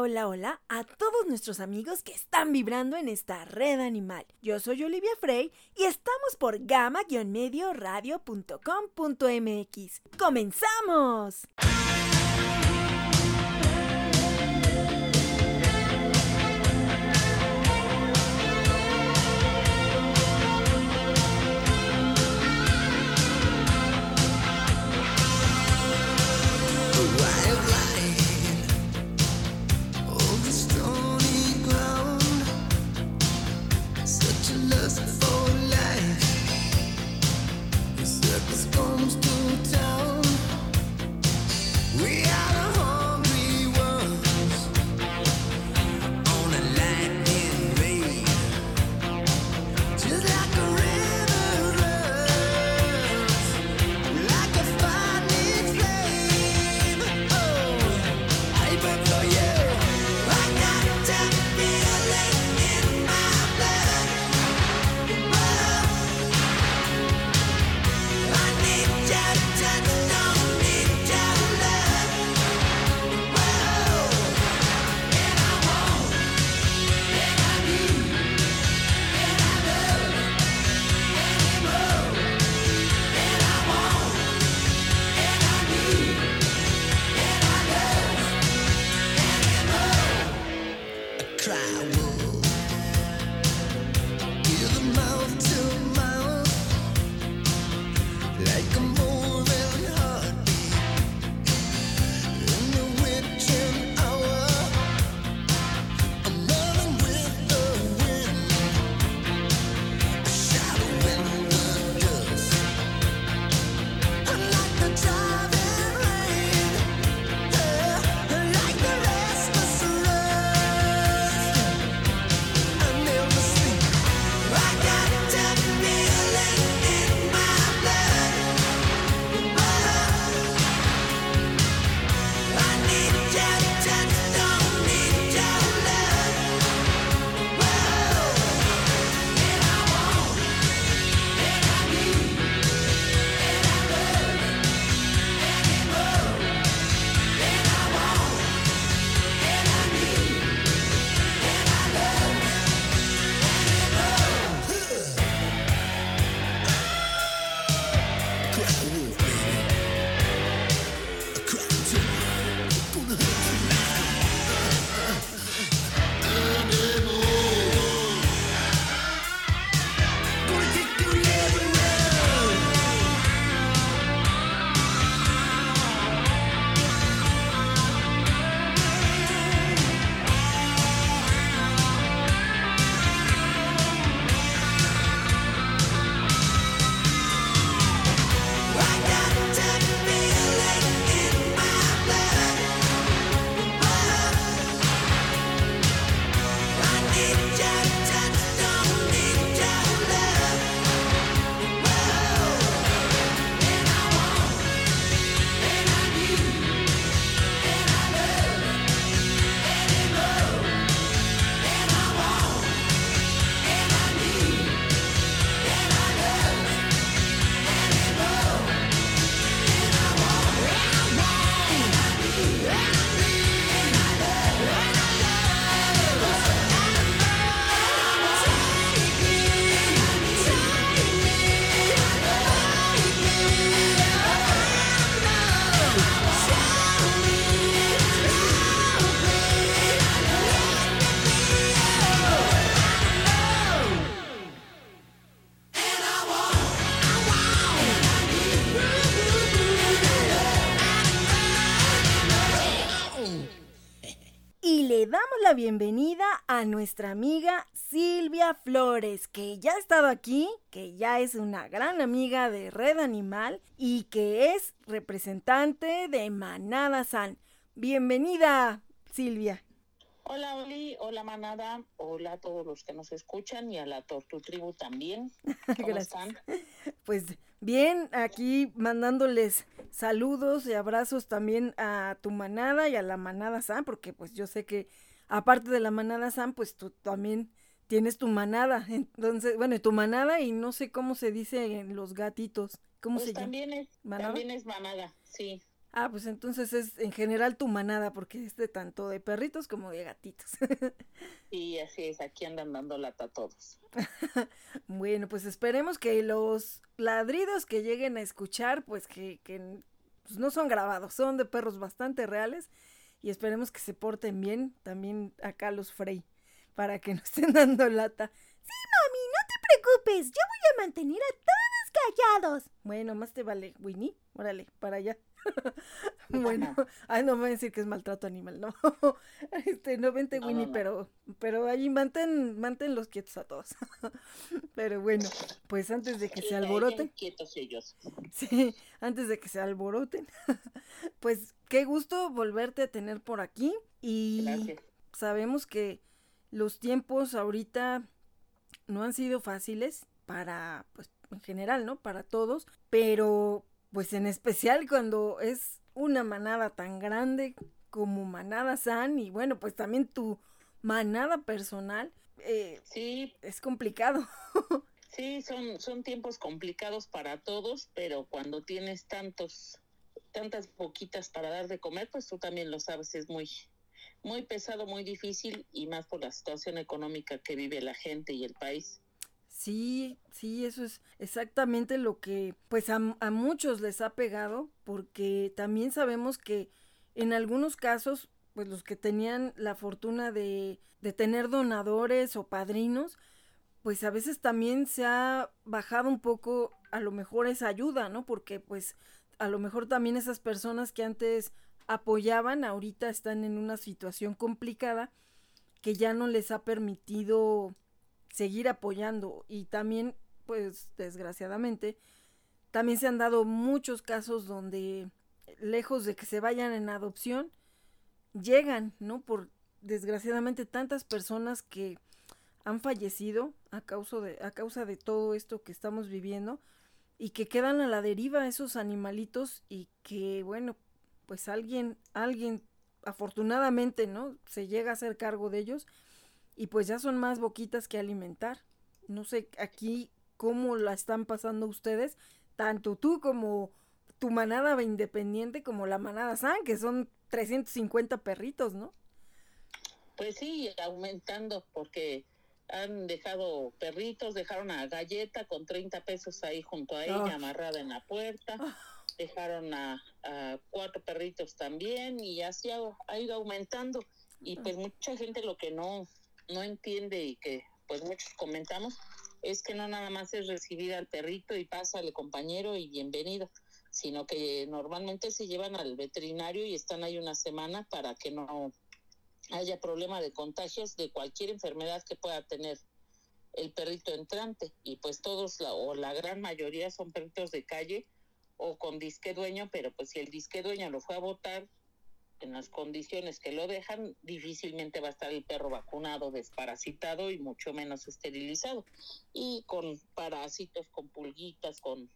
Hola, hola, a todos nuestros amigos que están vibrando en esta red animal. Yo soy Olivia Frey y estamos por gamma-medio radio.com.mx. ¡Comenzamos! A nuestra amiga Silvia Flores, que ya ha estado aquí, que ya es una gran amiga de Red Animal y que es representante de Manada San. Bienvenida, Silvia. Hola Oli, hola Manada, hola a todos los que nos escuchan y a la Tortu Tribu también. ¿Cómo están? Pues bien, aquí mandándoles saludos y abrazos también a tu manada y a la manada San, porque pues yo sé que aparte de la manada Sam, pues tú también tienes tu manada. Entonces, bueno, tu manada y no sé cómo se dice en los gatitos. ¿Cómo pues se también Es, ¿Manada? También es manada, sí. Ah, pues entonces es en general tu manada, porque es de tanto de perritos como de gatitos. y así es, aquí andan dando lata todos. bueno, pues esperemos que los ladridos que lleguen a escuchar, pues que, que pues no son grabados, son de perros bastante reales y esperemos que se porten bien también acá los Frey, para que no estén dando lata. Sí, mami, no te preocupes, yo voy a mantener a todos callados. Bueno, más te vale, Winnie, órale, para allá. bueno, ay, no me voy a decir que es maltrato animal, no. Este, no vente Winnie, pero, pero ahí mantén, mantén los quietos a todos. pero bueno, pues antes de que se alboroten. Quietos ellos. Sí, antes de que se alboroten. pues qué gusto volverte a tener por aquí. Y sabemos que los tiempos ahorita no han sido fáciles para, pues, en general, ¿no? Para todos, pero pues en especial cuando es una manada tan grande como Manada San y bueno, pues también tu manada personal. Eh, sí. Es complicado. sí, son, son tiempos complicados para todos, pero cuando tienes tantos, tantas poquitas para dar de comer, pues tú también lo sabes, es muy, muy pesado, muy difícil y más por la situación económica que vive la gente y el país. Sí, sí, eso es exactamente lo que pues a, muchos les ha pegado, porque también sabemos que en algunos casos, pues los que tenían la fortuna de, de tener donadores o padrinos, pues a veces también se ha bajado un poco a lo mejor esa ayuda, ¿no? Porque pues a lo mejor también esas personas que antes apoyaban, ahorita están en una situación complicada que ya no les ha permitido seguir apoyando y también pues desgraciadamente también se han dado muchos casos donde lejos de que se vayan en adopción llegan, ¿no? Por desgraciadamente tantas personas que han fallecido a causa de a causa de todo esto que estamos viviendo y que quedan a la deriva esos animalitos y que bueno, pues alguien alguien afortunadamente, ¿no? se llega a hacer cargo de ellos y pues ya son más boquitas que alimentar. No sé aquí cómo la están pasando ustedes, tanto tú como tu manada independiente como la manada San, que son 350 perritos, ¿no? Pues sí, aumentando porque han dejado perritos, dejaron a Galleta con 30 pesos ahí junto a ella, amarrada en la puerta. Ah. Dejaron a, cuatro perritos también y así ha ido aumentando. Y pues mucha gente lo que no, no entiende y que pues muchos comentamos es que no nada más es recibir al perrito y pásale compañero y bienvenido, sino que normalmente se llevan al veterinario y están ahí una semana para que no haya problema de contagios de cualquier enfermedad que pueda tener el perrito entrante. Y pues todos la, o la gran mayoría son perritos de calle o con disque dueño, pero pues si el disque dueño lo fue a votar en las condiciones que lo dejan, difícilmente va a estar el perro vacunado, desparasitado y mucho menos esterilizado. Y con parásitos, con pulguitas, con,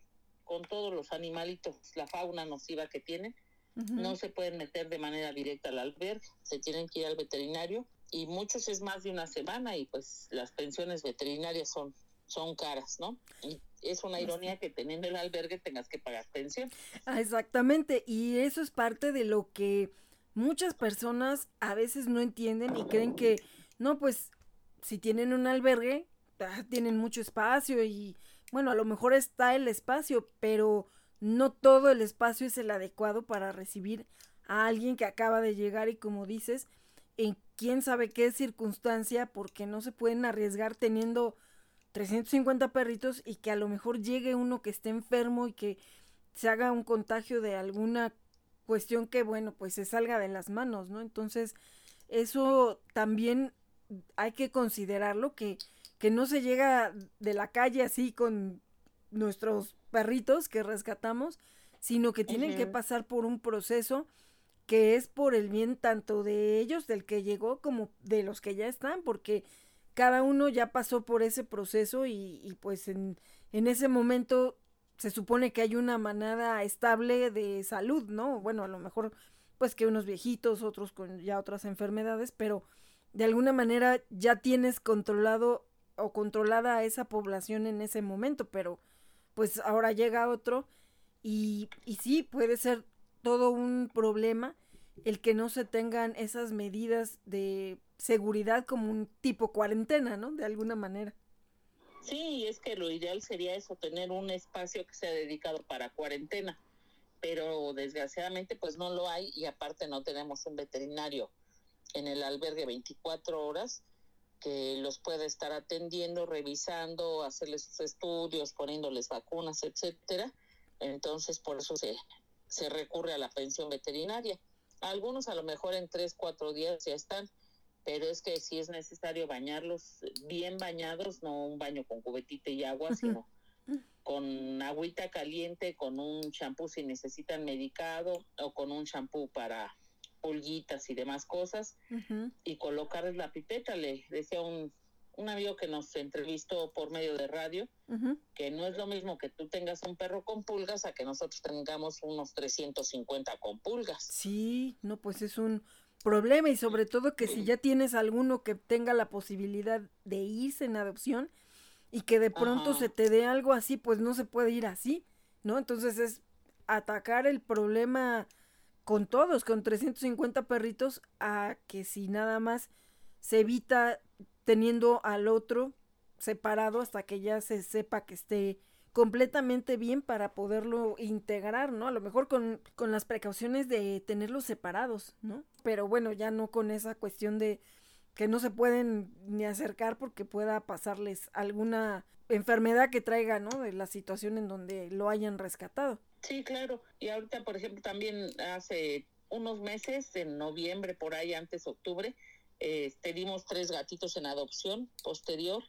con todos los animalitos, la fauna nociva que tienen, no se pueden meter de manera directa al albergue, se tienen que ir al veterinario y muchos es más de una semana y pues las pensiones veterinarias son son caras, ¿no? Y es una ironía que teniendo el albergue tengas que pagar pensión. Ah, exactamente, y eso es parte de lo que muchas personas a veces no entienden y creen que, no, pues si tienen un albergue, ah, tienen mucho espacio y, bueno, a lo mejor está el espacio, pero no todo el espacio es el adecuado para recibir a alguien que acaba de llegar y como dices, en quién sabe qué circunstancia, porque no se pueden arriesgar teniendo 350 perritos y que a lo mejor llegue uno que esté enfermo y que se haga un contagio de alguna cuestión que, bueno, pues se salga de las manos, ¿no? Entonces, eso también hay que considerarlo, que, que no se llega de la calle así con nuestros perritos que rescatamos, sino que tienen que pasar por un proceso que es por el bien tanto de ellos, del que llegó, como de los que ya están, porque cada uno ya pasó por ese proceso y, y pues en, en ese momento se supone que hay una manada estable de salud, ¿no? Bueno, a lo mejor pues que unos viejitos, otros con ya otras enfermedades, pero de alguna manera ya tienes controlado o controlada a esa población en ese momento, pero pues ahora llega otro y, y sí, puede ser todo un problema el que no se tengan esas medidas de seguridad como un tipo cuarentena, ¿no? De alguna manera. Sí, es que lo ideal sería eso, tener un espacio que sea dedicado para cuarentena, pero desgraciadamente pues no lo hay y aparte no tenemos un veterinario en el albergue 24 horas que los pueda estar atendiendo, revisando, hacerles sus estudios, poniéndoles vacunas, etcétera. Entonces, por eso se, se recurre a la pensión veterinaria. Algunos a lo mejor en tres, cuatro días ya están, pero es que si es necesario bañarlos bien bañados, no un baño con cubetita y agua, sino con agüita caliente, con un champú si necesitan medicado o con un champú para pulguitas y demás cosas y colocarles la pipeta. Le decía un, un amigo que nos entrevistó por medio de radio que no es lo mismo que tú tengas un perro con pulgas a que nosotros tengamos unos 350 con pulgas. Sí, no, pues es un problema y sobre todo que si ya tienes alguno que tenga la posibilidad de irse en adopción y que de pronto se te dé algo así, pues no se puede ir así, ¿no? Entonces es atacar el problema con todos, con 350 perritos, a que si nada más se evita teniendo al otro separado hasta que ya se sepa que esté completamente bien para poderlo integrar, ¿no? A lo mejor con, con las precauciones de tenerlos separados, ¿no? Pero bueno, ya no con esa cuestión de que no se pueden ni acercar porque pueda pasarles alguna enfermedad que traiga, ¿no? De la situación en donde lo hayan rescatado. Sí, claro. Y ahorita, por ejemplo, también hace unos meses, en noviembre, por ahí, antes octubre, eh, tres gatitos en adopción posterior,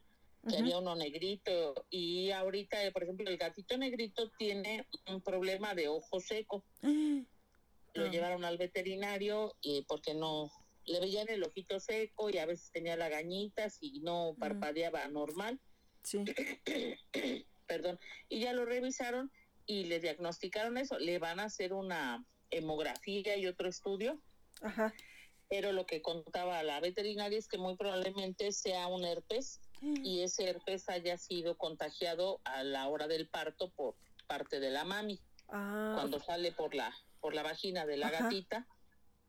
que había uno negrito. Y ahorita, por ejemplo, el gatito negrito tiene un problema de ojo seco. Lo ah. llevaron al veterinario y porque no le veían el ojito seco y a veces tenía lagañitas y no parpadeaba normal. Sí. Perdón. Y ya lo revisaron y le diagnosticaron eso. Le van a hacer una hemografía y otro estudio. Ajá. Pero lo que contaba la veterinaria es que muy probablemente sea un herpes mm. Y ese herpes haya sido contagiado a la hora del parto por parte de la mami. Ah, Cuando sale por la por la vagina de la gatita,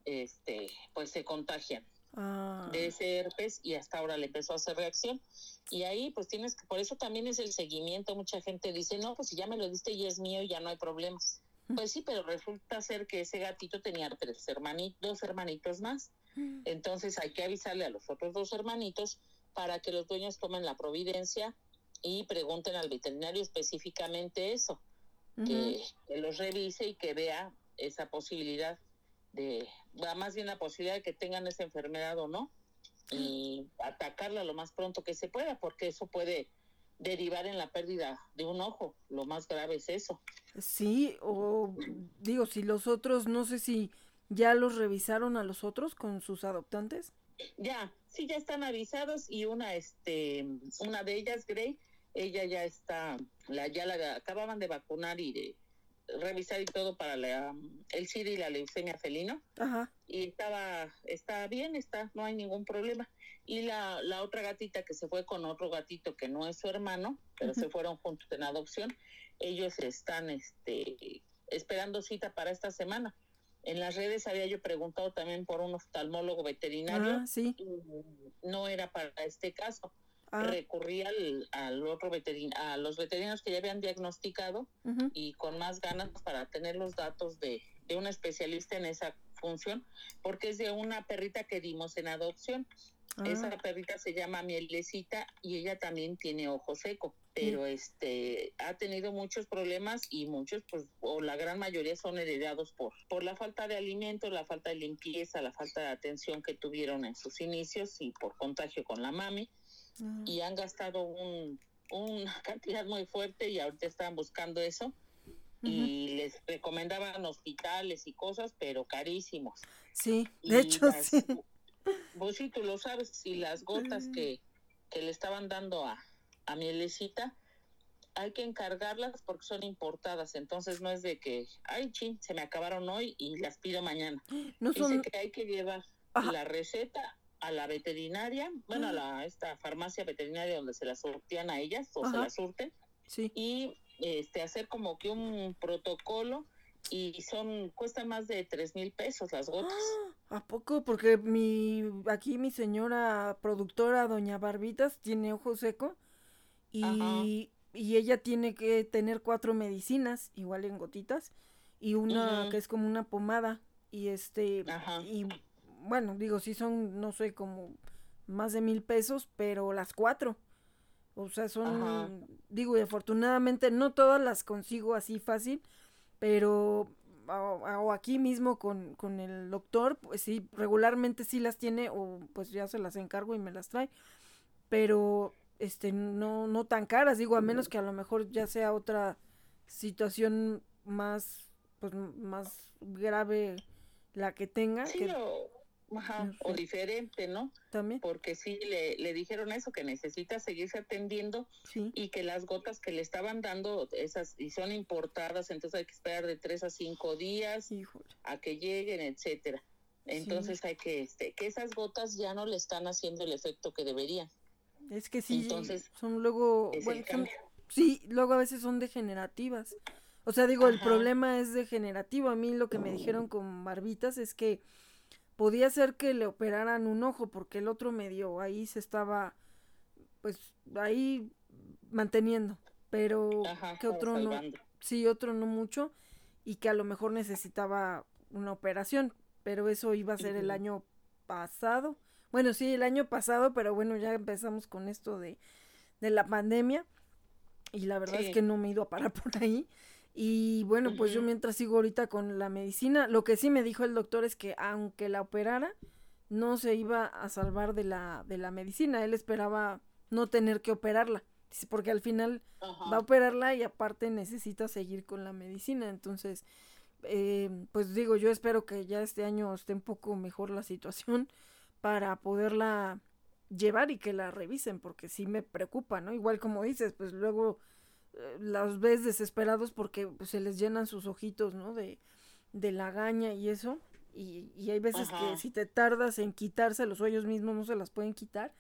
este, pues se contagian ah. de ese herpes y hasta ahora le empezó a hacer reacción. Y ahí pues tienes que, por eso también es el seguimiento. Mucha gente dice, no, pues si ya me lo diste y es mío, ya no hay problemas. Pues sí, pero resulta ser que ese gatito tenía tres hermanitos, dos hermanitos más. Entonces hay que avisarle a los otros dos hermanitos para que los dueños tomen la providencia y pregunten al veterinario específicamente eso, que, los revise y que vea esa posibilidad de, más bien la posibilidad de que tengan esa enfermedad o no, y atacarla lo más pronto que se pueda, porque eso puede derivar en la pérdida de un ojo. Lo más grave es eso. Sí, o digo, si los otros, no sé si ya los revisaron a los otros con sus adoptantes. Ya, sí, ya están avisados y una, este, una de ellas, Grey, ella ya está, la, ya la acababan de vacunar y de revisar y todo para la, el SIDA y la leucemia felino. Ajá. Y estaba, está bien, está, no hay ningún problema. Y la, la otra gatita que se fue con otro gatito que no es su hermano, pero se fueron juntos en adopción, ellos están este, esperando cita para esta semana. En las redes había yo preguntado también por un oftalmólogo veterinario. Ah, sí. no era para este caso. Ah. Recurrí al, al otro veterin a los veterinarios que ya habían diagnosticado y con más ganas para tener los datos de, de un especialista en esa función, porque es de una perrita que dimos en adopción. Esa Ah. perrita se llama Mielecita y ella también tiene ojo seco, pero este ha tenido muchos problemas y muchos, pues, o la gran mayoría son heredados por, por la falta de alimento, la falta de limpieza, la falta de atención que tuvieron en sus inicios y por contagio con la mami Ah. y han gastado un, una cantidad muy fuerte y ahorita están buscando eso y les recomendaban hospitales y cosas, pero carísimos. Sí, Y de hecho, las- sí. Vos sí, tú lo sabes, si las gotas que, que le estaban dando a, a Mielecita, hay que encargarlas porque son importadas, entonces no es de que, ay, chin, se me acabaron hoy y las pido mañana. No Dice son. que hay que llevar Ajá. la receta a la veterinaria, bueno, a la esta farmacia veterinaria donde se la surtían a ellas o se Ajá. la surten Sí. y este hacer como que un protocolo y son cuestan más de tres mil pesos las gotas. ¡Ah! ¿A poco? Porque mi aquí mi señora productora, doña Barbitas, tiene ojo seco y, y ella tiene que tener cuatro medicinas, igual en gotitas, y una que es como una pomada. Y este, y bueno, digo, sí son, no sé, como más de mil pesos, pero las cuatro. O sea, son, digo, y afortunadamente no todas las consigo así fácil, pero o, aquí mismo con, con, el doctor, pues sí, regularmente sí las tiene o pues ya se las encargo y me las trae, pero este no no tan caras, digo, a menos que a lo mejor ya sea otra situación más pues más grave la que tenga. Sí, o, o diferente, ¿no? También. Porque sí le, le dijeron eso, que necesita seguirse atendiendo y que las gotas que le estaban dando, esas, y son importadas, entonces hay que esperar de tres a cinco días a que lleguen, etcétera. Entonces hay que, este, que esas gotas ya no le están haciendo el efecto que deberían. Es que sí, Entonces, son luego, sí, luego a veces son degenerativas. O sea, digo, el problema es degenerativo. A mí lo que me dijeron con barbitas es que podía ser que le operaran un ojo porque el otro medio ahí se estaba, pues, ahí manteniendo. Pero que otro no, sí, otro no mucho y que a lo mejor necesitaba una operación. Pero eso iba a ser el año pasado. Bueno, sí, el año pasado, pero bueno, ya empezamos con esto de, de la pandemia. Y la verdad es que no me he ido a parar por ahí. Y bueno, pues yo mientras sigo ahorita con la medicina, lo que sí me dijo el doctor es que aunque la operara, no se iba a salvar de la, de la medicina. Él esperaba no tener que operarla. Porque al final va a operarla y aparte necesita seguir con la medicina. Entonces, eh, pues digo, yo espero que ya este año esté un poco mejor la situación para poderla llevar y que la revisen, porque sí me preocupa, ¿no? Igual como dices, pues luego las ves desesperados porque pues, se les llenan sus ojitos, ¿no? De, de lagaña y eso. Y, y hay veces que si te tardas en quitarse los hoyos mismos, no se las pueden quitar,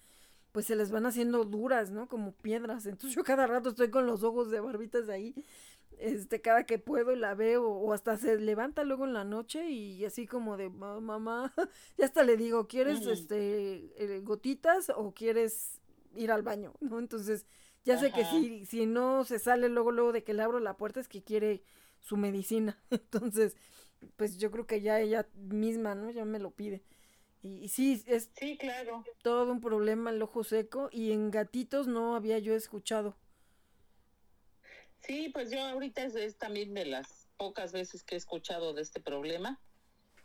pues se les van haciendo duras, ¿no? Como piedras. Entonces yo cada rato estoy con los ojos de barbitas ahí, este, cada que puedo la veo, o hasta se levanta luego en la noche y así como de, mamá, ya hasta le digo, ¿quieres, este, eh, gotitas o quieres ir al baño? ¿No? Entonces ya sé que si, si no se sale luego, luego de que le abro la puerta es que quiere su medicina. Entonces, pues yo creo que ya ella misma, ¿no? Ya me lo pide. Y, sí, es sí, claro. todo un problema el ojo seco y en gatitos no había yo escuchado. Sí, pues yo ahorita es, también de las pocas veces que he escuchado de este problema,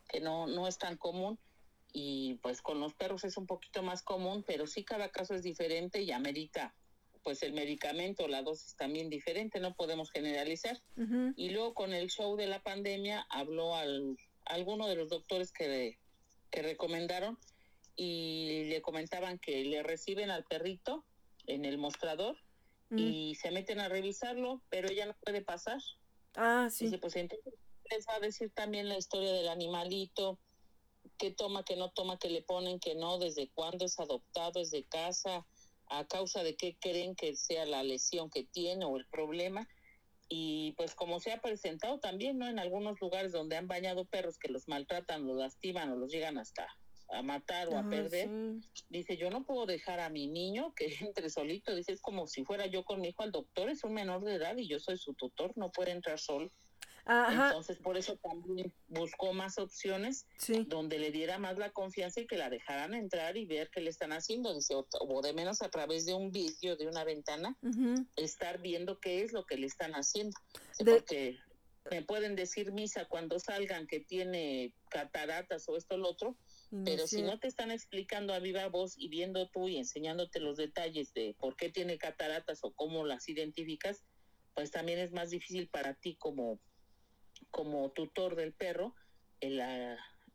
que no, no es tan común y pues con los perros es un poquito más común, pero sí cada caso es diferente y amerita pues el medicamento, la dosis también diferente, no podemos generalizar. Y luego con el show de la pandemia habló al alguno de los doctores que, que recomendaron y le comentaban que le reciben al perrito en el mostrador y se meten a revisarlo, pero ella no puede pasar. Ah, sí. pues entonces les va a decir también la historia del animalito, qué toma, qué no toma, qué le ponen, qué no, desde cuándo es adoptado, es de casa, a causa de qué creen que sea la lesión que tiene o el problema. Y pues como se ha presentado también, ¿no? En algunos lugares donde han bañado perros que los maltratan, los lastiman o los llegan hasta a matar o a perder, dice, yo no puedo dejar a mi niño que entre solito, dice, es como si fuera yo con mi hijo al doctor, es un menor de edad y yo soy su tutor, no puede entrar solo. Entonces, por eso también buscó más opciones donde le diera más la confianza y que la dejaran entrar y ver qué le están haciendo. Dice, o, de menos a través de un vídeo, de una ventana, estar viendo qué es lo que le están haciendo. Porque me pueden decir misa cuando salgan que tiene cataratas o esto o lo otro, pero si no te están explicando a viva voz y viendo tú y enseñándote los detalles de por qué tiene cataratas o cómo las identificas, pues también es más difícil para ti como como tutor del perro el,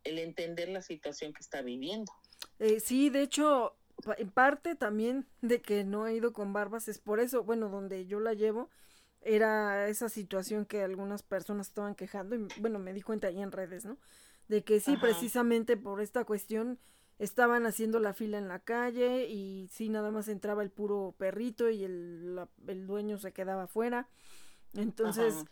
el entender la situación que está viviendo. Eh, sí, de hecho, en parte también de que no he ido con barbas es por eso, bueno, donde yo la llevo, era esa situación que algunas personas estaban quejando y bueno, me di cuenta ahí en redes, ¿no? De que sí, precisamente por esta cuestión estaban haciendo la fila en la calle y sí, nada más entraba el puro perrito y el, el dueño se quedaba afuera. Entonces,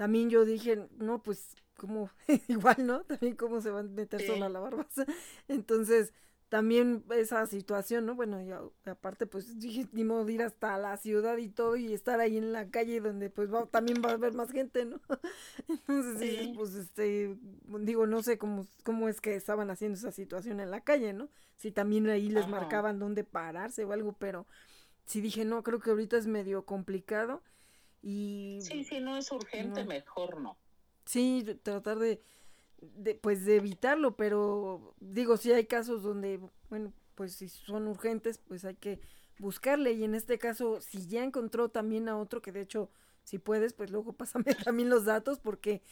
también yo dije, no, pues como igual, ¿no? También cómo se va a meter sola la barbaza. Entonces, también esa situación, ¿no? Bueno, y aparte, pues dije, ni modo de ir hasta la ciudad y todo y estar ahí en la calle donde pues va, también va a haber más gente, ¿no? Entonces, sí. pues este, digo, no sé cómo, cómo es que estaban haciendo esa situación en la calle, ¿no? Si también ahí les marcaban dónde pararse o algo, pero sí dije, no, creo que ahorita es medio complicado y... Sí, sí, no es urgente, mejor no. Sí, tratar de de, pues de evitarlo, pero digo, si hay casos donde, bueno, pues si son urgentes, pues hay que buscarle y en este caso, si ya encontró también a otro, que de hecho, si puedes, pues luego pásame también los datos porque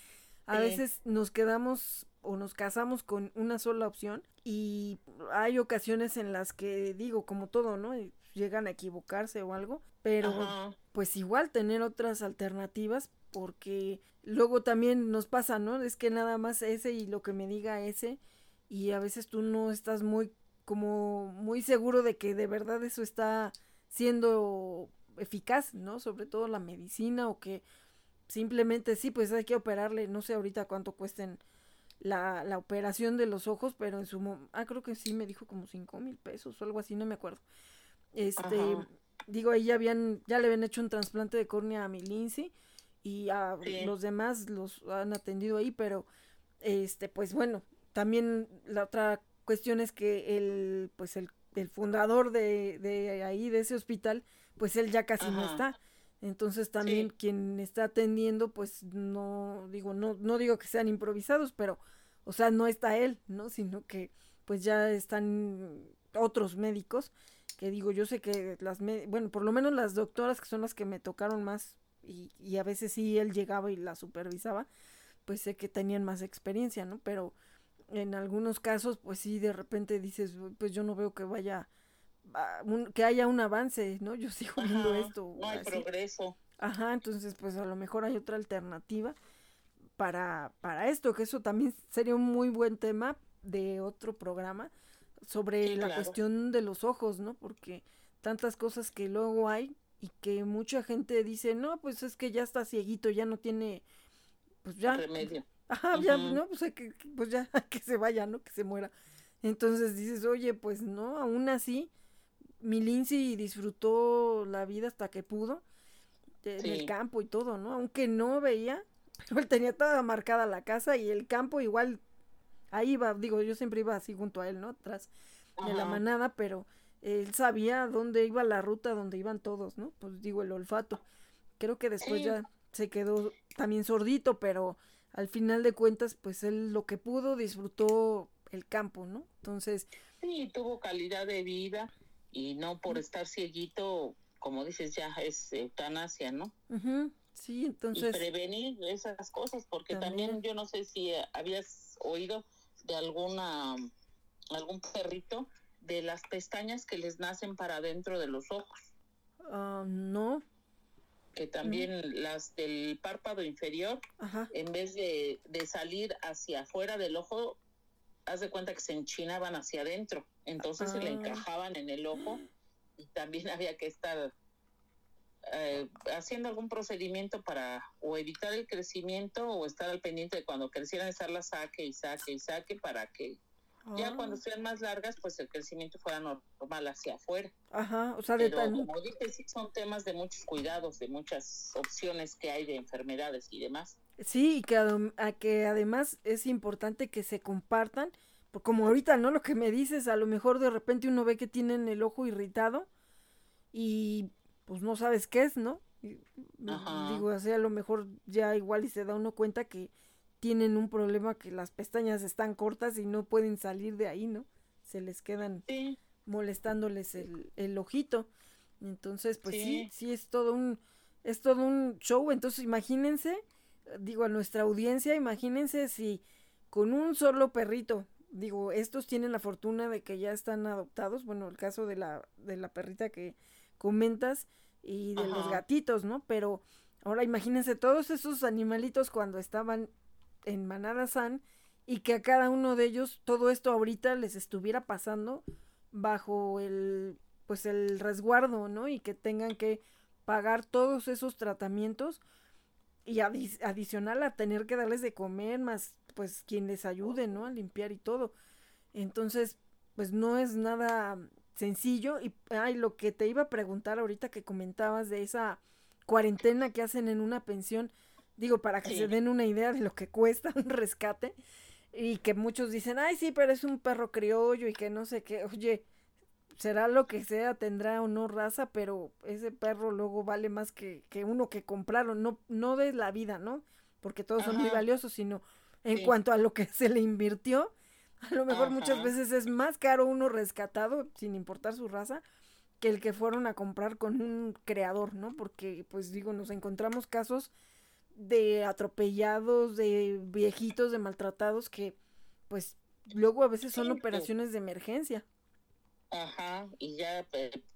a veces nos quedamos o nos casamos con una sola opción y hay ocasiones en las que digo, como todo, ¿no? Llegan a equivocarse o algo, pero pues igual tener otras alternativas porque luego también nos pasa, ¿no? Es que nada más ese y lo que me diga ese y a veces tú no estás muy como muy seguro de que de verdad eso está siendo eficaz, ¿no? Sobre todo la medicina o que simplemente sí, pues hay que operarle, no sé ahorita cuánto cuesten la, la operación de los ojos, pero en su ah, creo que sí me dijo como cinco mil pesos o algo así, no me acuerdo. Este, digo, ahí ya habían, ya le habían hecho un trasplante de córnea a mi Lindsay y a los demás los han atendido ahí, pero este, pues bueno, también la otra cuestión es que el, pues el, el fundador de, de, ahí, de ese hospital, pues él ya casi no está. Entonces también quien está atendiendo, pues no digo, no, no digo que sean improvisados, pero, o sea, no está él, ¿no? Sino que pues ya están otros médicos, que digo, yo sé que las, bueno, por lo menos las doctoras que son las que me tocaron más y, y a veces sí él llegaba y la supervisaba, pues sé que tenían más experiencia, ¿no? Pero en algunos casos, pues sí, de repente dices, pues yo no veo que vaya, que haya un avance, ¿no? Yo sigo viendo esto. No hay progreso. Ajá, entonces pues a lo mejor hay otra alternativa para, para esto, que eso también sería un muy buen tema de otro programa sobre la cuestión de los ojos, ¿no? Porque tantas cosas que luego hay y que mucha gente dice, no, pues es que ya está cieguito, ya no tiene, pues ya. Remedio. Ajá, ya, no, pues, que, pues ya, que se vaya, ¿no? Que se muera. Entonces dices, oye, pues no, aún así, mi Lindsay disfrutó la vida hasta que pudo, en el campo y todo, ¿no? Aunque no veía, pero él tenía toda marcada la casa y el campo igual, ahí iba, digo, yo siempre iba así junto a él, ¿no? Atrás de la manada, pero él sabía dónde iba la ruta donde iban todos, ¿no? Pues digo, el olfato. Creo que después ya se quedó también sordito, pero al final de cuentas, pues él lo que pudo disfrutó el campo, ¿no? Entonces... Sí, tuvo calidad de vida y no por estar cieguito, como dices, ya es eutanasia, ¿no? Sí, entonces... Y prevenir esas cosas, porque también. también yo no sé si habías oído de alguna algún perrito de las pestañas que les nacen para dentro de los ojos. Ah, no. Que también las del párpado inferior, en vez de, salir hacia afuera del ojo, haz de cuenta que se enchinaban hacia adentro. Entonces se le ah. encajaban en el ojo y también había que estar eh, haciendo algún procedimiento para o evitar el crecimiento o estar al pendiente de cuando crecieran estarlas saque y saque y saque para que ya cuando ah. sean más largas, pues el crecimiento fuera normal hacia afuera. Ajá, o sea, de Pero, como dices, sí son temas de muchos cuidados, de muchas opciones que hay de enfermedades y demás. Sí, y que, a, que además es importante que se compartan, porque como ahorita, ¿no? Lo que me dices, a lo mejor de repente uno ve que tienen el ojo irritado y pues no sabes qué es, ¿no? Digo, así a lo mejor ya igual y se da uno cuenta que tienen un problema que las pestañas están cortas y no pueden salir de ahí, ¿no? Se les quedan molestándoles el, el, ojito. Entonces, pues sí. sí, es todo un, es todo un show. Entonces, imagínense, digo, a nuestra audiencia, imagínense si con un solo perrito, digo, estos tienen la fortuna de que ya están adoptados, bueno, el caso de la, de la perrita que comentas y de los gatitos, ¿no? Pero ahora imagínense todos esos animalitos cuando estaban en Manada San y que a cada uno de ellos todo esto ahorita les estuviera pasando bajo el pues el resguardo, ¿no? Y que tengan que pagar todos esos tratamientos y adicional a tener que darles de comer, más pues quien les ayude, ¿no? A limpiar y todo. Entonces, pues no es nada sencillo. Y ay, lo que te iba a preguntar ahorita que comentabas de esa cuarentena que hacen en una pensión, digo, para que se den una idea de lo que cuesta un rescate. Y que muchos dicen, ay, sí, pero es un perro criollo y que no sé qué. Oye, será lo que sea, tendrá o no raza, pero ese perro luego vale más que, que uno que compraron, no, no de la vida, ¿no? Porque todos son muy valiosos, sino en cuanto a lo que se le invirtió, a lo mejor muchas veces es más caro uno rescatado, sin importar su raza, que el que fueron a comprar con un creador, ¿no? Porque, pues digo, nos encontramos casos de atropellados, de viejitos, de maltratados que, pues, luego a veces son operaciones de emergencia. Ajá, y ya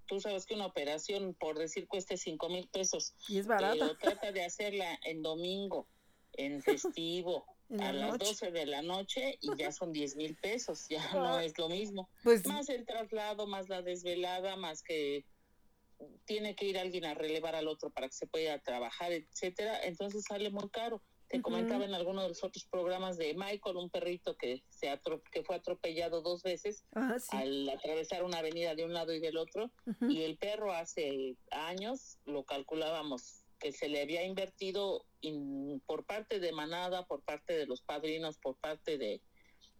tú sabes que una operación, por decir, cueste cinco mil pesos. Y es barata. Pero trata de hacerla en domingo, en festivo, a las doce de la noche y ya son diez mil pesos, ya no es lo mismo. Pues, más el traslado, más la desvelada, más que tiene que ir alguien a relevar al otro para que se pueda trabajar, etcétera, entonces sale muy caro. Te comentaba en alguno de los otros programas de Michael, un perrito que se que fue atropellado dos veces ah, al atravesar una avenida de un lado y del otro, y el perro hace años lo calculábamos que se le había invertido por parte de Manada, por parte de los padrinos, por parte de,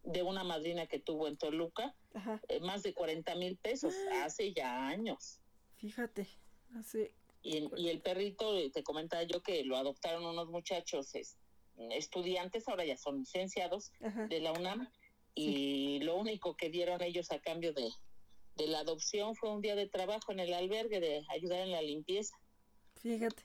de una madrina que tuvo en Toluca, eh, más de 40 mil pesos ah. hace ya años. Fíjate, hace... Y, y el perrito, te comentaba yo que lo adoptaron unos muchachos, estudiantes, ahora ya son licenciados de la UNAM, y lo único que dieron ellos a cambio de, de la adopción fue un día de trabajo en el albergue, de ayudar en la limpieza. Fíjate.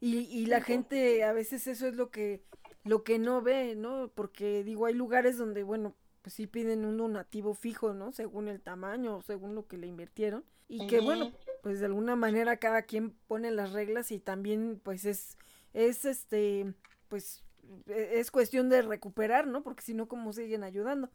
Y, y la gente, a veces eso es lo que, lo que no ve, ¿no? Porque digo, hay lugares donde, bueno, pues sí piden un donativo fijo, ¿no? Según el tamaño, según lo que le invirtieron. Y que bueno, pues de alguna manera cada quien pone las reglas y también pues es, es este, pues e, es cuestión de recuperar, ¿no? Porque si no, ¿cómo siguen ayudando?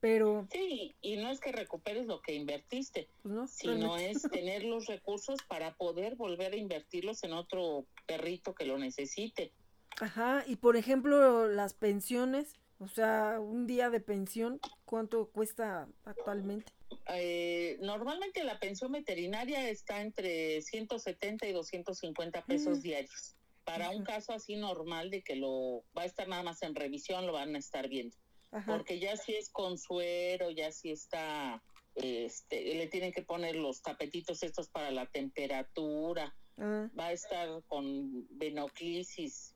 Pero... Sí, y no es que recuperes lo que invertiste, pues sino es tener los recursos para poder volver a invertirlos en otro perrito que lo necesite. Ajá, y por ejemplo, las pensiones, o sea, un día de pensión, ¿cuánto cuesta actualmente? Eh, normalmente la pensión veterinaria está entre 170 y 250 pesos mm. diarios para un caso así normal de que lo va a estar nada más en revisión, lo van a estar viendo. Porque ya si es con suero, ya si está, este, le tienen que poner los tapetitos estos para la temperatura, ah. va a estar con venoclisis,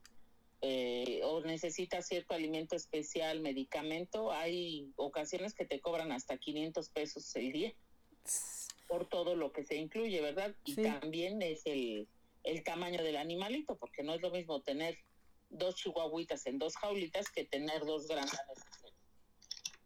eh, o necesita cierto alimento especial, medicamento, hay ocasiones que te cobran hasta 500 pesos el día por todo lo que se incluye, ¿verdad? Y también es el el tamaño del animalito, porque no es lo mismo tener dos chihuahuitas en dos jaulitas que tener dos grandes.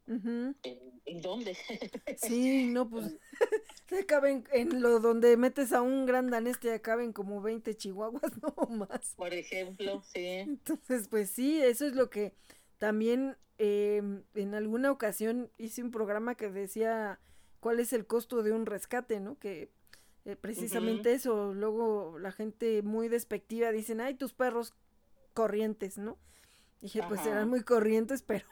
¿En, dónde? sí, no, pues se caben en lo donde metes a un gran danés te caben como 20 chihuahuas, no más. Por ejemplo, sí. Entonces, pues sí, eso es lo que también em, en alguna ocasión hice un programa que decía cuál es el costo de un rescate, ¿no? Que eh, precisamente eso. Luego la gente muy despectiva dicen, ay, tus perros corrientes, ¿no? Dije, pues serán muy corrientes, pero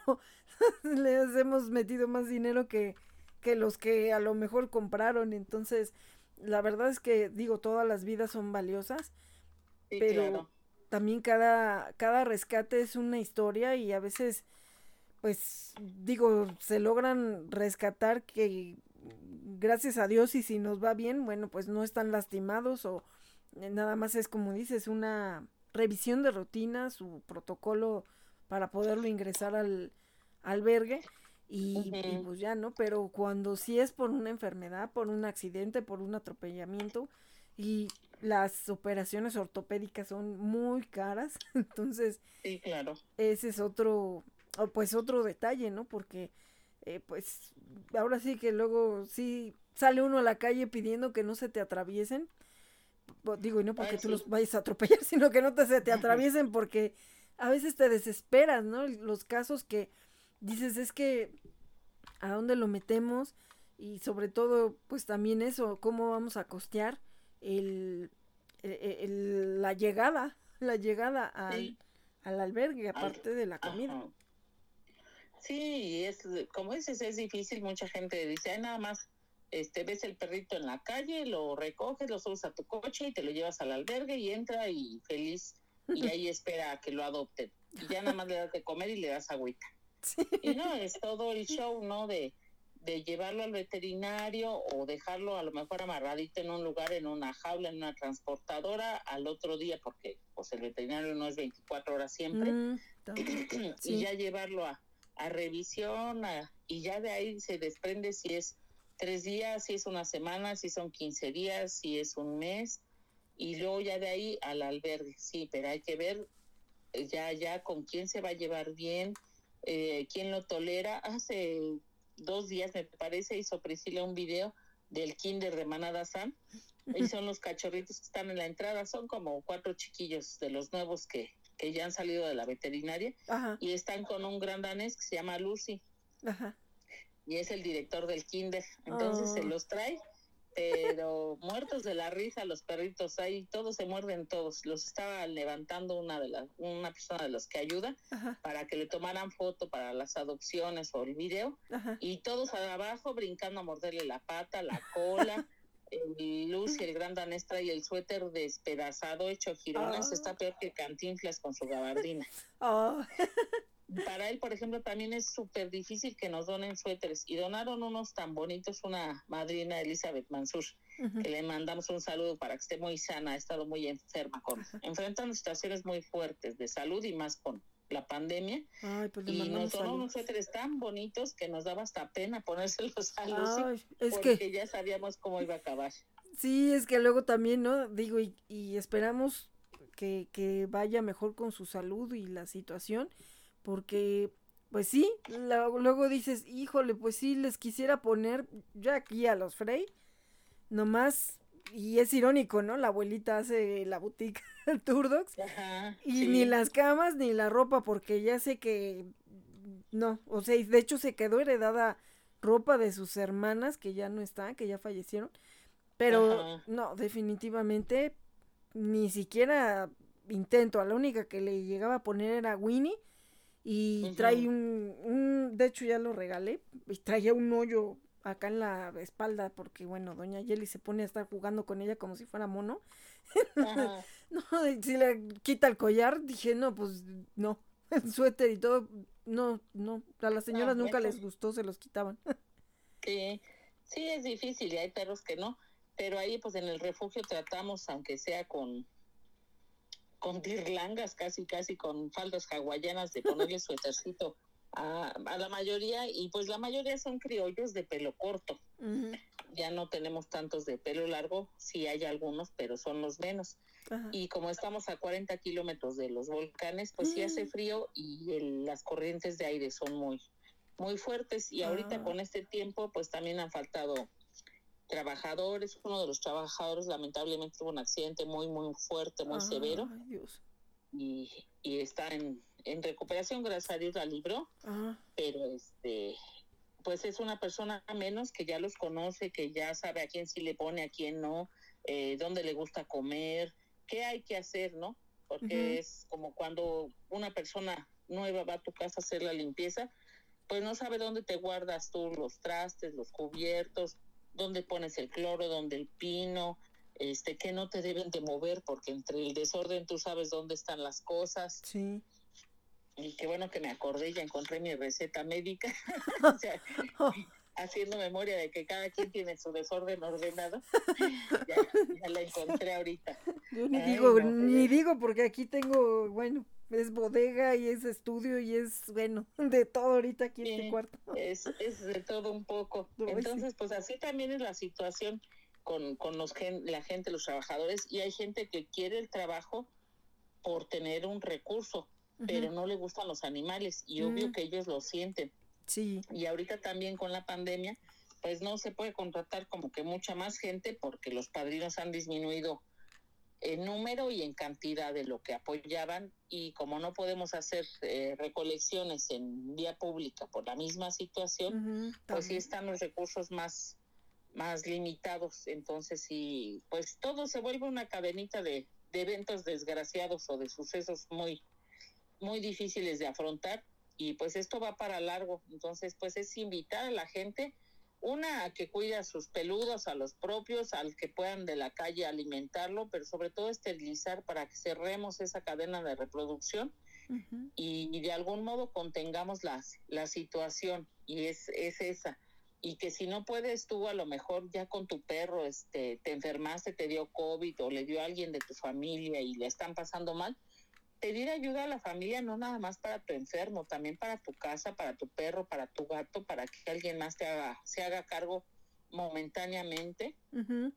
les hemos metido más dinero que, que los que a lo mejor compraron. Entonces, la verdad es que, digo, todas las vidas son valiosas, pero también cada, cada rescate es una historia y a veces, pues, digo, se logran rescatar que gracias a Dios y si nos va bien, bueno, pues no están lastimados o eh, nada más es como dices, una revisión de rutina, su protocolo para poderlo ingresar al albergue y, pues ya, ¿no? Pero cuando sí es por una enfermedad, por un accidente, por un atropellamiento y las operaciones ortopédicas son muy caras, entonces sí, claro. ese es otro, pues otro detalle, ¿no? Porque eh, pues ahora sí que luego sí sale uno a la calle pidiendo que no se te atraviesen. Digo, y no porque tú los vayas a atropellar, sino que no te, se te atraviesen porque a veces te desesperas, ¿no? Los casos que dices es que a dónde lo metemos y sobre todo pues también eso, cómo vamos a costear el, e, e, la llegada, la llegada al, al albergue, aparte de la comida. Sí, es como dices, es difícil. Mucha gente dice, Ay, nada más este, ves el perrito en la calle, lo recoges, lo subes a tu coche y te lo llevas al albergue y entra y feliz y ahí espera a que lo adopten. Y ya nada más le das de comer y le das agüita. Y no, es todo el show, ¿no? De, de llevarlo al veterinario o dejarlo a lo mejor amarradito en un lugar, en una jaula, en una transportadora al otro día, porque pues el veterinario no es 24 horas siempre, mm, y ya llevarlo a, a revisión y ya de ahí se desprende si es tres días, si es una semana, si son 15 días, si es un mes, y luego ya de ahí al albergue, sí, pero hay que ver eh, ya, ya con quién se va a llevar bien, eh, quién lo tolera. Hace dos días, me parece, hizo Priscila un video del kinder de Manada San, y son los cachorritos que están en la entrada, son como cuatro chiquillos de los nuevos que, que ya han salido de la veterinaria, y están con un gran danés que se llama Lucy. Ajá y es el director del kinder. Entonces se oh. los trae, pero muertos de la risa los perritos ahí, todos se muerden todos. Los estaba levantando una de las, una persona de los que ayuda para que le tomaran foto para las adopciones o el video y todos abajo brincando a morderle la pata, la cola. el Luz y el gran danés y el suéter despedazado, hecho girones, oh. está peor que Cantinflas con su gabardina. Oh. para él, por ejemplo, también es súper difícil que nos donen suéteres y donaron unos tan bonitos, una madrina Elizabeth Mansur, que le mandamos un saludo para que esté muy sana, ha estado muy enferma, con, enfrentando situaciones muy fuertes de salud y más con la pandemia. Pues y nos donó unos suéteres tan bonitos que nos daba hasta pena ponérselos a Lucy, es porque ya sabíamos cómo iba a acabar. Sí, es que luego también, ¿no? Digo, y, y esperamos que, que vaya mejor con su salud y la situación porque pues sí, luego dices, híjole, pues sí, les quisiera poner ya aquí a los Frey, nomás, y es irónico, ¿no? La abuelita hace la boutique Turdox, y ni las camas ni la ropa, porque ya sé que, no, o sea, de hecho se quedó heredada ropa de sus hermanas que ya no están, que ya fallecieron, pero no, definitivamente, ni siquiera intento, a la única que le llegaba a poner era Winnie, y trae un, de hecho ya lo regalé, y traía un hoyo acá en la espalda porque bueno, doña Yeli se pone a estar jugando con ella como si fuera mono. no, si le quita el collar, dije, no, pues no, el suéter y todo, no, no, a las señoras nunca les gustó, se los quitaban. sí, sí es difícil y hay perros que no, pero ahí pues en el refugio tratamos, aunque sea con con tirlangas, casi, casi con faldas hawaianas de ponerle suétercito a, a, la mayoría y pues la mayoría son criollos de pelo corto. Ya no tenemos tantos de pelo largo, sí hay algunos, pero son los menos. Y como estamos a 40 kilómetros de los volcanes, pues sí hace mm. frío y las corrientes de aire son muy, muy fuertes y ahorita ah. con este tiempo pues también han faltado trabajadores, uno de los trabajadores lamentablemente tuvo un accidente muy, muy fuerte, muy severo. Y, y, está en, en, recuperación, gracias a Dios la libró, pero este pues es una persona menos que ya los conoce, que ya sabe a quién sí le pone, a quién no, eh, dónde le gusta comer, qué hay que hacer, ¿no? Porque es como cuando una persona nueva va a tu casa a hacer la limpieza, pues no sabe dónde te guardas tú los trastes, los cubiertos, dónde pones el cloro, dónde el pino, este, que no te deben de mover, porque entre el desorden tú sabes dónde están las cosas. Sí. Y qué bueno que me acordé, ya encontré mi receta médica, oh. haciendo memoria de que cada quien tiene su desorden ordenado. ya, la encontré ahorita. Yo ni digo, ni digo porque aquí tengo, bueno, es bodega y es estudio y es, bueno, de todo ahorita aquí en este cuarto. Es, es de todo un poco. Entonces, pues así también es la situación con, con los la gente, los trabajadores, y hay gente que quiere el trabajo por tener un recurso, pero no le gustan los animales, y obvio mm. que ellos lo sienten. Sí. Y ahorita también con la pandemia, pues no se puede contratar como que mucha más gente porque los padrinos han disminuido en número y en cantidad de lo que apoyaban y como no podemos hacer eh, recolecciones en vía pública por la misma situación, pues sí están los recursos más más limitados, entonces sí, pues todo se vuelve una cadenita de, de eventos desgraciados o de sucesos muy, muy difíciles de afrontar y pues esto va para largo. Entonces, pues es invitar a la gente, una, a que cuide a sus peludos, a los propios, al que puedan de la calle alimentarlo, pero sobre todo esterilizar para que cerremos esa cadena de reproducción y, de algún modo contengamos la, la situación y es, es esa. Y que si no puedes tú a lo mejor ya con tu perro este te enfermaste, te dio COVID o le dio a alguien de tu familia y le están pasando mal, pedir ayuda a la familia no nada más para tu enfermo, también para tu casa, para tu perro, para tu gato, para que alguien más te haga, se haga cargo momentáneamente.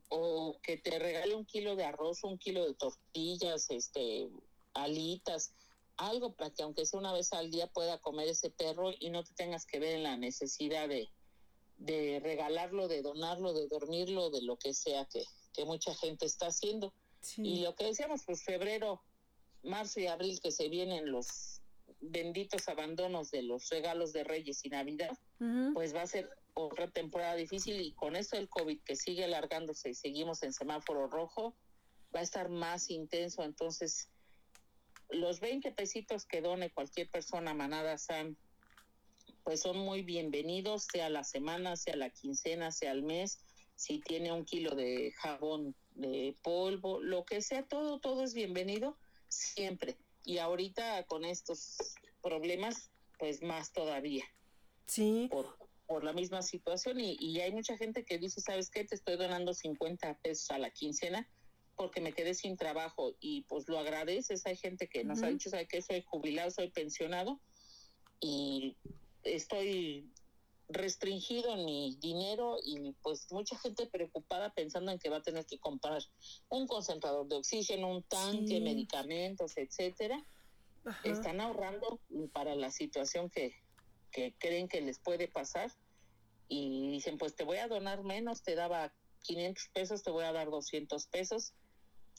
O que te regale un kilo de arroz, un kilo de tortillas, este, alitas, algo para que aunque sea una vez al día pueda comer ese perro y no te tengas que ver en la necesidad de, de regalarlo, de donarlo, de dormirlo, de lo que sea que, que mucha gente está haciendo. Y lo que decíamos, pues febrero, marzo y abril que se vienen los benditos abandonos de los regalos de Reyes y Navidad, pues va a ser otra temporada difícil y con esto del COVID que sigue alargándose y seguimos en semáforo rojo, va a estar más intenso. Entonces, los 20 pesitos que done cualquier persona Manada San, pues son muy bienvenidos, sea la semana, sea la quincena, sea el mes, si tiene un kilo de jabón de polvo, lo que sea, todo, todo es bienvenido siempre. Y ahorita con estos problemas, pues más todavía. Sí. Por, por la misma situación y, y, hay mucha gente que dice, ¿sabes qué? Te estoy donando 50 pesos a la quincena porque me quedé sin trabajo y pues lo agradeces. Hay gente que nos ha dicho, ¿sabes qué? Soy jubilado, soy pensionado y estoy restringido en mi dinero y pues mucha gente preocupada pensando en que va a tener que comprar un concentrador de oxígeno, un tanque, medicamentos, etcétera. Están ahorrando para la situación que, que creen que les puede pasar y dicen, pues te voy a donar menos, te daba 500 pesos, te voy a dar 200 pesos.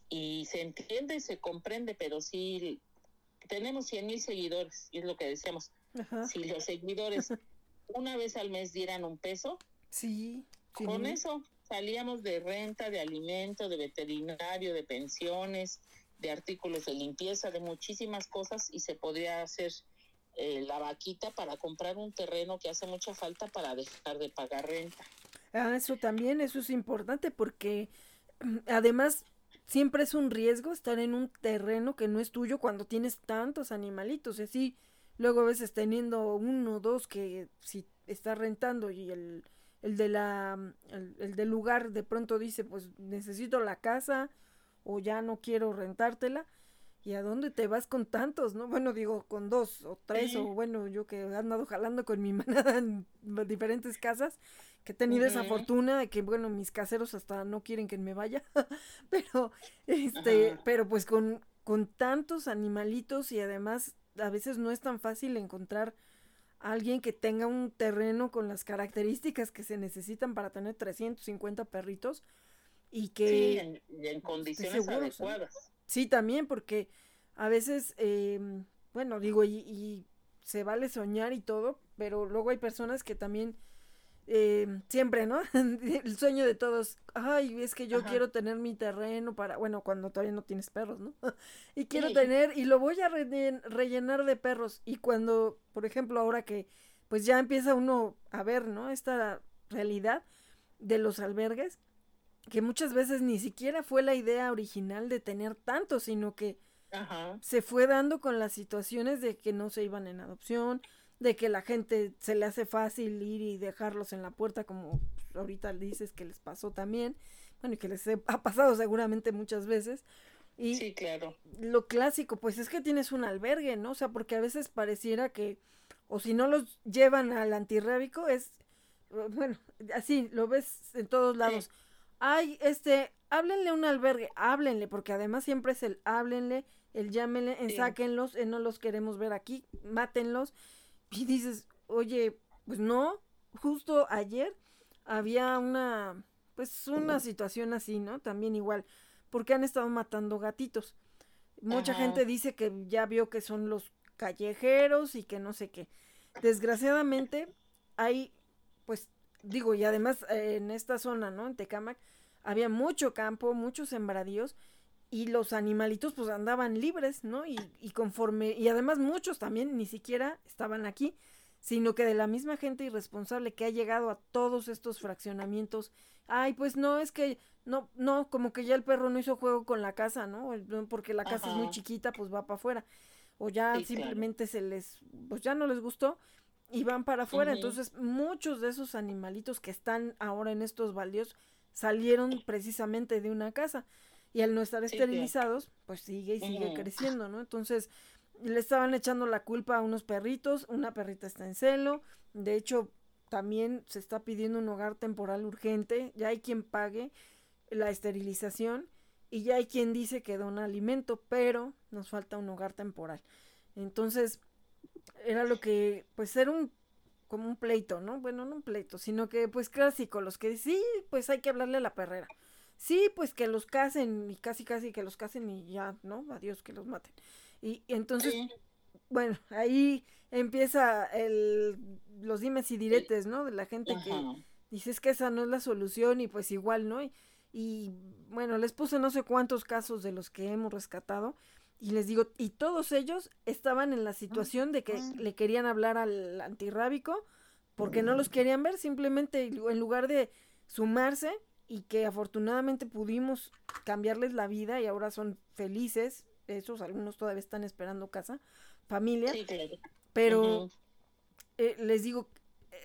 Y se entiende y se comprende, pero sí tenemos 100 mil seguidores y es lo que decíamos, si los seguidores una vez al mes dieran un peso, sí, con eso salíamos de renta, de alimento, de veterinario, de pensiones, de artículos de limpieza, de muchísimas cosas y se podría hacer eh, la vaquita para comprar un terreno que hace mucha falta para dejar de pagar renta. Ah, eso también, eso es importante porque además siempre es un riesgo estar en un terreno que no es tuyo cuando tienes tantos animalitos, así luego a veces teniendo uno o dos que si está rentando y el, el de la el, del lugar de pronto dice pues necesito la casa o ya no quiero rentártela y a dónde te vas con tantos no bueno digo con dos o tres o bueno yo que he andado jalando con mi manada en diferentes casas que he tenido esa fortuna de que bueno mis caseros hasta no quieren que me vaya pero este pero pues con con tantos animalitos y además a veces no es tan fácil encontrar a alguien que tenga un terreno con las características que se necesitan para tener 350 perritos y que... Sí, en, condiciones adecuadas. Sí, también porque a veces, eh, bueno, digo, y, y se vale soñar y todo, pero luego hay personas que también eh, siempre, ¿no? el sueño de todos, ay, es que yo quiero tener mi terreno para, bueno, cuando todavía no tienes perros, ¿no? y quiero tener, y lo voy a rellenar de perros. Y cuando, por ejemplo, ahora que, pues ya empieza uno a ver, ¿no? Esta realidad de los albergues, que muchas veces ni siquiera fue la idea original de tener tantos, sino que se fue dando con las situaciones de que no se iban en adopción, de que la gente se le hace fácil ir y dejarlos en la puerta, como ahorita dices que les pasó también, bueno, y que les ha pasado seguramente muchas veces. Y sí, claro. Lo clásico, pues es que tienes un albergue, ¿no? O sea, porque a veces pareciera que, o si no los llevan al antirrábico, es, bueno, así, lo ves en todos lados. Ay, este, háblenle un albergue, háblenle, porque además siempre es el háblenle, el llámenle, ensáquenlos, eh, no los queremos ver aquí, mátenlos. Y dices, oye, pues no, justo ayer había una, pues una situación así, ¿no? También igual, porque han estado matando gatitos. Mucha gente dice que ya vio que son los callejeros y que no sé qué. Desgraciadamente, hay, pues, digo, y además eh, en esta zona, ¿no? En Tecamac, había mucho campo, muchos sembradíos, y los animalitos pues andaban libres, ¿no? Y, y conforme, y además muchos también ni siquiera estaban aquí, sino que de la misma gente irresponsable que ha llegado a todos estos fraccionamientos, ay, pues no, es que, no, no, como que ya el perro no hizo juego con la casa, ¿no? Porque la casa es muy chiquita, pues va para afuera. O ya simplemente se les, pues ya no les gustó y van para afuera. Entonces, muchos de esos animalitos que están ahora en estos baldíos salieron precisamente de una casa y al no estar esterilizados, pues sigue y sigue creciendo, ¿no? Entonces, le estaban echando la culpa a unos perritos, una perrita está en celo, de hecho, también se está pidiendo un hogar temporal urgente, ya hay quien pague la esterilización y ya hay quien dice que dona alimento, pero nos falta un hogar temporal. Entonces, era lo que, pues era un, como un pleito, ¿no? Bueno, no un pleito, sino que pues clásico, los que sí, pues hay que hablarle a la perrera. Sí, pues que los casen y casi casi que los casen y ya, ¿no? Adiós, que los maten. Y, entonces, bueno, ahí empieza el, los dimes y diretes, ¿no? De la gente que dice es que esa no es la solución y pues igual, ¿no? Y, y bueno, les puse no sé cuántos casos de los que hemos rescatado y les digo, y todos ellos estaban en la situación de que le querían hablar al antirrábico porque no los querían ver, simplemente en lugar de sumarse y que afortunadamente pudimos cambiarles la vida y ahora son felices, esos algunos todavía están esperando casa, familia, pero eh, les digo,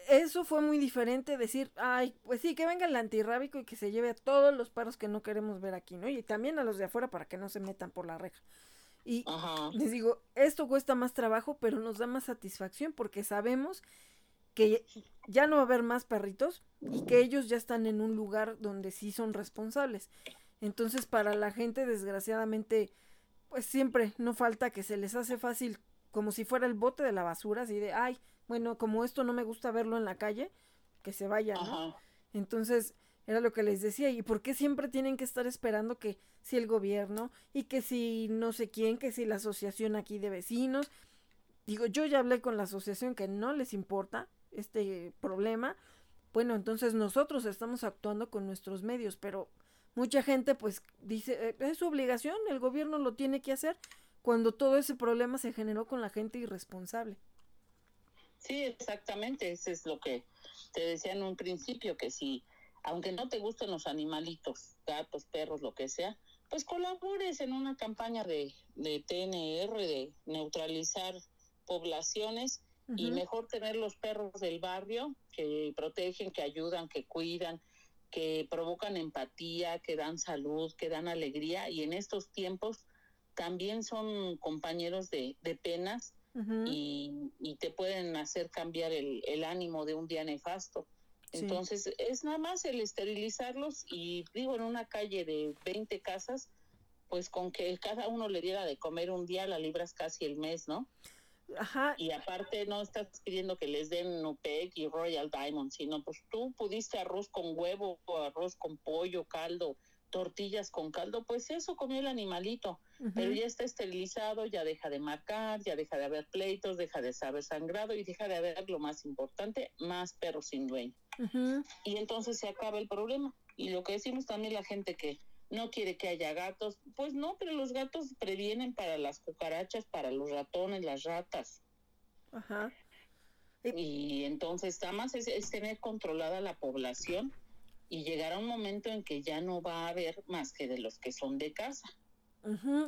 eso fue muy diferente decir, ay, pues sí, que venga el antirrábico y que se lleve a todos los perros que no queremos ver aquí, ¿no? Y también a los de afuera para que no se metan por la reja. Y les digo, esto cuesta más trabajo, pero nos da más satisfacción porque sabemos que ya no va a haber más perritos y que ellos ya están en un lugar donde sí son responsables. Entonces, para la gente, desgraciadamente, pues siempre no falta que se les hace fácil, como si fuera el bote de la basura, así de, ay, bueno, como esto no me gusta verlo en la calle, que se vaya, ¿no? Entonces, era lo que les decía, ¿y por qué siempre tienen que estar esperando que si el gobierno y que si no sé quién, que si la asociación aquí de vecinos? Digo, yo ya hablé con la asociación que no les importa este problema. Bueno, entonces nosotros estamos actuando con nuestros medios, pero mucha gente pues dice, eh, es su obligación, el gobierno lo tiene que hacer cuando todo ese problema se generó con la gente irresponsable. Sí, exactamente, eso es lo que te decía en un principio, que si, aunque no te gusten los animalitos, gatos, perros, lo que sea, pues colabores en una campaña de, de TNR, de neutralizar poblaciones y mejor tener los perros del barrio que protegen, que ayudan, que cuidan, que provocan empatía, que dan salud, que dan alegría y en estos tiempos también son compañeros de, de penas y, te pueden hacer cambiar el, el, ánimo de un día nefasto. Entonces, es nada más el esterilizarlos y digo, en una calle de 20 casas, pues con que cada uno le diera de comer un día, la libras casi el mes, ¿no? Ajá. Y aparte no estás pidiendo que les den Nupec y Royal Diamond, sino pues tú pudiste arroz con huevo, arroz con pollo, caldo, tortillas con caldo, pues eso comió el animalito, pero ya está esterilizado, ya deja de marcar, ya deja de haber pleitos, deja de saber sangrado y deja de haber lo más importante, más perros sin dueño. Y entonces se acaba el problema. Y lo que decimos también la gente que no quiere que haya gatos, pues no, pero los gatos previenen para las cucarachas, para los ratones, las ratas. Ajá. Y entonces, nada más es, es tener controlada la población y llegará un momento en que ya no va a haber más que de los que son de casa.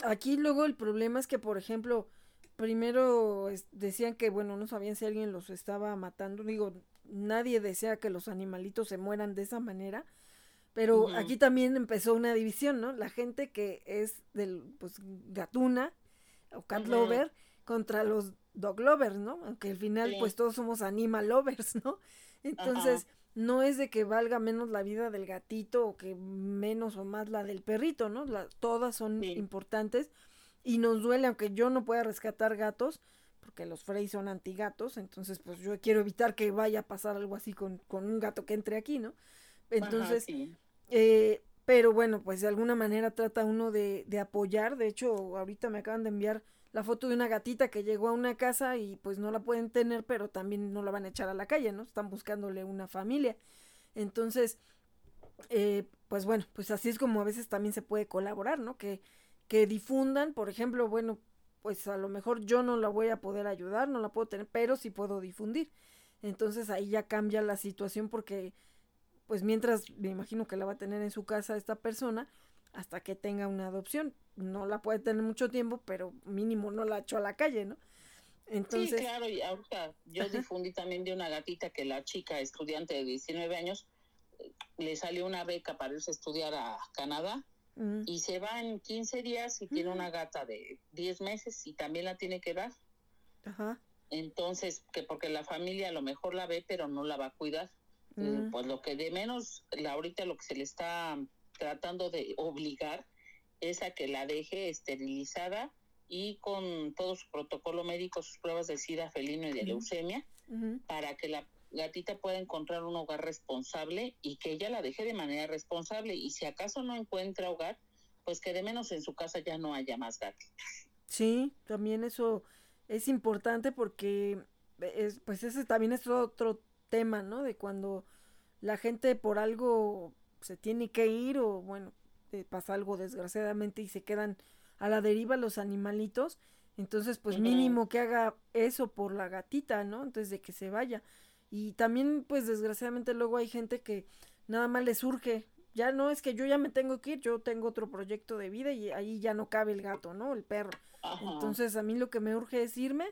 Aquí luego el problema es que, por ejemplo, primero decían que, bueno, no sabían si alguien los estaba matando. Digo, nadie desea que los animalitos se mueran de esa manera. Pero aquí también empezó una división, ¿no? La gente que es del, pues, gatuna o cat lover contra los dog lovers, ¿no? Aunque al final, pues, todos somos animal lovers, ¿no? Entonces, no es de que valga menos la vida del gatito o que menos o más la del perrito, ¿no? todas son importantes y nos duele, aunque yo no pueda rescatar gatos, porque los Frey son antigatos, entonces pues yo quiero evitar que vaya a pasar algo así con, con un gato que entre aquí, ¿no? Entonces, eh, pero bueno, pues de alguna manera trata uno de, de apoyar, de hecho ahorita me acaban de enviar la foto de una gatita que llegó a una casa y pues no la pueden tener, pero también no la van a echar a la calle, ¿no? Están buscándole una familia. Entonces, eh, pues bueno, pues así es como a veces también se puede colaborar, ¿no? Que que difundan, por ejemplo, bueno, pues a lo mejor yo no la voy a poder ayudar, no la puedo tener, pero sí puedo difundir. Entonces ahí ya cambia la situación porque, pues mientras me imagino que la va a tener en su casa esta persona, hasta que tenga una adopción. No la puede tener mucho tiempo, pero mínimo no la echó a la calle, ¿no? Entonces... Sí, claro, y ahorita yo difundí también de una gatita que la chica, estudiante de 19 años, le salió una beca para irse a estudiar a Canadá mm. y se va en 15 días y tiene una gata de 10 meses y también la tiene que dar. Ajá. Entonces, que porque la familia a lo mejor la ve, pero no la va a cuidar. Mm. Pues lo que de menos, la, ahorita lo que se le está tratando de obligar es a que la deje esterilizada y con todo su protocolo médico, sus pruebas de sida felino y de leucemia, para que la gatita pueda encontrar un hogar responsable y que ella la deje de manera responsable. Y si acaso no encuentra hogar, pues que de menos en su casa ya no haya más gatitas. Sí, también eso es importante porque es, pues ese también es otro tema, ¿no? De cuando la gente por algo se tiene que ir o bueno, eh, pasa algo desgraciadamente y se quedan a la deriva los animalitos, entonces pues mínimo que haga eso por la gatita, ¿no? Antes de que se vaya. Y también pues desgraciadamente luego hay gente que nada más le surge, ya no es que yo ya me tengo que ir, yo tengo otro proyecto de vida y ahí ya no cabe el gato, ¿no? El perro. Entonces a mí lo que me urge es irme,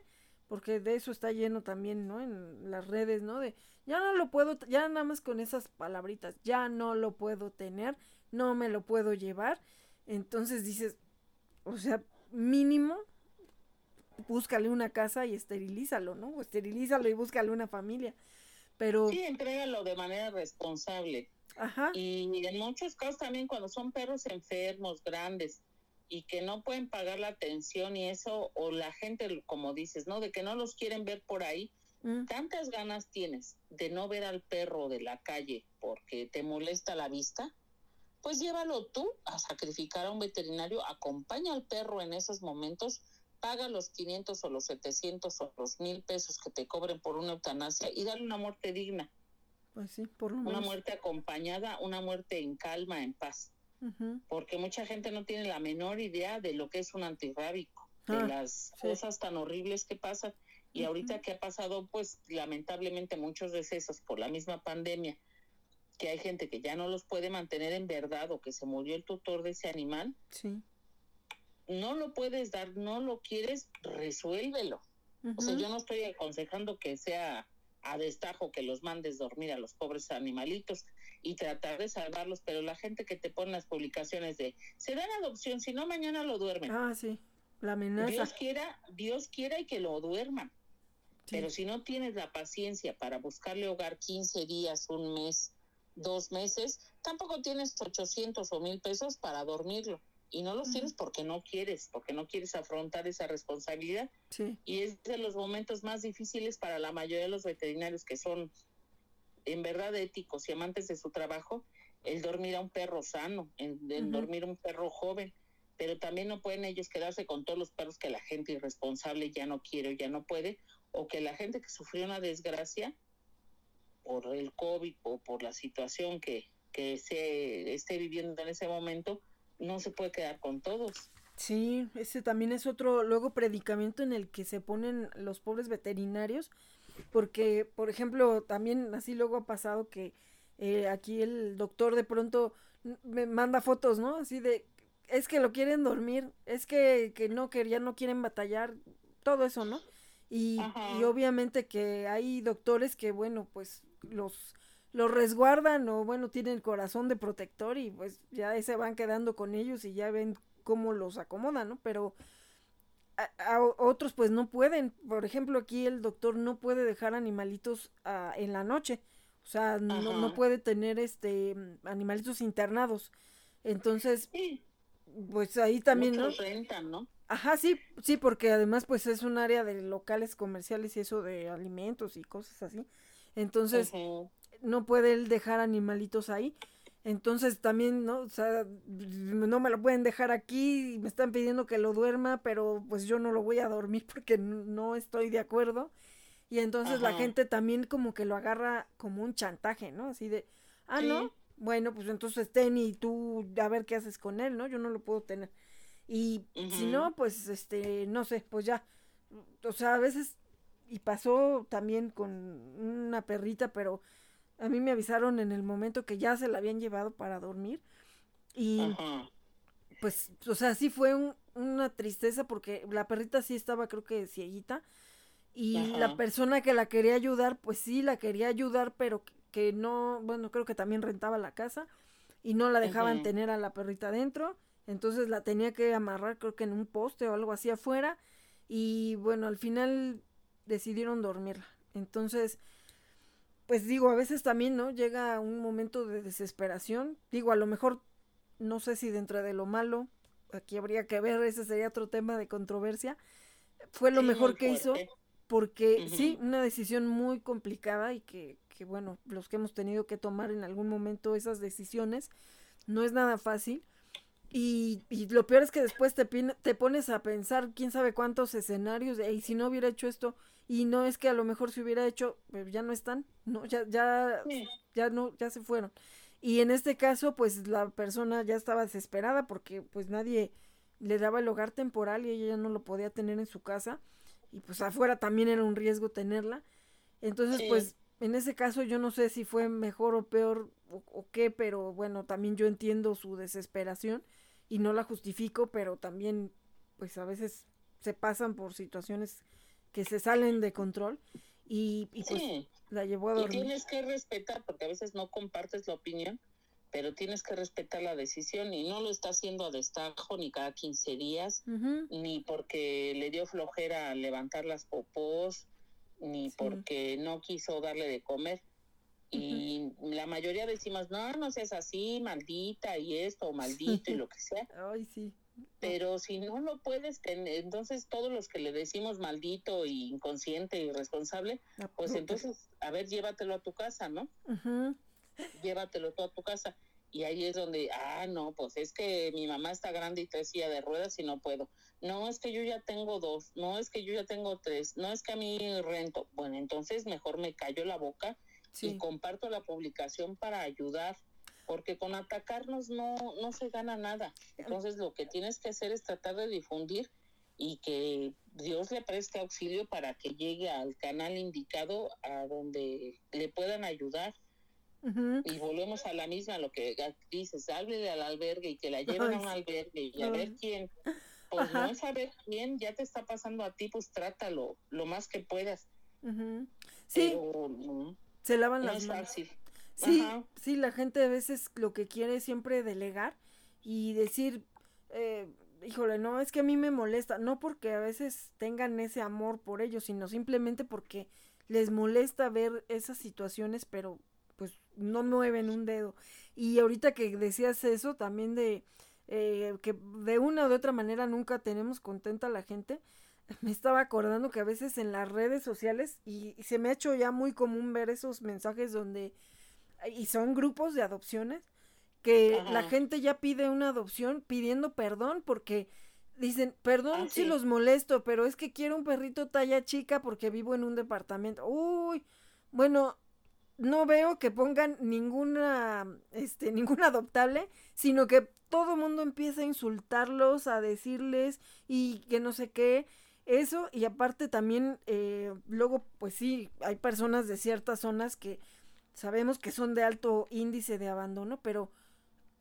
porque de eso está lleno también, ¿no? En las redes, ¿no? De ya no lo puedo, ya nada más con esas palabritas, ya no lo puedo tener, no me lo puedo llevar. Entonces dices, o sea, mínimo, búscale una casa y esterilízalo, ¿no? O esterilízalo y búscale una familia. Pero... Sí, entrégalo de manera responsable. Ajá. Y en muchos casos también cuando son perros enfermos, grandes, y que no pueden pagar la atención y eso, o la gente, como dices, ¿no? De que no los quieren ver por ahí, Mm. tantas ganas tienes de no ver al perro de la calle porque te molesta la vista, pues llévalo tú a sacrificar a un veterinario, acompaña al perro en esos momentos, paga los 500 o los 700 o los mil pesos que te cobren por una eutanasia y dale una muerte digna. Pues sí, por Una muerte acompañada, una muerte en calma, en paz. Porque mucha gente no tiene la menor idea de lo que es un antirrábico, de ah, las cosas tan horribles que pasan. Y ahorita que ha pasado, pues lamentablemente muchos decesos por la misma pandemia, que hay gente que ya no los puede mantener en verdad o que se murió el tutor de ese animal, sí. no lo puedes dar, no lo quieres, resuélvelo. O sea, yo no estoy aconsejando que sea a destajo que los mandes dormir a los pobres animalitos y tratar de salvarlos, pero la gente que te pone las publicaciones de se dan adopción, si no mañana lo duermen. Ah, sí, la amenaza. Dios quiera, Dios quiera y que lo duerman. Pero si no tienes la paciencia para buscarle hogar 15 días, un mes, dos meses, tampoco tienes 800 o mil pesos para dormirlo. Y no los tienes porque no quieres, porque no quieres afrontar esa responsabilidad. Y es de los momentos más difíciles para la mayoría de los veterinarios que son en verdad éticos y amantes de su trabajo, el dormir a un perro sano, el, dormir a un perro joven. Pero también no pueden ellos quedarse con todos los perros que la gente irresponsable ya no quiere o ya no puede, o que la gente que sufrió una desgracia por el COVID o por la situación que, que se esté viviendo en ese momento, no se puede quedar con todos. Sí, ese también es otro luego predicamento en el que se ponen los pobres veterinarios, porque, por ejemplo, también así luego ha pasado que eh, aquí el doctor de pronto me manda fotos, ¿no? Así de, es que lo quieren dormir, es que, que no, que ya no quieren batallar, todo eso, ¿no? Y, obviamente que hay doctores que, bueno, pues los, los resguardan o, bueno, tienen el corazón de protector y pues ya se van quedando con ellos y ya ven cómo los acomodan, ¿no? Pero a, otros pues no pueden. Por ejemplo, aquí el doctor no puede dejar animalitos ah, en la noche. O sea, no, no, puede tener este animalitos internados. Entonces, pues ahí también, ¿no? Rentan, ¿no? Ajá, sí, sí, porque además pues es un área de locales comerciales y eso de alimentos y cosas así. Entonces, no puede él dejar animalitos ahí. Entonces también, ¿no? O sea, no me lo pueden dejar aquí, me están pidiendo que lo duerma, pero pues yo no lo voy a dormir porque no estoy de acuerdo. Y entonces la gente también como que lo agarra como un chantaje, ¿no? Así de, ah, no, bueno, pues entonces ten y tú a ver qué haces con él, ¿no? Yo no lo puedo tener. Y si no, pues, este, no sé, pues ya. O sea, a veces, y pasó también con una perrita, pero a mí me avisaron en el momento que ya se la habían llevado para dormir. Y pues, o sea, sí fue una tristeza porque la perrita sí estaba, creo que cieguita. Y la persona que la quería ayudar, pues sí, la quería ayudar, pero que no, bueno, creo que también rentaba la casa y no la dejaban tener a la perrita adentro. Entonces la tenía que amarrar, creo que en un poste o algo así afuera. Y bueno, al final decidieron dormirla. Entonces, pues digo, a veces también, ¿no? Llega un momento de desesperación. Digo, a lo mejor, no sé si dentro de lo malo, aquí habría que ver, ese sería otro tema de controversia. Fue lo mejor que hizo, porque sí, una decisión muy complicada y que, que, bueno, los que hemos tenido que tomar en algún momento esas decisiones, no es nada fácil y, y, lo peor es que después te, te pones a pensar quién sabe cuántos escenarios, y si no hubiera hecho esto, y no es que a lo mejor se hubiera hecho, pues ya no están, no, ya, ya, ya no, ya se fueron. Y en este caso, pues la persona ya estaba desesperada porque pues nadie le daba el hogar temporal y ella ya no lo podía tener en su casa. Y pues afuera también era un riesgo tenerla. Entonces, pues en ese caso yo no sé si fue mejor o peor o, o, qué, pero bueno, también yo entiendo su desesperación y no la justifico, pero también pues a veces se pasan por situaciones que se salen de control y, pues la llevó a dormir. Y tienes que respetar, porque a veces no compartes la opinión, pero tienes que respetar la decisión y no lo está haciendo a destajo ni cada 15 días, ni porque le dio flojera levantar las popós, ni porque no quiso darle de comer. Y la mayoría decimos, no, no seas así, maldita y esto, o maldito y lo que sea. Ay, sí. Pero si no lo puedes tener, entonces todos los que le decimos maldito y inconsciente y irresponsable, pues entonces, a ver, llévatelo a tu casa, ¿no? Llévatelo tú a tu casa. Y ahí es donde, ah, no, pues es que mi mamá está grande y tres silla de ruedas y no puedo. No, es que yo ya tengo dos. No, es que yo ya tengo tres. No, es que a mí rento. Bueno, entonces mejor me callo la boca y comparto la publicación para ayudar, porque con atacarnos no, no se gana nada. Entonces lo que tienes que hacer es tratar de difundir y que Dios le preste auxilio para que llegue al canal indicado a donde le puedan ayudar. Y volvemos a la misma, lo que dices, háblele al albergue y que la lleven a un albergue y a ver quién. Pues no es saber quién, ya te está pasando a ti, pues trátalo lo más que puedas. Sí se lavan las manos. Sí, sí, la gente a veces lo que quiere es siempre delegar y decir, eh, híjole, no, es que a mí me molesta, no porque a veces tengan ese amor por ellos, sino simplemente porque les molesta ver esas situaciones, pero pues no mueven un dedo. Y ahorita que decías eso también de eh, que de una u de otra manera nunca tenemos contenta a la gente, me estaba acordando que a veces en las redes sociales, y, se me ha hecho ya muy común ver esos mensajes donde, y son grupos de adopciones, que la gente ya pide una adopción pidiendo perdón porque dicen, perdón ah, si los molesto, pero es que quiero un perrito talla chica porque vivo en un departamento. Uy, bueno, no veo que pongan ninguna, este, ningún adoptable, sino que todo mundo empieza a insultarlos, a decirles y que no sé qué. Eso, y aparte también, eh, luego, pues sí, hay personas de ciertas zonas que sabemos que son de alto índice de abandono, pero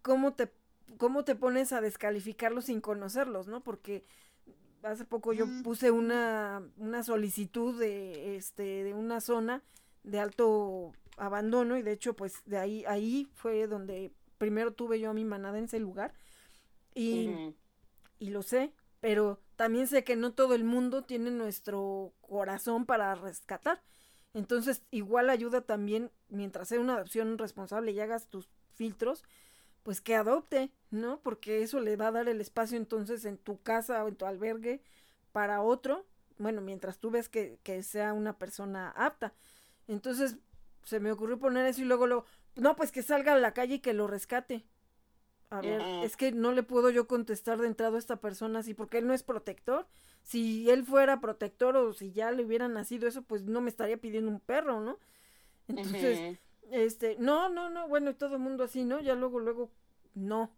¿cómo te, cómo te pones a descalificarlos sin conocerlos, no? Porque hace poco yo puse una, una solicitud de, este, de una zona de alto abandono y de hecho, pues de ahí, ahí fue donde primero tuve yo a mi manada en ese lugar y, y lo sé, pero también sé que no todo el mundo tiene nuestro corazón para rescatar. Entonces, igual ayuda también, mientras sea una adopción responsable y hagas tus filtros, pues que adopte, ¿no? Porque eso le va a dar el espacio entonces en tu casa o en tu albergue para otro, bueno, mientras tú ves que, que sea una persona apta. Entonces, se me ocurrió poner eso y luego lo, no, pues que salga a la calle y que lo rescate. A ver, es que no le puedo yo contestar de entrada a esta persona así, porque él no es protector. Si él fuera protector o si ya le hubiera nacido eso, pues no me estaría pidiendo un perro, ¿no? Entonces, este, no, no, no, bueno, todo el mundo así, ¿no? Ya luego, luego, no.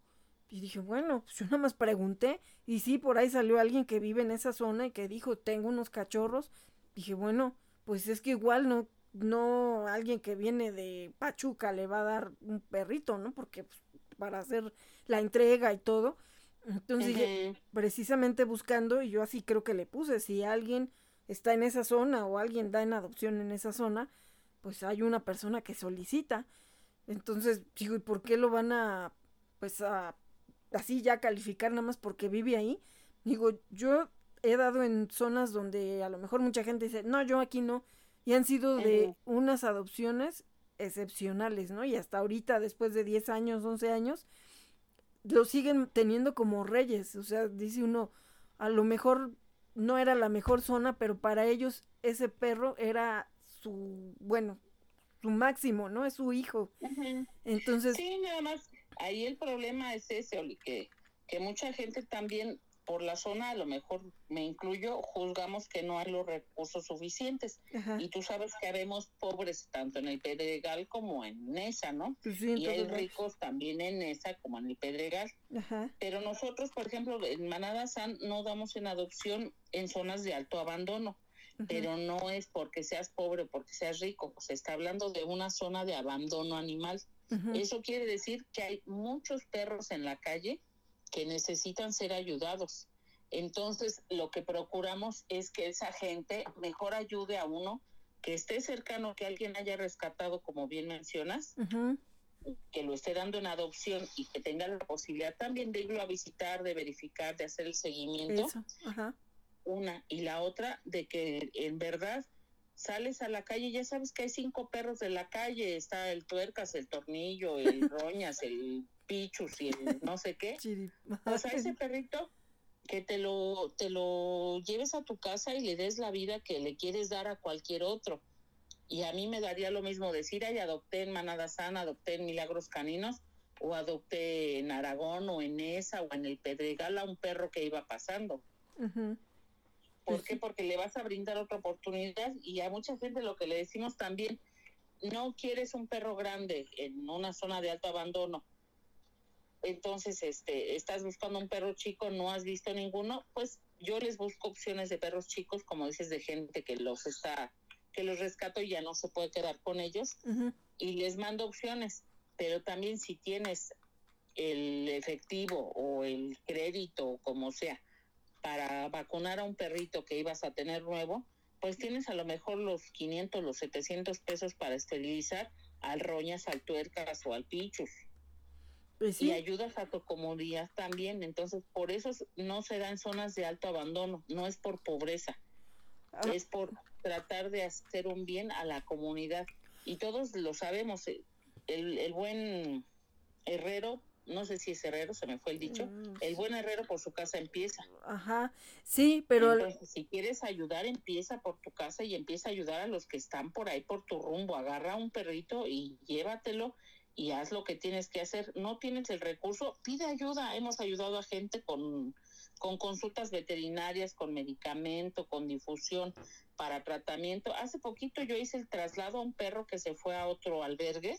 Y dije, bueno, pues yo nada más pregunté. Y sí, por ahí salió alguien que vive en esa zona y que dijo, tengo unos cachorros. Dije, bueno, pues es que igual no, no alguien que viene de Pachuca le va a dar un perrito, ¿no? Porque pues, para hacer la entrega y todo. Entonces dije, precisamente buscando, y yo así creo que le puse, si alguien está en esa zona o alguien da en adopción en esa zona, pues hay una persona que solicita. Entonces, digo, ¿y por qué lo van a, pues a, así ya calificar nada más porque vive ahí? Digo, yo he dado en zonas donde a lo mejor mucha gente dice, no, yo aquí no. Y han sido de unas adopciones excepcionales, ¿no? Y hasta ahorita, después de 10 años, 11 años, lo siguen teniendo como reyes. O sea, dice uno, a lo mejor no era la mejor zona, pero para ellos ese perro era su, bueno, su máximo, ¿no? Es su hijo. Entonces... Sí, nada más, ahí el problema es ese, Oli, que, que mucha gente también por la zona, a lo mejor me incluyo, juzgamos que no hay los recursos suficientes. Y tú sabes que haremos pobres tanto en el Pedregal como en Nesa, ¿no? Pues y hay ricos también en Nesa como en el Pedregal. Pero nosotros, por ejemplo, en Manada San no damos en adopción en zonas de alto abandono. Pero no es porque seas pobre o porque seas rico, se está hablando de una zona de abandono animal. Eso quiere decir que hay muchos perros en la calle que necesitan ser ayudados. Entonces, lo que procuramos es que esa gente mejor ayude a uno que esté cercano, que alguien haya rescatado, como bien mencionas, que lo esté dando en adopción y que tenga la posibilidad también de irlo a visitar, de verificar, de hacer el seguimiento. Una. Y la otra, de que en verdad sales a la calle, ya sabes que hay cinco perros de la calle, está el tuercas, el tornillo, el roñas, el pichus y el no sé qué. O sea, ese perrito que te lo, te lo lleves a tu casa y le des la vida que le quieres dar a cualquier otro. Y a mí me daría lo mismo decir, ay, adopté en Manada Sana, adopté en Milagros Caninos, o adopté en Aragón, o en esa, o en el Pedregal a un perro que iba pasando. ¿Por qué? Porque le vas a brindar otra oportunidad y a mucha gente lo que le decimos también, no quieres un perro grande en una zona de alto abandono, entonces este, estás buscando un perro chico, no has visto ninguno, pues yo les busco opciones de perros chicos, como dices, de gente que los está, que los rescato y ya no se puede quedar con ellos, y les mando opciones, pero también si tienes el efectivo o el crédito, como sea, para vacunar a un perrito que ibas a tener nuevo, pues tienes a lo mejor los 500, los 700 pesos para esterilizar al roñas, al tuercas o al pichus. Pues y ayudas a tu comunidad también. Entonces, por eso no se da en zonas de alto abandono, no es por pobreza, ah. es por tratar de hacer un bien a la comunidad. Y todos lo sabemos, eh, el, el buen herrero no sé si es herrero, se me fue el dicho, mm, el buen herrero por su casa empieza. Ajá, sí, pero... Entonces, si quieres ayudar, empieza por tu casa y empieza a ayudar a los que están por ahí por tu rumbo. Agarra un perrito y llévatelo y haz lo que tienes que hacer. No tienes el recurso, pide ayuda. Hemos ayudado a gente con, con consultas veterinarias, con medicamento, con difusión para tratamiento. Hace poquito yo hice el traslado a un perro que se fue a otro albergue.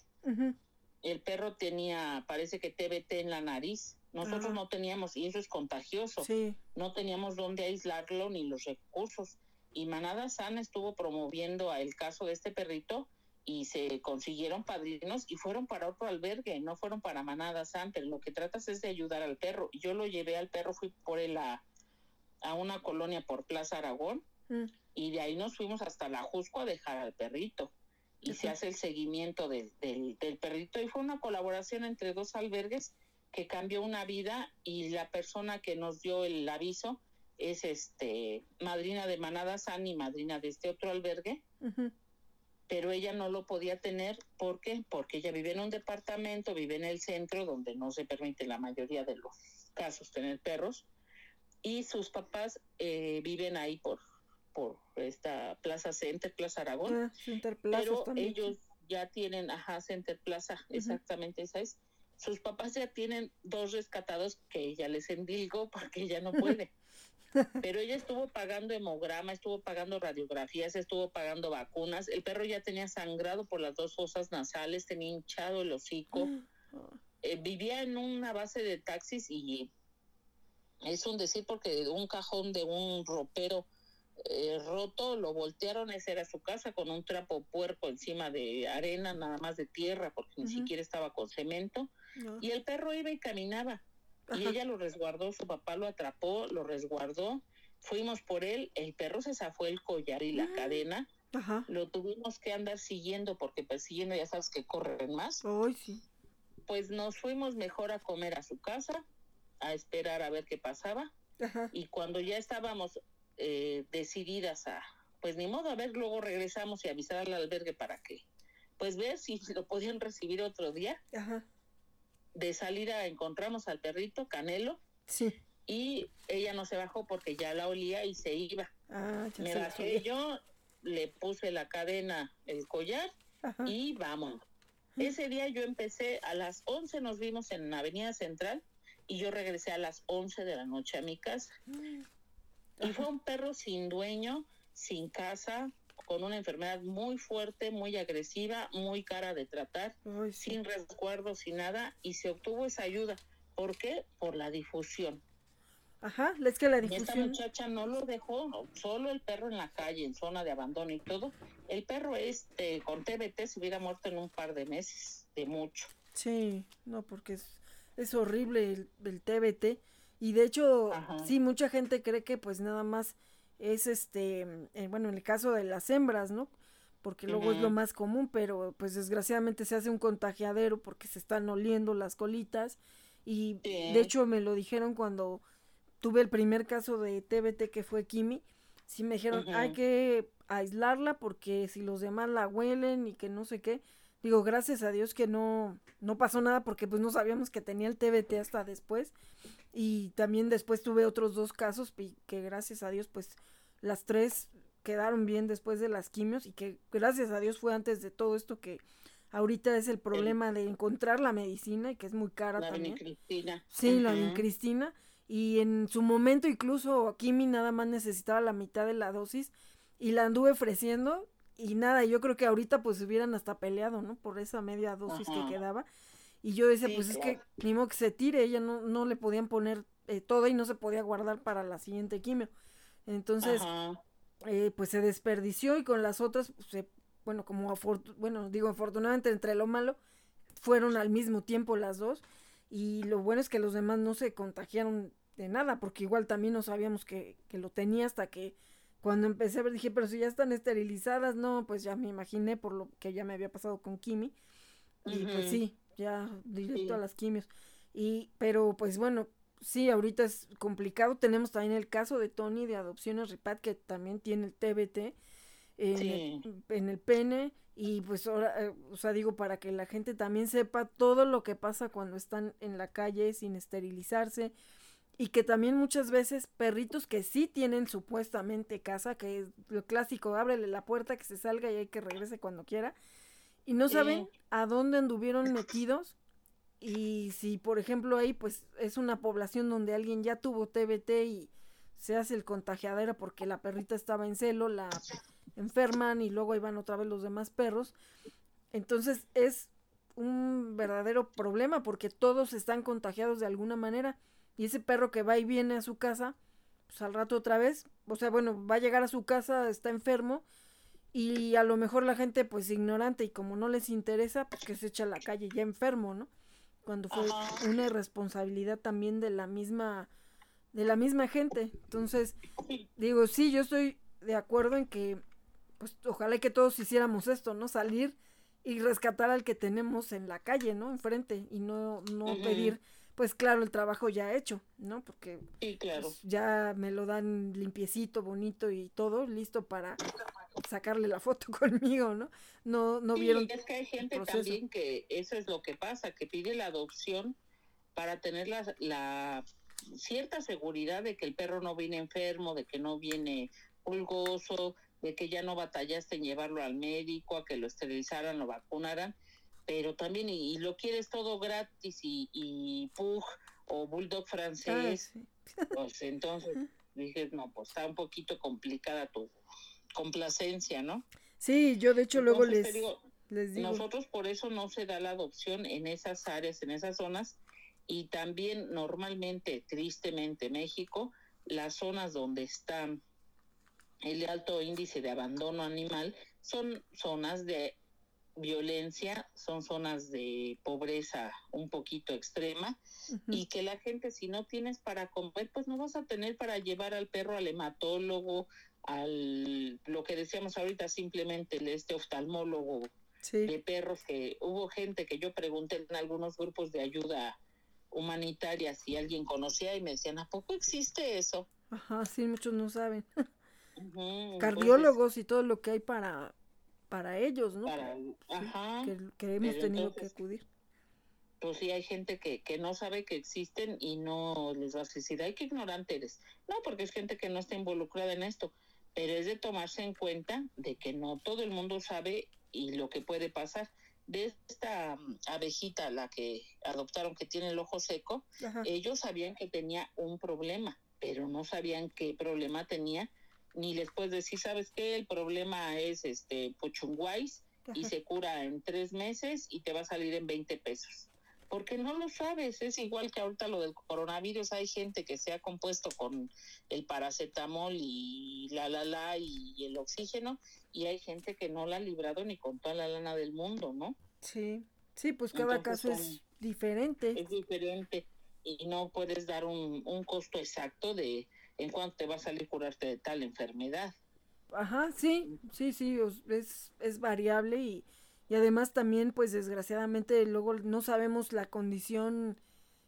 El perro tenía, parece que TBT en la nariz. Nosotros no teníamos, y eso es contagioso. No teníamos dónde aislarlo ni los recursos. Y Manada Sana estuvo promoviendo el caso de este perrito y se consiguieron padrinos y fueron para otro albergue, no fueron para manadas antes. Lo que tratas es de ayudar al perro. Yo lo llevé al perro, fui por él a, una colonia por Plaza Aragón mm. y de ahí nos fuimos hasta la Jusco a dejar al perrito. Y se hace el seguimiento del, del, del perrito y fue una colaboración entre dos albergues que cambió una vida y la persona que nos dio el aviso es este madrina de Manada San y madrina de este otro albergue pero ella no lo podía tener. ¿Por qué? Porque ella vive en un departamento, vive en el centro, donde no se permite la mayoría de los casos tener perros, y sus papás eh, viven ahí por, por esta Plaza Center, Plaza Aragón. Ah, pero ellos ya tienen, ajá, Center Plaza, exactamente esa es. Sus papás ya tienen dos rescatados que ella les endilgo porque ella no puede. Pero ella estuvo pagando hemograma, estuvo pagando radiografías, estuvo pagando vacunas. El perro ya tenía sangrado por las dos fosas nasales, tenía hinchado el hocico. eh, vivía en una base de taxis y es un decir porque un cajón de un ropero eh, roto lo voltearon, esa era su casa, con un trapo puerco encima de arena, nada más de tierra, porque ni siquiera estaba con cemento. Y el perro iba y caminaba. Y ella lo resguardó, su papá lo atrapó, lo resguardó. Fuimos por él, el perro se zafó el collar y la ah. cadena. Lo tuvimos que andar siguiendo porque persiguiendo ya sabes que corren más. sí. Pues nos fuimos mejor a comer a su casa, a esperar a ver qué pasaba. Y cuando ya estábamos eh, decididas a, pues ni modo, a ver, luego regresamos y avisar al albergue para que, pues ver si lo podían recibir otro día. De salida encontramos al perrito Canelo. Sí. Y ella no se bajó porque ya la olía y se iba. Ah, Me bajé yo, le puse la cadena, el collar y vamos. Ese día yo empecé a las 11, nos vimos en Avenida Central y yo regresé a las 11 de la noche a mi casa. Mm. Y fue un perro sin dueño, sin casa, con una enfermedad muy fuerte, muy agresiva, muy cara de tratar, sin resguardo, sin nada, y se obtuvo esa ayuda. ¿Por qué? Por la difusión. Ajá, es que la difusión. esta muchacha no lo dejó, solo el perro en la calle, en zona de abandono y todo. El perro este con TBT se hubiera muerto en un par de meses, de mucho. Sí, no, porque es, es horrible el, el TBT. Y de hecho, sí, mucha gente cree que pues nada más es este, eh, bueno, en el caso de las hembras, ¿no? Porque luego es lo más común, pero pues desgraciadamente se hace un contagiadero porque se están oliendo las colitas. Y de hecho me lo dijeron cuando tuve el primer caso de TBT que fue Kimi. Sí me dijeron, hay que aislarla porque si los demás la huelen y que no sé qué. Digo, gracias a Dios que no, no pasó nada porque pues no sabíamos que tenía el TBT hasta después. Y también después tuve otros dos casos que gracias a Dios pues las tres quedaron bien después de las quimios y que gracias a Dios fue antes de todo esto que ahorita es el problema de encontrar la medicina y que es muy cara la también. Cristina. Sí, la de Cristina. Y en su momento incluso Kimi nada más necesitaba la mitad de la dosis y la anduve ofreciendo y nada, yo creo que ahorita pues hubieran hasta peleado, ¿no? Por esa media dosis que quedaba. Y yo decía, pues es que ni modo que se tire, ella no, no le podían poner eh, todo y no se podía guardar para la siguiente quimio. Entonces, eh, pues se desperdició y con las otras, pues, bueno, como bueno, digo, afortunadamente entre lo malo, fueron al mismo tiempo las dos. Y lo bueno es que los demás no se contagiaron de nada, porque igual también no sabíamos que, que lo tenía hasta que cuando empecé a ver dije, pero si ya están esterilizadas, no, pues ya me imaginé por lo que ya me había pasado con Kimi. Y pues sí, ya directo a las quimios. Y, pero pues bueno, sí, ahorita es complicado. Tenemos también el caso de Tony de Adopciones Ripat, que también tiene el TBT en, el, pene. Y pues ahora, eh, o sea, digo, para que la gente también sepa todo lo que pasa cuando están en la calle sin esterilizarse. Y que también muchas veces perritos que sí tienen supuestamente casa, que es lo clásico, ábrele la puerta, que se salga y hay que regrese cuando quiera y no saben a dónde anduvieron metidos y si por ejemplo ahí pues es una población donde alguien ya tuvo TBT y se hace el contagiadero porque la perrita estaba en celo, la enferman y luego ahí van otra vez los demás perros. Entonces es un verdadero problema porque todos están contagiados de alguna manera y ese perro que va y viene a su casa, pues al rato otra vez, o sea, bueno, va a llegar a su casa, está enfermo y a lo mejor la gente pues ignorante y como no les interesa, pues que se echa a la calle ya enfermo, ¿no? Cuando fue una irresponsabilidad también de la misma de la misma gente. Entonces, digo, sí, yo estoy de acuerdo en que pues ojalá que todos hiciéramos esto, ¿no? Salir y rescatar al que tenemos en la calle, ¿no? Enfrente y no no pedir pues claro, el trabajo ya hecho, ¿no? Porque pues, ya me lo dan limpiecito, bonito y todo, listo para sacarle la foto conmigo, ¿no? No, no vieron. Es que hay gente también que eso es lo que pasa, que pide la adopción para tener la, la cierta seguridad de que el perro no viene enfermo, de que no viene pulgoso, de que ya no batallaste en llevarlo al médico, a que lo esterilizaran, lo vacunaran pero también y, lo quieres todo gratis y, y Pug o Bulldog francés, pues entonces dije, no, pues está un poquito complicada tu complacencia, ¿no? Sí, yo de hecho luego les... Nosotros por eso no se da la adopción en esas áreas, en esas zonas, y también normalmente, tristemente, México, las zonas donde están el alto índice de abandono animal son zonas de violencia, son zonas de pobreza un poquito extrema y que la gente si no tienes para comer, pues no vas a tener para llevar al perro al hematólogo, al lo que decíamos ahorita simplemente este oftalmólogo de perros que hubo gente que yo pregunté en algunos grupos de ayuda humanitaria si alguien conocía y me decían, ¿a poco existe eso? Ajá, sí, muchos no saben. Cardiólogos y todo lo que hay para para ellos, ¿no? ajá, que, hemos tenido que acudir. Pues sí, hay gente que, que no sabe que existen y no les va a decir, ay, qué ignorante eres. No, porque es gente que no está involucrada en esto, pero es de tomarse en cuenta de que no todo el mundo sabe y lo que puede pasar. De esta mm, abejita, la que adoptaron que tiene el ojo seco, ellos sabían que tenía un problema, pero no sabían qué problema tenía ni les puedes decir, ¿sabes qué? El problema es este Puchunguais y se cura en tres meses y te va a salir en 20 pesos. Porque no lo sabes, es igual que ahorita lo del coronavirus, hay gente que se ha compuesto con el paracetamol y la la la y, el oxígeno y hay gente que no la ha librado ni con toda la lana del mundo, ¿no? Sí, sí, pues cada caso es diferente. Es diferente y no puedes dar un, un costo exacto de, en cuánto te va a salir curarte de tal enfermedad. Ajá, sí, sí, sí, es, es variable y, y además también, pues desgraciadamente, luego no sabemos la condición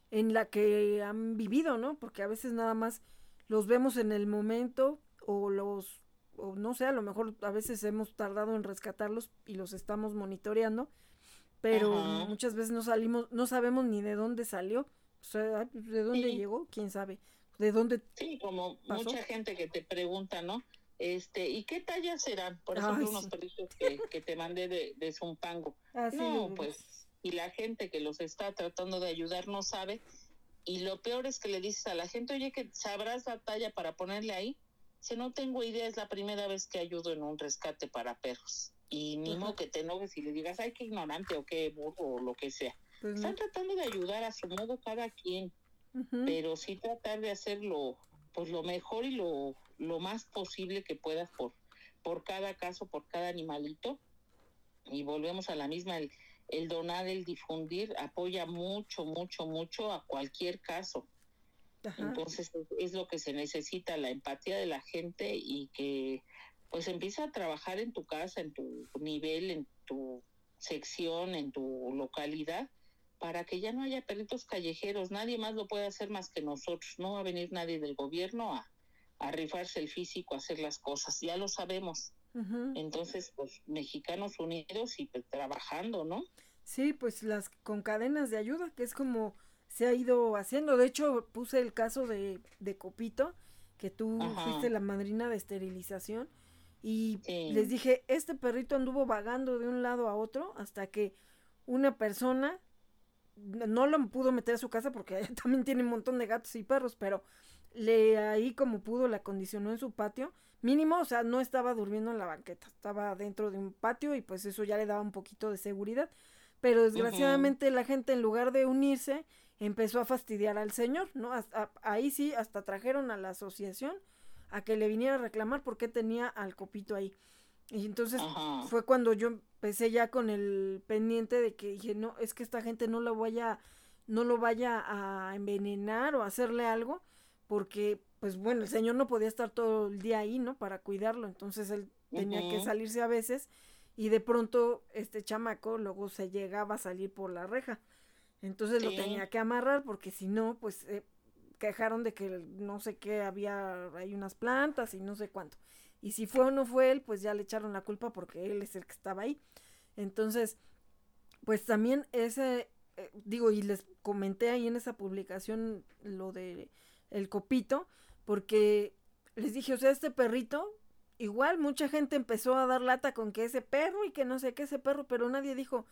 en la que han vivido, ¿no? Porque a veces nada más los vemos en el momento o los, o no sé, a lo mejor a veces hemos tardado en rescatarlos y los estamos monitoreando, pero muchas veces no salimos, no sabemos ni de dónde salió, o sea, de dónde llegó, quién sabe. ¿De dónde? Sí, como mucha gente que te pregunta, ¿no? Este, ¿y qué talla serán? Por ejemplo, unos perritos que, que, te mandé de, de Zumpango. Ah, no, pues, y la gente que los está tratando de ayudar no sabe. Y lo peor es que le dices a la gente, oye, que sabrás la talla para ponerle ahí. Si no tengo idea, es la primera vez que ayudo en un rescate para perros. Y ni modo que te enojes y le digas, ay, qué ignorante o qué burro o lo que sea. Pues Están tratando de ayudar a su modo cada quien pero sí tratar de hacerlo pues lo mejor y lo, lo más posible que puedas por, por cada caso, por cada animalito. Y volvemos a la misma, el, el donar, el difundir, apoya mucho, mucho, mucho a cualquier caso. Entonces es lo que se necesita, la empatía de la gente y que pues empieza a trabajar en tu casa, en tu nivel, en tu sección, en tu localidad, para que ya no haya perritos callejeros. Nadie más lo puede hacer más que nosotros. No va a venir nadie del gobierno a, a rifarse el físico, a hacer las cosas. Ya lo sabemos. Entonces, pues mexicanos unidos y pues, trabajando, ¿no? Sí, pues las con cadenas de ayuda, que es como se ha ido haciendo. De hecho, puse el caso de, de Copito, que tú fuiste la madrina de esterilización. Y les dije, este perrito anduvo vagando de un lado a otro hasta que una persona no lo pudo meter a su casa porque también tiene un montón de gatos y perros, pero le ahí como pudo la acondicionó en su patio. Mínimo, o sea, no estaba durmiendo en la banqueta, estaba dentro de un patio y pues eso ya le daba un poquito de seguridad. Pero desgraciadamente la gente en lugar de unirse empezó a fastidiar al señor, ¿no? ahí sí, hasta trajeron a la asociación a que le viniera a reclamar por qué tenía al copito ahí. Y entonces fue cuando yo empecé ya con el pendiente de que dije, no, es que esta gente no lo vaya, no lo vaya a envenenar o hacerle algo, porque, pues bueno, el señor no podía estar todo el día ahí, ¿no? Para cuidarlo, entonces él tenía que salirse a veces y de pronto este chamaco luego se llegaba a salir por la reja. Entonces lo tenía que amarrar porque si no, pues eh, quejaron de que no sé qué había, hay unas plantas y no sé cuánto. Y si fue o no fue él, pues ya le echaron la culpa porque él es el que estaba ahí. Entonces, pues también ese, eh, digo, y les comenté ahí en esa publicación lo de el copito, porque les dije, o sea, este perrito, igual mucha gente empezó a dar lata con que ese perro y que no sé qué ese perro, pero nadie dijo,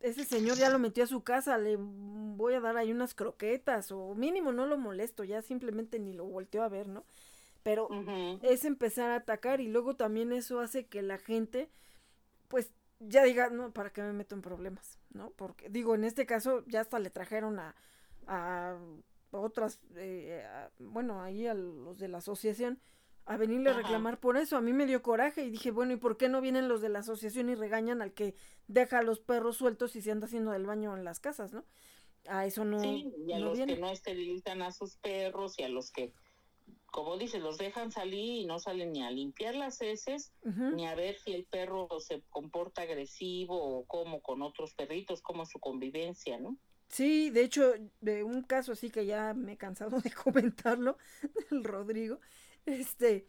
ese señor ya lo metió a su casa, le voy a dar ahí unas croquetas o mínimo no lo molesto, ya simplemente ni lo volteó a ver, ¿no? pero es empezar a atacar y luego también eso hace que la gente pues ya diga, no, ¿para qué me meto en problemas? ¿No? Porque, digo, en este caso ya hasta le trajeron a, a otras, eh, bueno, ahí a los de la asociación, a venirle a reclamar por eso. A mí me dio coraje y dije, bueno, ¿y por qué no vienen los de la asociación y regañan al que deja a los perros sueltos y se anda haciendo del baño en las casas, ¿no? A eso no. Sí, y a los que no esterilizan a sus perros y a los que, como dice, los dejan salir y no salen ni a limpiar las heces, ni a ver si el perro se comporta agresivo o cómo con otros perritos, cómo es su convivencia, ¿no? Sí, de hecho, de un caso así que ya me he cansado de comentarlo, el Rodrigo, este,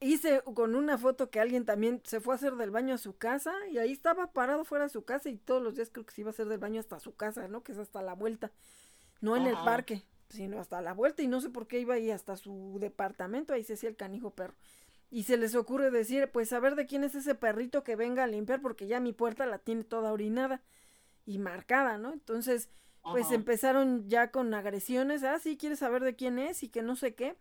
hice con una foto que alguien también se fue a hacer del baño a su casa y ahí estaba parado fuera de su casa y todos los días creo que se iba a hacer del baño hasta su casa, ¿no? Que es hasta la vuelta, no en el parque, sino hasta la vuelta y no sé por qué iba ahí hasta su departamento, ahí se hacía el canijo perro. Y se les ocurre decir, pues a ver de quién es ese perrito que venga a limpiar porque ya mi puerta la tiene toda orinada y marcada, ¿no? Entonces, pues empezaron ya con agresiones, ah, sí, quieres saber de quién es y que no sé qué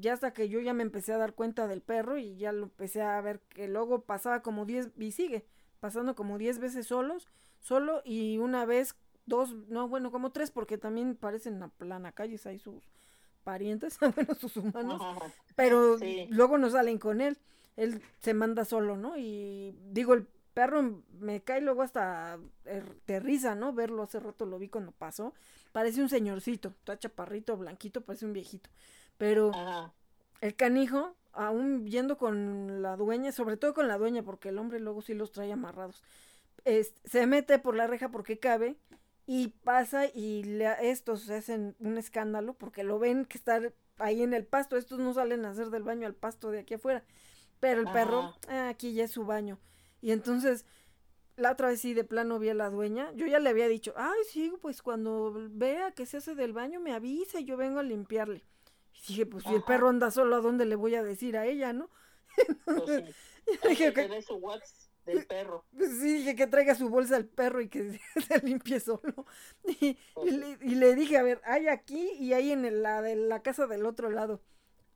ya hasta que yo ya me empecé a dar cuenta del perro y ya lo empecé a ver que luego pasaba como 10 y sigue pasando como 10 veces solos, solo y una vez dos, no, bueno, como tres porque también parecen a plana calles hay sus parientes, bueno, sus humanos, pero luego no salen con él. Él se manda solo, ¿no? Y digo, el perro me cae luego hasta de risa, ¿no? Verlo hace rato lo vi cuando pasó. Parece un señorcito, está chaparrito, blanquito, parece un viejito. Pero el canijo, aún yendo con la dueña, sobre todo con la dueña, porque el hombre luego sí los trae amarrados, se mete por la reja porque cabe y pasa y le, estos hacen un escándalo porque lo ven que está ahí en el pasto. Estos no salen a hacer del baño al pasto de aquí afuera. Pero el perro, ah, aquí ya es su baño. Y entonces, la otra vez sí, de plano vi a la dueña. Yo ya le había dicho, ay, sí, pues cuando vea que se hace del baño me avisa y yo vengo a limpiarle. Y dije, pues si el perro anda solo, ¿a dónde le voy a decir a ella, no? Pues dije que su del perro. Pues sí, dije que traiga su bolsa al perro y que se limpie solo. Y, pues y, le, dije, a ver, hay aquí y hay en la de la casa del otro lado.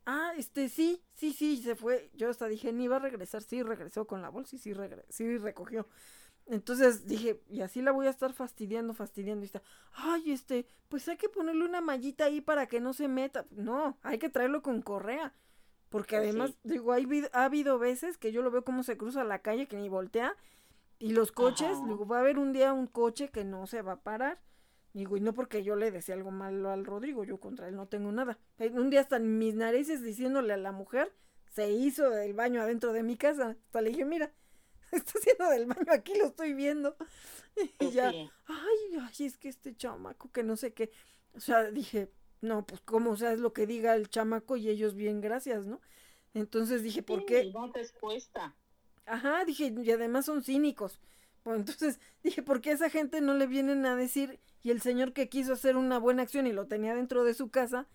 Ah, este, sí, sí, sí, se fue. Yo hasta dije, ni va a regresar. Sí, regresó con la bolsa y sí, sí recogió. Entonces dije, y así la voy a estar fastidiando, fastidiando. Y está, ay, este, pues hay que ponerle una mallita ahí para que no se meta. No, hay que traerlo con correa. Porque pues además, digo, hay, ha habido veces que yo lo veo como se cruza la calle, que ni voltea. Y los coches, digo, va a haber un día un coche que no se va a parar. Digo, y no porque yo le decía algo malo al Rodrigo, yo contra él no tengo nada. Eh, un día hasta mis narices diciéndole a la mujer, se hizo del baño adentro de mi casa. Hasta le dije, mira, está haciendo del baño, aquí lo estoy viendo. Y ya, ay, ay, es que este chamaco, que no sé qué. O sea, dije, no, pues cómo, o sea, es lo que diga el chamaco y ellos bien, gracias, ¿no? Entonces dije, ¿por qué? No te. Ajá, dije, y además son cínicos. Pues entonces dije, ¿por qué a esa gente no le vienen a decir? Y el señor que quiso hacer una buena acción y lo tenía dentro de su casa,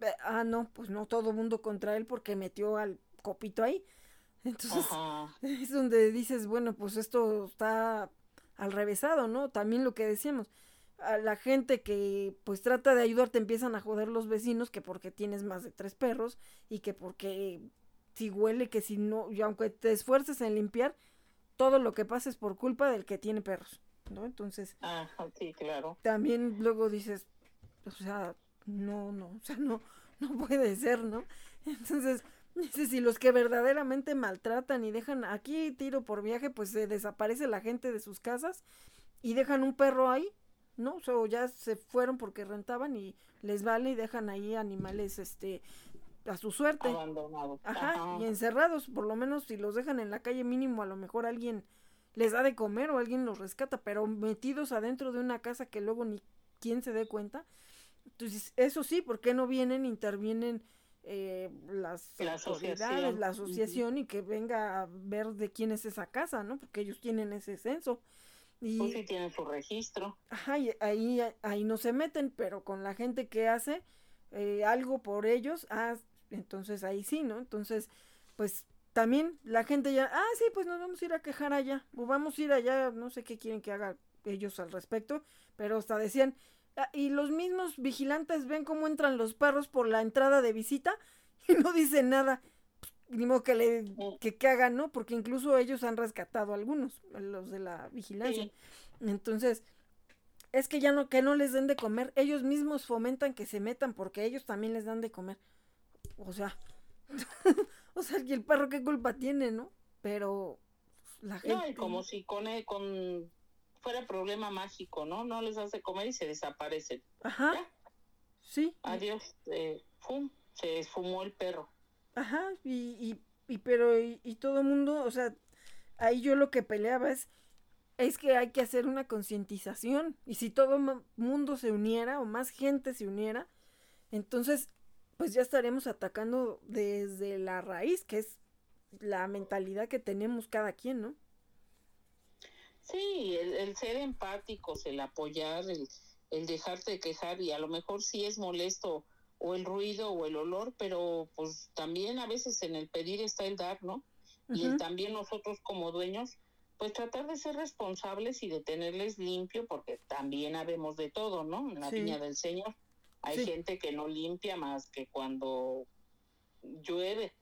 eh, ah, no, pues no todo mundo contra él porque metió al copito ahí. Entonces es donde dices, bueno, pues esto está al revésado, ¿no? También lo que decíamos, a la gente que pues trata de ayudar te empiezan a joder los vecinos que porque tienes más de tres perros y que porque si huele, que si no, y aunque te esfuerces en limpiar, todo lo que pasa es por culpa del que tiene perros, ¿no? Entonces, sí, claro. También luego dices, o sea, no, no, o sea, no, no puede ser, ¿no? Entonces, Dice, si los que verdaderamente maltratan y dejan aquí tiro por viaje, pues se desaparece la gente de sus casas y dejan un perro ahí, ¿no? O ya se fueron porque rentaban y les vale y dejan ahí animales, este, a su suerte. Abandonados. Ajá, y encerrados, por lo menos si los dejan en la calle mínimo, a lo mejor alguien les da de comer o alguien los rescata, pero metidos adentro de una casa que luego ni quien se dé cuenta. Entonces, eso sí, ¿por qué no vienen, intervienen? eh, las la autoridades, la asociación y que venga a ver de quién es esa casa, ¿no? Porque ellos tienen ese censo. Y, pues sí tienen su registro. Ajá, y ahí, ahí no se meten, pero con la gente que hace eh, algo por ellos, ah, entonces ahí sí, ¿no? Entonces, pues también la gente ya, ah, sí, pues nos vamos a ir a quejar allá, o vamos a ir allá, no sé qué quieren que haga ellos al respecto, pero hasta decían, Ah, y los mismos vigilantes ven cómo entran los perros por la entrada de visita y no dicen nada. ni modo que le que, que hagan, ¿no? Porque incluso ellos han rescatado a algunos, los de la vigilancia. Entonces, es que ya no, que no les den de comer. Ellos mismos fomentan que se metan porque ellos también les dan de comer. O sea, o sea, y el perro qué culpa tiene, ¿no? Pero la gente... como si con, con fuera problema mágico, ¿no? No les hace comer y se desaparecen. Ajá. Sí. Adiós. Eh, se esfumó el perro. Ajá, y, y, y pero, y, y todo el mundo, o sea, ahí yo lo que peleaba es es que hay que hacer una concientización y si todo mundo se uniera o más gente se uniera, entonces pues ya estaremos atacando desde la raíz, que es la mentalidad que tenemos cada quien, ¿no? Sí, el, ser empáticos, el apoyar, el, el dejarte quejar y a lo mejor sí es molesto o el ruido o el olor, pero pues también a veces en el pedir está el dar, ¿no? Y también nosotros como dueños pues tratar de ser responsables y de tenerles limpio, porque también habemos de todo, ¿no? En la viña del Señor hay gente que no limpia más que cuando llueve.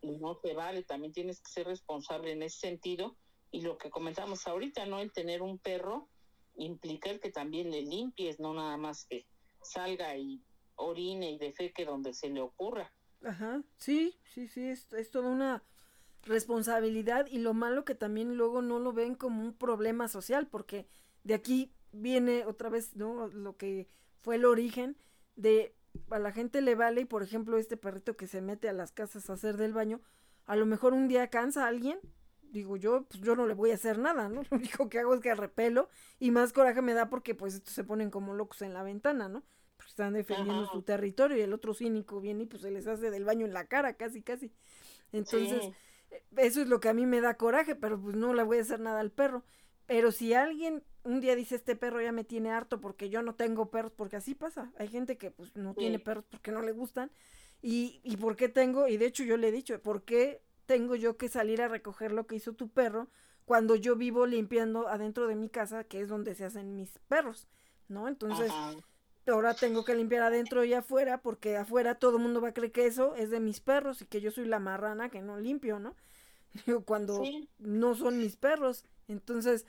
Y no te vale, también tienes que ser responsable en ese sentido. Y lo que comentamos ahorita, ¿no? El tener un perro implica el que también le limpies, no nada más que salga y orine y defeque donde se le ocurra. Ajá, sí, sí, sí, es, es toda una responsabilidad y lo malo que también luego no lo ven como un problema social, porque de aquí viene otra vez, ¿no? Lo que fue el origen de a la gente le vale y por ejemplo este perrito que se mete a las casas a hacer del baño, a lo mejor un día cansa a alguien, digo yo, pues yo no le voy a hacer nada, ¿no? Lo único que hago es que repelo y más coraje me da porque pues estos se ponen como locos en la ventana, ¿no? Porque están defendiendo su territorio y el otro cínico viene y pues se les hace del baño en la cara, casi, casi. Entonces eso es lo que a mí me da coraje, pero pues no le voy a hacer nada al perro. Pero si alguien un día dice este perro ya me tiene harto porque yo no tengo perros, porque así pasa. Hay gente que pues no tiene perros porque no le gustan. Y, y por qué tengo, y de hecho yo le he dicho, ¿por qué tengo yo que salir a recoger lo que hizo tu perro cuando yo vivo limpiando adentro de mi casa, que es donde se hacen mis perros? ¿No? Entonces, ahora tengo que limpiar adentro y afuera porque afuera todo el mundo va a creer que eso es de mis perros y que yo soy la marrana que no limpio, ¿no? Digo, cuando no son mis perros. Entonces,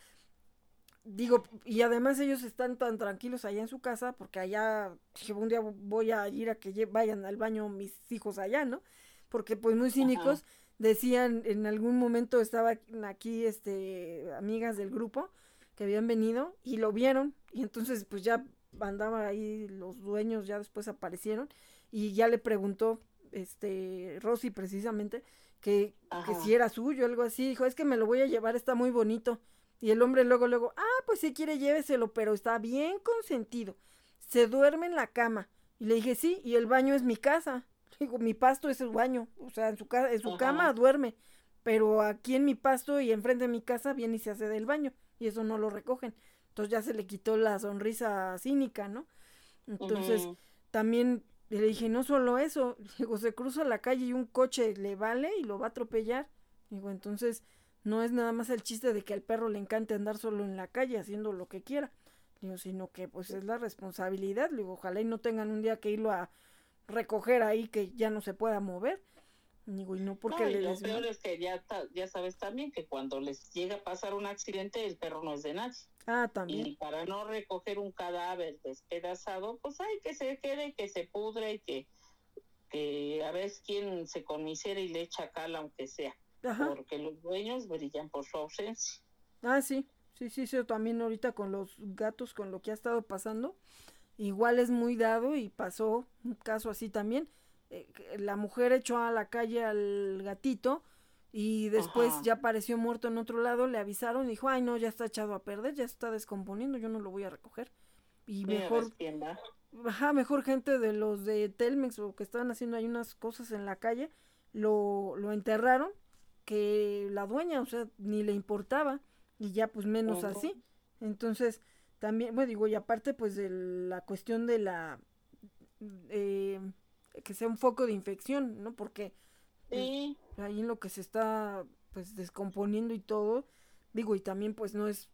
digo, y además ellos están tan tranquilos allá en su casa porque allá, dije, un día voy a ir a que vayan al baño mis hijos allá, ¿no? Porque pues muy cínicos decían, en algún momento estaba aquí, este, amigas del grupo que habían venido y lo vieron y entonces pues ya andaba ahí los dueños ya después aparecieron y ya le preguntó este Rosy precisamente que, que, si era suyo algo así dijo es que me lo voy a llevar está muy bonito y el hombre luego luego ah pues si quiere lléveselo pero está bien consentido se duerme en la cama y le dije sí y el baño es mi casa digo mi pasto es el baño o sea en su casa en su cama duerme pero aquí en mi pasto y enfrente de mi casa viene y se hace del baño y eso no lo recogen entonces ya se le quitó la sonrisa cínica, ¿no? Entonces también le dije, no solo eso, digo, se cruza la calle y un coche le vale y lo va a atropellar. Digo, entonces no es nada más el chiste de que al perro le encante andar solo en la calle haciendo lo que quiera, digo, sino que pues es la responsabilidad, digo, ojalá y no tengan un día que irlo a recoger ahí que ya no se pueda mover. Digo, y no porque le lo peor es que ya, ya sabes también que cuando les llega a pasar un accidente el perro no es de nadie. Ah, también. Y para no recoger un cadáver despedazado, pues hay que se quede, que se pudre y que, que a ver quién se conmisera y le echa cal aunque sea. Porque los dueños brillan por su ausencia. Ah, sí, sí, sí, sí, también ahorita con los gatos, con lo que ha estado pasando, igual es muy dado y pasó un caso así también. Eh, la mujer echó a la calle al gatito y después ya apareció muerto en otro lado, le avisaron y dijo, ay no, ya está echado a perder, ya está descomponiendo, yo no lo voy a recoger. Y mejor, ajá, mejor gente de los de Telmex o que estaban haciendo ahí unas cosas en la calle, lo, lo enterraron, que la dueña, o sea, ni le importaba, y ya pues menos así. Entonces, también, bueno, digo, y aparte pues de la cuestión de la, eh, que sea un foco de infección, ¿no? Porque Sí. Ahí en lo que se está pues descomponiendo y todo, digo, y también pues no es,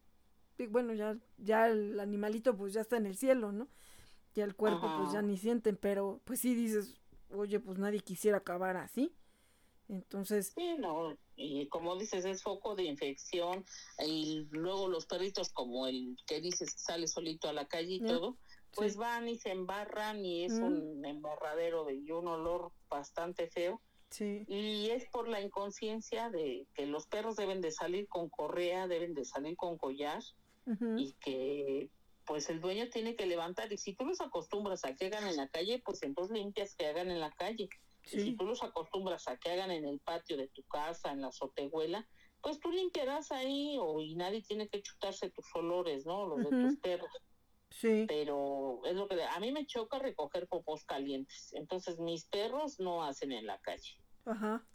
bueno, ya, ya el animalito pues ya está en el cielo, ¿no? Ya el cuerpo pues ya ni sienten, pero pues sí dices, oye, pues nadie quisiera acabar así. Entonces... Sí, no, y como dices, es foco de infección y luego los perritos como el que dices sale solito a la calle y todo, pues van y se embarran y es un embarradero de, y un olor bastante feo. Sí. Y es por la inconsciencia de que los perros deben de salir con correa, deben de salir con collar y que pues el dueño tiene que levantar y si tú los acostumbras a que hagan en la calle, pues entonces limpias que hagan en la calle. Y si tú los acostumbras a que hagan en el patio de tu casa, en la azotehuela, pues tú limpiarás ahí o y nadie tiene que chutarse tus olores, ¿no? Los de tus perros. Sí. Pero es lo que a mí me choca recoger popos calientes. Entonces mis perros no hacen en la calle. Ajá.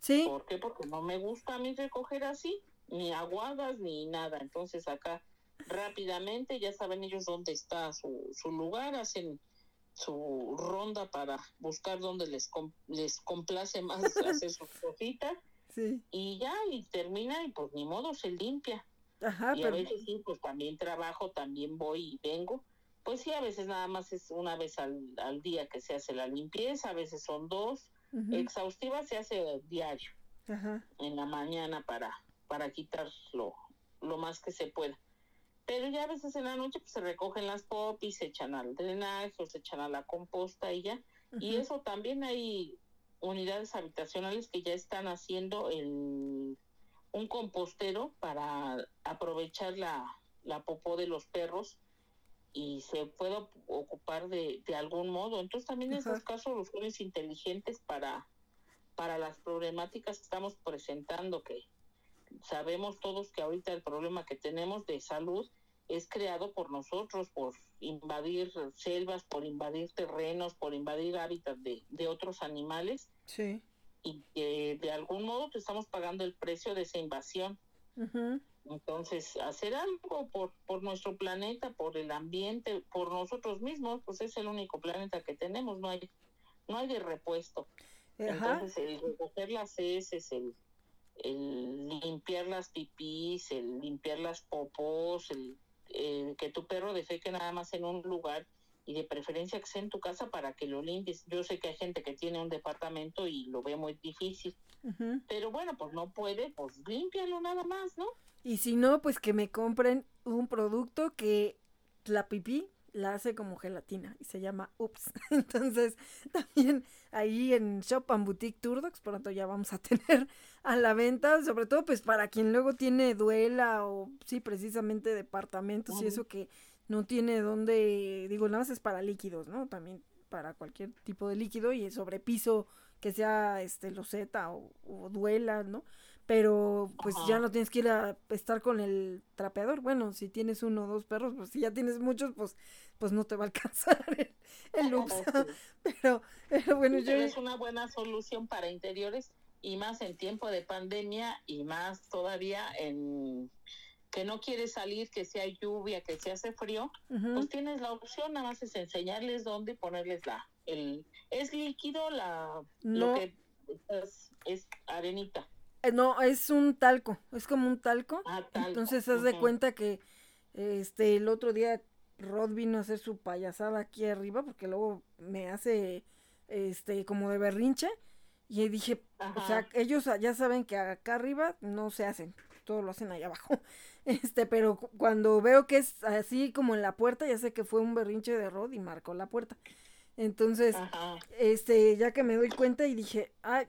Sí. ¿Por qué? Porque no me gusta a mí recoger así, ni aguadas ni nada. Entonces acá rápidamente ya saben ellos dónde está su, su lugar, hacen su ronda para buscar dónde les, les complace más hacer sus cositas. Sí. Y ya, y termina y pues ni modo se limpia. Ajá, y pero... a veces sí, pues también trabajo, también voy y vengo. Pues sí, a veces nada más es una vez al, al día que se hace la limpieza, a veces son dos. Exhaustiva se hace diario, Ajá. en la mañana para, para quitar lo, lo más que se pueda. Pero ya a veces en la noche pues, se recogen las popis, se echan al drenaje o se echan a la composta y ya. Y eso también hay unidades habitacionales que ya están haciendo el un compostero para aprovechar la, la popó de los perros y se puede ocupar de, de algún modo. Entonces también en esos casos soluciones inteligentes para, para las problemáticas que estamos presentando, que sabemos todos que ahorita el problema que tenemos de salud es creado por nosotros, por invadir selvas, por invadir terrenos, por invadir hábitats de, de otros animales. Sí y que de algún modo te estamos pagando el precio de esa invasión. Entonces, hacer algo por, por nuestro planeta, por el ambiente, por nosotros mismos, pues es el único planeta que tenemos, no hay, no hay de repuesto. Entonces, el recoger las heces, el, el limpiar las pipís, el limpiar las popos, el, el que tu perro defeque nada más en un lugar y de preferencia que sea en tu casa para que lo limpies. Yo sé que hay gente que tiene un departamento y lo ve muy difícil, pero bueno, pues no puede, pues límpialo nada más, ¿no? Y si no, pues que me compren un producto que la pipí la hace como gelatina y se llama Ups. Entonces, también ahí en Shop and Boutique Turdox pronto ya vamos a tener a la venta, sobre todo pues para quien luego tiene duela o sí, precisamente departamentos y eso que no tiene dónde, digo, nada más es para líquidos, ¿no? También para cualquier tipo de líquido y sobre piso que sea este loseta o, o duela, ¿no? Pero pues ya no tienes que ir a estar con el trapeador. Bueno, si tienes uno o dos perros, pues si ya tienes muchos, pues pues no te va a alcanzar el, el pero, pero, bueno, yo... Es una buena solución para interiores y más en tiempo de pandemia y más todavía en que no quieres salir, que sea lluvia, que se hace frío, pues tienes la opción, nada más es enseñarles dónde ponerles la, el, es líquido, la, no. lo que es, es arenita. No, es un talco, es como un talco. Ah, talco. Entonces, haz de cuenta que este el otro día Rod vino a hacer su payasada aquí arriba porque luego me hace este como de berrinche y dije, Ajá. o sea, ellos ya saben que acá arriba no se hacen, todo lo hacen allá abajo. Este, pero cuando veo que es así como en la puerta, ya sé que fue un berrinche de Rod y marcó la puerta. Entonces, Ajá. este, ya que me doy cuenta y dije, ay,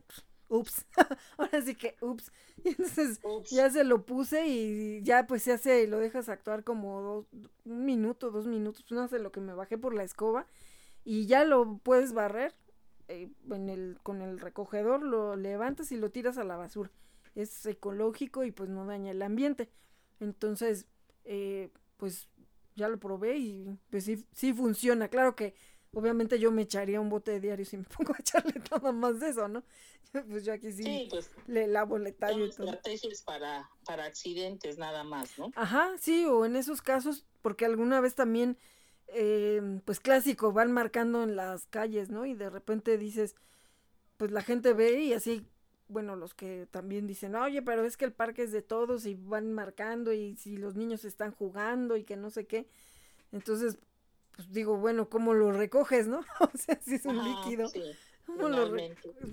ups, ahora sí que ups. Y entonces Ups. ya se lo puse y ya pues se hace, lo dejas actuar como dos, un minuto, dos minutos, pues no sé lo que me bajé por la escoba y ya lo puedes barrer eh, en el, con el recogedor, lo levantas y lo tiras a la basura. Es ecológico y pues no daña el ambiente. Entonces, eh, pues ya lo probé y pues sí, sí funciona. Claro que obviamente yo me echaría un bote de diario si me pongo a echarle nada más de eso, ¿no? Pues yo aquí sí, Sí, pues le lavo, le tallo son y todo. estrategias para, para accidentes nada más, ¿no? Ajá, sí, o en esos casos, porque alguna vez también, eh, pues clásico, van marcando en las calles, ¿no? Y de repente dices, pues la gente ve y así, bueno, los que también dicen, oye, pero es que el parque es de todos y van marcando y si los niños están jugando y que no sé qué. Entonces, pues digo, bueno, ¿cómo lo recoges, no? o sea, si es un Ajá, líquido. sí.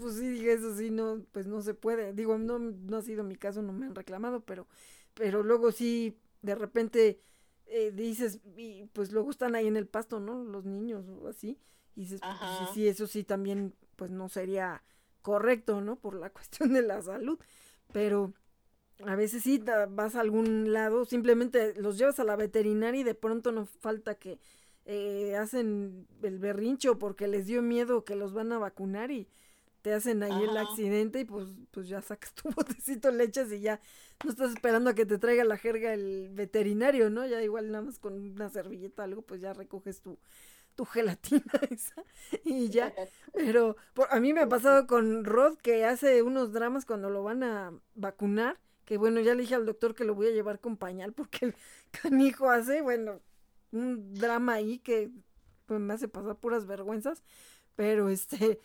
pues sí, eso sí, no, pues no se puede. Digo, no, no ha sido mi caso, no me han reclamado, pero, pero luego sí, de repente eh, dices, y pues luego están ahí en el pasto, ¿no? Los niños o así. Y dices, pues, sí, eso sí también, pues no sería correcto, ¿no? Por la cuestión de la salud. Pero a veces sí vas a algún lado, simplemente los llevas a la veterinaria y de pronto no falta que eh, hacen el berrincho porque les dio miedo que los van a vacunar y te hacen ahí el accidente y pues, pues ya sacas tu botecito, leches y ya no estás esperando a que te traiga la jerga el veterinario, ¿no? Ya igual nada más con una servilleta o algo, pues ya recoges tu, tu gelatina esa y ya. Pero a mí me ha pasado con Rod que hace unos dramas cuando lo van a vacunar, que bueno, ya le dije al doctor que lo voy a llevar con pañal porque el canijo hace, bueno, un drama ahí que pues, me hace pasar puras vergüenzas, pero este...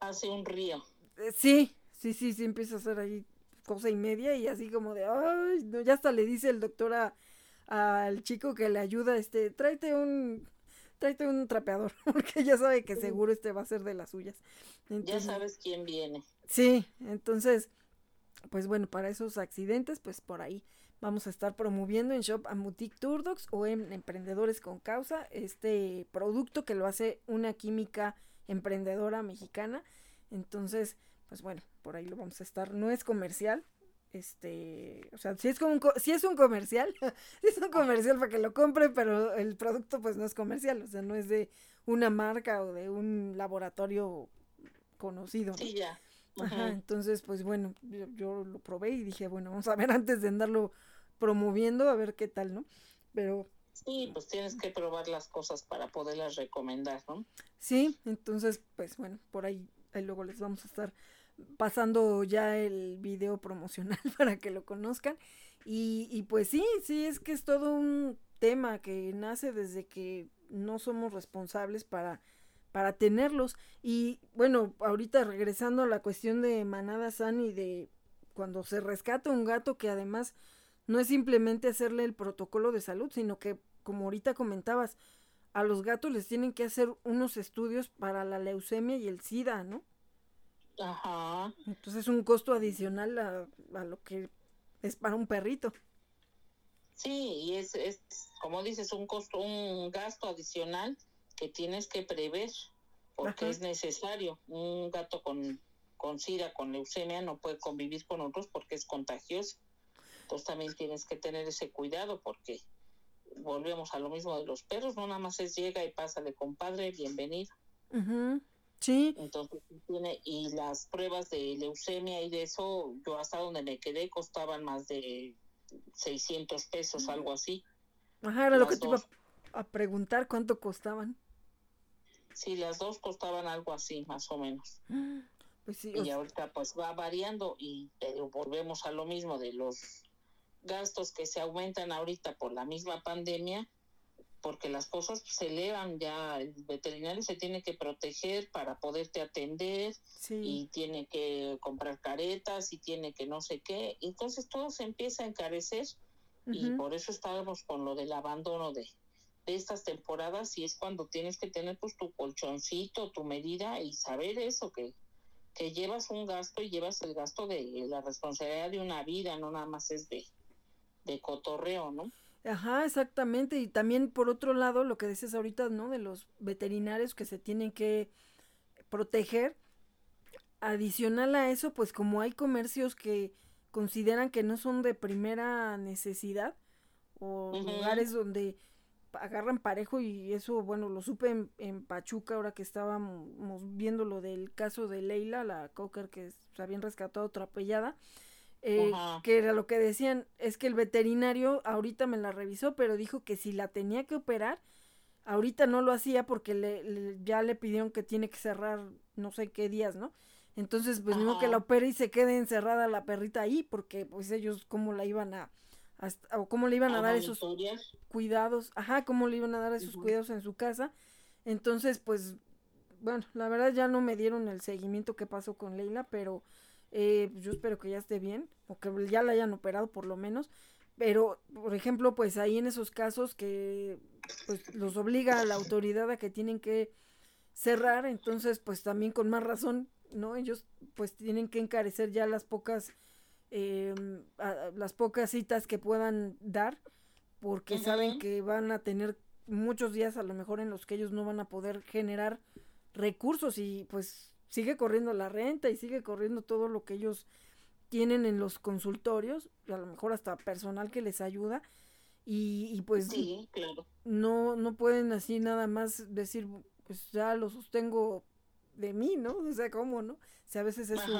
Hace un río. Eh, sí, sí, sí, sí, empieza a hacer ahí cosa y media y así como de, ay, no, ya hasta le dice el doctor a, al chico que le ayuda, este, tráete un, tráete un trapeador, porque ya sabe que seguro este va a ser de las suyas. ya sabes quién viene. Sí, entonces, pues bueno, para esos accidentes, pues por ahí vamos a estar promoviendo en Shop Amutic Turdox o en Emprendedores con Causa este producto que lo hace una química emprendedora mexicana. Entonces, pues bueno, por ahí lo vamos a estar. No es comercial, este, o sea, si es como un, si es un comercial, es un comercial para que lo compre, pero el producto pues no es comercial, o sea, no es de una marca o de un laboratorio conocido. Sí, ya. Ajá, entonces pues bueno, yo, lo probé y dije, bueno, vamos a ver antes de andarlo promoviendo, a ver qué tal, ¿no? Pero... Sí, pues tienes que probar las cosas para poderlas recomendar, ¿no? Sí, entonces, pues bueno, por ahí, ahí luego les vamos a estar pasando ya el video promocional para que lo conozcan. Y, y pues sí, sí, es que es todo un tema que nace desde que no somos responsables para, para tenerlos. Y bueno, ahorita regresando a la cuestión de Manada San y de cuando se rescata un gato que además no es simplemente hacerle el protocolo de salud, sino que, como ahorita comentabas, a los gatos les tienen que hacer unos estudios para la leucemia y el SIDA, ¿no? Ajá. Entonces es un costo adicional a, a, lo que es para un perrito. Sí, y es, es, como dices, un costo, un gasto adicional que tienes que prever, porque es necesario. Un gato con, con SIDA, con leucemia, no puede convivir con otros porque es contagioso. Entonces también tienes que tener ese cuidado porque volvemos a lo mismo de los perros, no nada más es llega y pásale compadre, bienvenido. Sí. Entonces tiene, y las pruebas de leucemia y de eso, yo hasta donde me quedé costaban más de 600 pesos, algo así. Ajá, era lo que te iba a preguntar, ¿cuánto costaban? Sí, las dos costaban algo así, más o menos. Pues sí, y ahorita pues va variando y pero volvemos a lo mismo de los gastos que se aumentan ahorita por la misma pandemia, porque las cosas se elevan ya, el veterinario se tiene que proteger para poderte atender y tiene que comprar caretas y tiene que no sé qué, entonces todo se empieza a encarecer y por eso estábamos con lo del abandono de, de estas temporadas y es cuando tienes que tener pues tu colchoncito, tu medida y saber eso, que, que llevas un gasto y llevas el gasto de la responsabilidad de una vida, no nada más es de, de cotorreo, ¿no? Ajá, exactamente. Y también por otro lado, lo que dices ahorita, ¿no? De los veterinarios que se tienen que proteger. Adicional a eso, pues como hay comercios que consideran que no son de primera necesidad o lugares donde agarran parejo y eso, bueno, lo supe en, en, Pachuca ahora que estábamos viendo lo del caso de Leila, la cocker que se habían rescatado atropellada. Eh, que era lo que decían, es que el veterinario ahorita me la revisó, pero dijo que si la tenía que operar, ahorita no lo hacía porque le, ya le pidieron que tiene que cerrar no sé qué días, ¿no? Entonces, pues no que la opere y se quede encerrada la perrita ahí, porque pues ellos cómo la iban a, o cómo le iban a, dar esos cuidados, ajá, cómo le iban a dar esos cuidados en su casa. Entonces, pues, bueno, la verdad ya no me dieron el seguimiento que pasó con Leila, pero eh, yo espero que ya esté bien, o que ya la hayan operado por lo menos. Pero, por ejemplo, pues ahí en esos casos que pues los obliga a la autoridad a que tienen que cerrar, entonces pues también con más razón, ¿no? Ellos pues tienen que encarecer ya las pocas, em, las pocas citas que puedan dar, porque saben que van a tener muchos días a lo mejor en los que ellos no van a poder generar recursos y pues sigue corriendo la renta y sigue corriendo todo lo que ellos tienen en los consultorios, a lo mejor hasta personal que les ayuda y, pues no, no pueden así nada más decir, pues ya lo sostengo de mí, ¿no? O sea, ¿cómo, no? O sea, a veces es su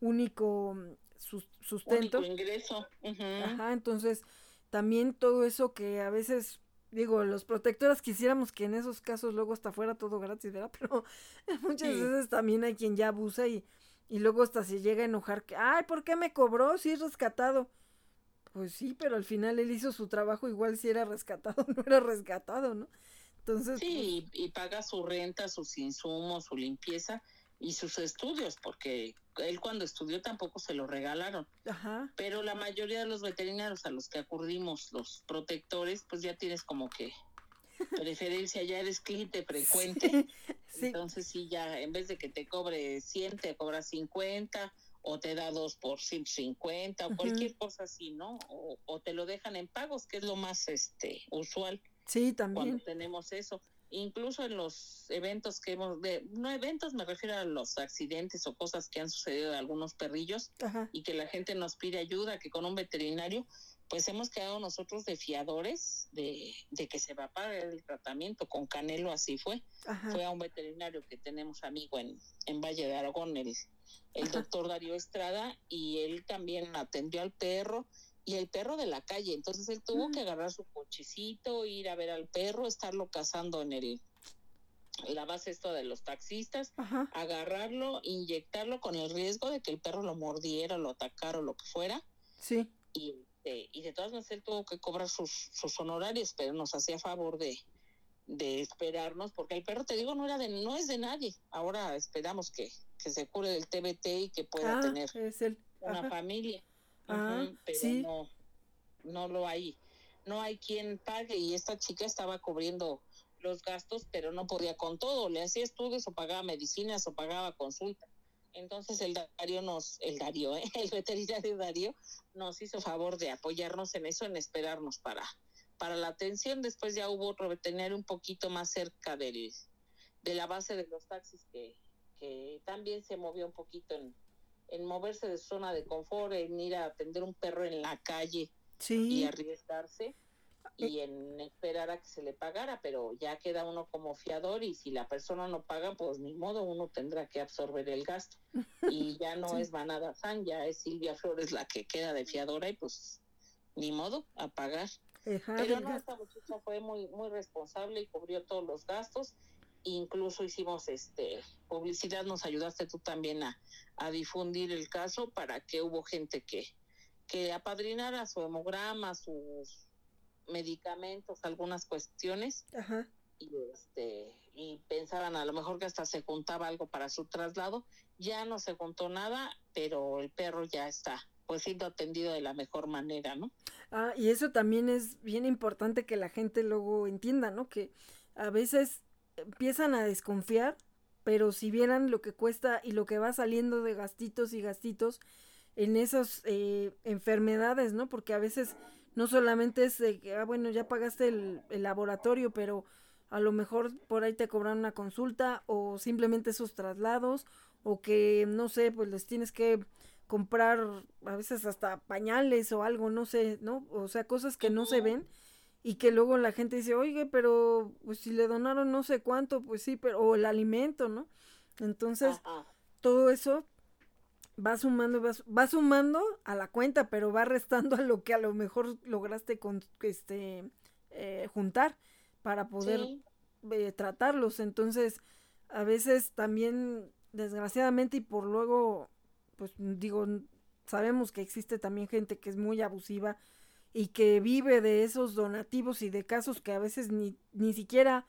único mm, sustento. Único ingreso. Ajá, entonces también todo eso que a veces digo, los protectores quisiéramos que en esos casos luego hasta fuera todo gratis, ¿verdad? Pero muchas veces también hay quien ya abusa y, y luego hasta se llega a enojar que, ay, ¿por qué me cobró si es rescatado? Pues sí, pero al final él hizo su trabajo igual si era rescatado o no era rescatado, ¿no? Entonces... Sí, pues y paga su renta, sus insumos, su limpieza y sus estudios, porque él cuando estudió tampoco se lo regalaron. Ajá. Pero la mayoría de los veterinarios a los que acudimos, los protectores, pues ya tienes como que preferencia, ya eres cliente frecuente. Entonces sí, ya en vez de que te cobre 100, te cobra 50 o te da dos por 150 o cualquier cosa así, ¿no? O, o, te lo dejan en pagos, que es lo más este usual. Sí, también. Cuando tenemos eso incluso en los eventos que hemos, de, no eventos, me refiero a los accidentes o cosas que han sucedido de algunos perrillos y que la gente nos pide ayuda, que con un veterinario, pues hemos quedado nosotros de fiadores de, de que se va a pagar el tratamiento. Con Canelo así fue. Fue a un veterinario que tenemos amigo en, en Valle de Aragón, el, el doctor Darío Estrada, y él también atendió al perro y el perro de la calle. Entonces él tuvo que agarrar su cochecito, ir a ver al perro, estarlo cazando en el la base esto de los taxistas, agarrarlo, inyectarlo con el riesgo de que el perro lo mordiera, lo atacara o lo que fuera. Sí. Y, eh, y de todas maneras él tuvo que cobrar sus, sus honorarios, pero nos hacía favor de, de esperarnos, porque el perro, te digo, no era de, no es de nadie. Ahora esperamos que, que se cure del TBT y que pueda ah, tener una familia. Ah, pero no, no lo hay, no hay quien pague y esta chica estaba cubriendo los gastos, pero no podía con todo, le hacía estudios o pagaba medicinas o pagaba consulta. Entonces el Darío nos, el Darío, ¿eh? el veterinario Darío nos hizo favor de apoyarnos en eso, en esperarnos para, para la atención. Después ya hubo otro veterinario un poquito más cerca del, de la base de los taxis que, que también se movió un poquito en, en moverse de zona de confort, en ir a atender un perro en la calle y arriesgarse y en esperar a que se le pagara, pero ya queda uno como fiador y si la persona no paga, pues ni modo, uno tendrá que absorber el gasto. Y ya no es Vanada San, ya es Silvia Flores la que queda de fiadora y pues ni modo, a pagar. pero no, esta muchacha fue muy, muy responsable y cubrió todos los gastos incluso hicimos este publicidad, nos ayudaste tú también a, a difundir el caso para que hubo gente que, que apadrinara su hemograma, sus medicamentos, algunas cuestiones. Y, este, y pensaban a lo mejor que hasta se juntaba algo para su traslado. Ya no se juntó nada, pero el perro ya está pues siendo atendido de la mejor manera, ¿no? Ah, y eso también es bien importante que la gente luego entienda, ¿no? Que a veces empiezan a desconfiar, pero si vieran lo que cuesta y lo que va saliendo de gastitos y gastitos en esas eh, enfermedades, ¿no? Porque a veces no solamente es de que, ah, bueno, ya pagaste el, laboratorio, pero a lo mejor por ahí te cobran una consulta o simplemente esos traslados o que, no sé, pues les tienes que comprar a veces hasta pañales o algo, no sé, ¿no? O sea, cosas que no se ven y que luego la gente dice, oye, pero pues si le donaron no sé cuánto, pues sí, pero, o el alimento, ¿no? Entonces, todo eso va sumando, va, sumando a la cuenta, pero va restando a lo que a lo mejor lograste con, este, eh, juntar para poder eh, tratarlos. Entonces, a veces también, desgraciadamente, y por luego, pues digo, sabemos que existe también gente que es muy abusiva, y que vive de esos donativos y de casos que a veces ni, ni siquiera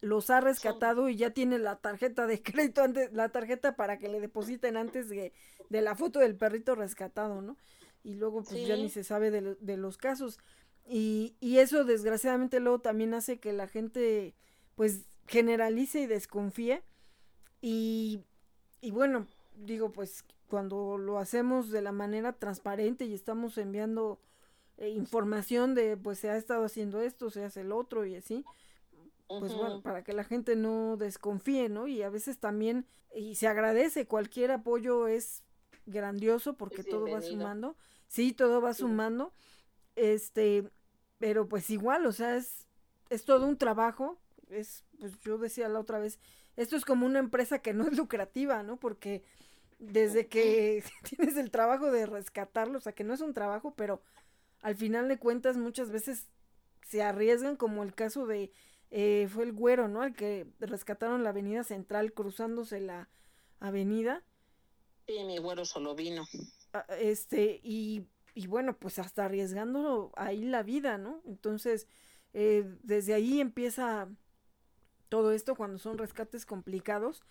los ha rescatado y ya tiene la tarjeta de crédito antes, la tarjeta para que le depositen antes de, de la foto del perrito rescatado, ¿no? Y luego pues ya ni se sabe de, de los casos. Y, y, eso desgraciadamente luego también hace que la gente pues generalice y desconfíe Y, y bueno, digo, pues cuando lo hacemos de la manera transparente y estamos enviando eh, información de, pues se ha estado haciendo esto, se hace el otro y así, pues bueno, para que la gente no desconfíe, ¿no? Y a veces también, y se agradece, cualquier apoyo es grandioso porque todo va sumando, sí, todo va sumando, este, pero pues igual, o sea, es, es todo un trabajo, es, pues yo decía la otra vez, esto es como una empresa que no es lucrativa, ¿no? Porque desde que tienes el trabajo de rescatarlo, o sea, que no es un trabajo, pero al final de cuentas muchas veces se arriesgan, como el caso de, eh, fue el güero, ¿no? El que rescataron la avenida central cruzándose la avenida. Sí, mi güero solo vino. Ah, este, y, y bueno, pues hasta arriesgando ahí la vida, ¿no? Entonces, eh, desde ahí empieza todo esto cuando son rescates complicados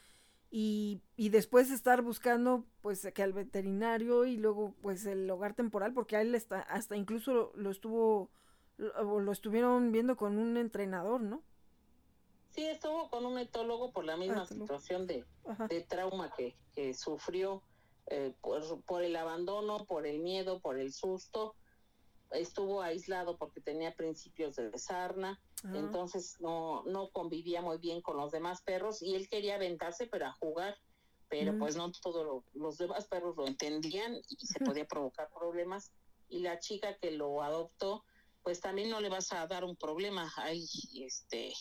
y, y, después estar buscando pues que al veterinario y luego pues el hogar temporal porque a él está, hasta incluso lo, estuvo lo, lo, estuvieron viendo con un entrenador, ¿no? Sí, estuvo con un etólogo por la misma ah, situación de, de, trauma que, que sufrió eh, por, por el abandono, por el miedo, por el susto estuvo aislado porque tenía principios de sarna, ah. entonces no, no convivía muy bien con los demás perros y él quería aventarse pero a jugar, pero pues no todos los demás perros lo entendían y se podía provocar problemas y la chica que lo adoptó pues también no le vas a dar un problema, ahí este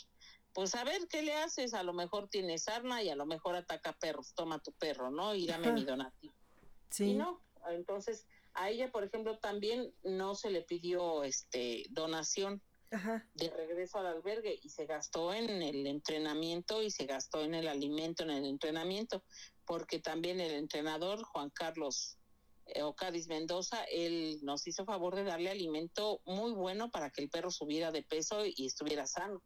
pues a ver qué le haces, a lo mejor tiene sarna y a lo mejor ataca perros, toma tu perro, ¿no? Y dame mi donativo. Sí. Y no, entonces a ella, por ejemplo, también no se le pidió este donación de regreso al albergue y se gastó en el entrenamiento y se gastó en el alimento, en el entrenamiento, porque también el entrenador Juan Carlos eh, Ocadis Mendoza, él nos hizo favor de darle alimento muy bueno para que el perro subiera de peso y estuviera sano.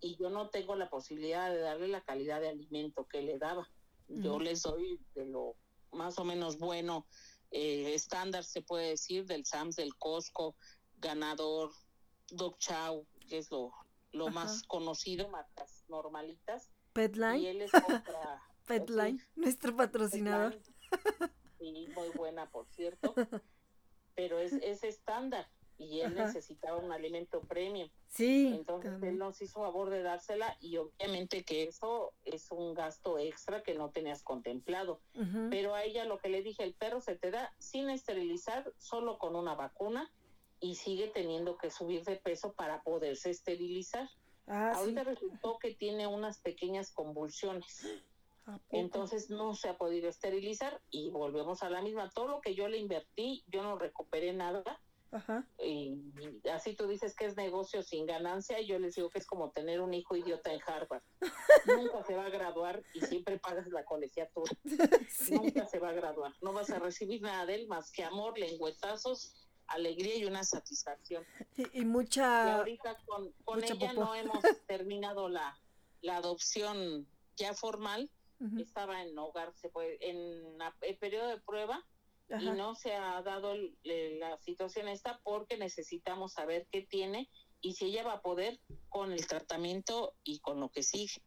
Y yo no tengo la posibilidad de darle la calidad de alimento que le daba. Yo les doy de lo más o menos bueno eh, estándar, se puede decir, del SAMS, del Costco, ganador, Dog Chow, que es lo, lo más conocido, marcas normalitas. Petline. Y él es otra. Petline, nuestro patrocinador. Sí, muy buena, por cierto. Pero es, es estándar y él necesitaba un alimento premium. Sí. Entonces él nos hizo favor de dársela y obviamente que eso es un gasto extra que no tenías contemplado. Pero a ella lo que le dije, el perro se te da sin esterilizar, solo con una vacuna y sigue teniendo que subir de peso para poderse esterilizar. Ah, Ahorita resultó que tiene unas pequeñas convulsiones. Entonces no se ha podido esterilizar y volvemos a la misma. Todo lo que yo le invertí, yo no recuperé nada Ajá. Y, así tú dices que es negocio sin ganancia, y yo les digo que es como tener un hijo idiota en Harvard. Nunca se va a graduar y siempre pagas la colegiatura. Nunca se va a graduar. No vas a recibir nada de él más que amor, lengüetazos, alegría y una satisfacción. Y, mucha. Y ahorita con, con ella no hemos terminado la, la adopción ya formal. Estaba en hogar, se puede, en el periodo de prueba y no se ha dado la situación esta porque necesitamos saber qué tiene y si ella va a poder con el tratamiento y con lo que sigue.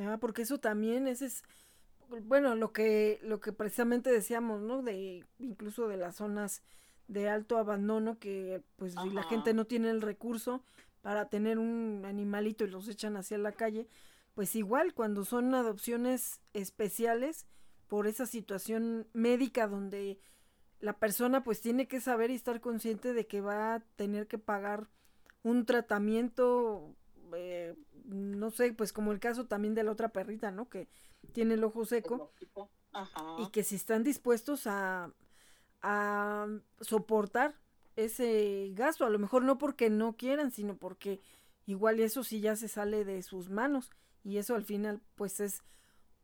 Ah, porque eso también ese es bueno, lo que lo que precisamente decíamos, ¿no? De incluso de las zonas de alto abandono que pues si la gente no tiene el recurso para tener un animalito y los echan hacia la calle, pues igual cuando son adopciones especiales por esa situación médica donde la persona pues tiene que saber y estar consciente de que va a tener que pagar un tratamiento, eh, no sé, pues como el caso también de la otra perrita, ¿no? Que tiene el ojo seco y que si están dispuestos a, a soportar ese gasto, a lo mejor no porque no quieran, sino porque igual eso sí ya se sale de sus manos. Y eso al final pues es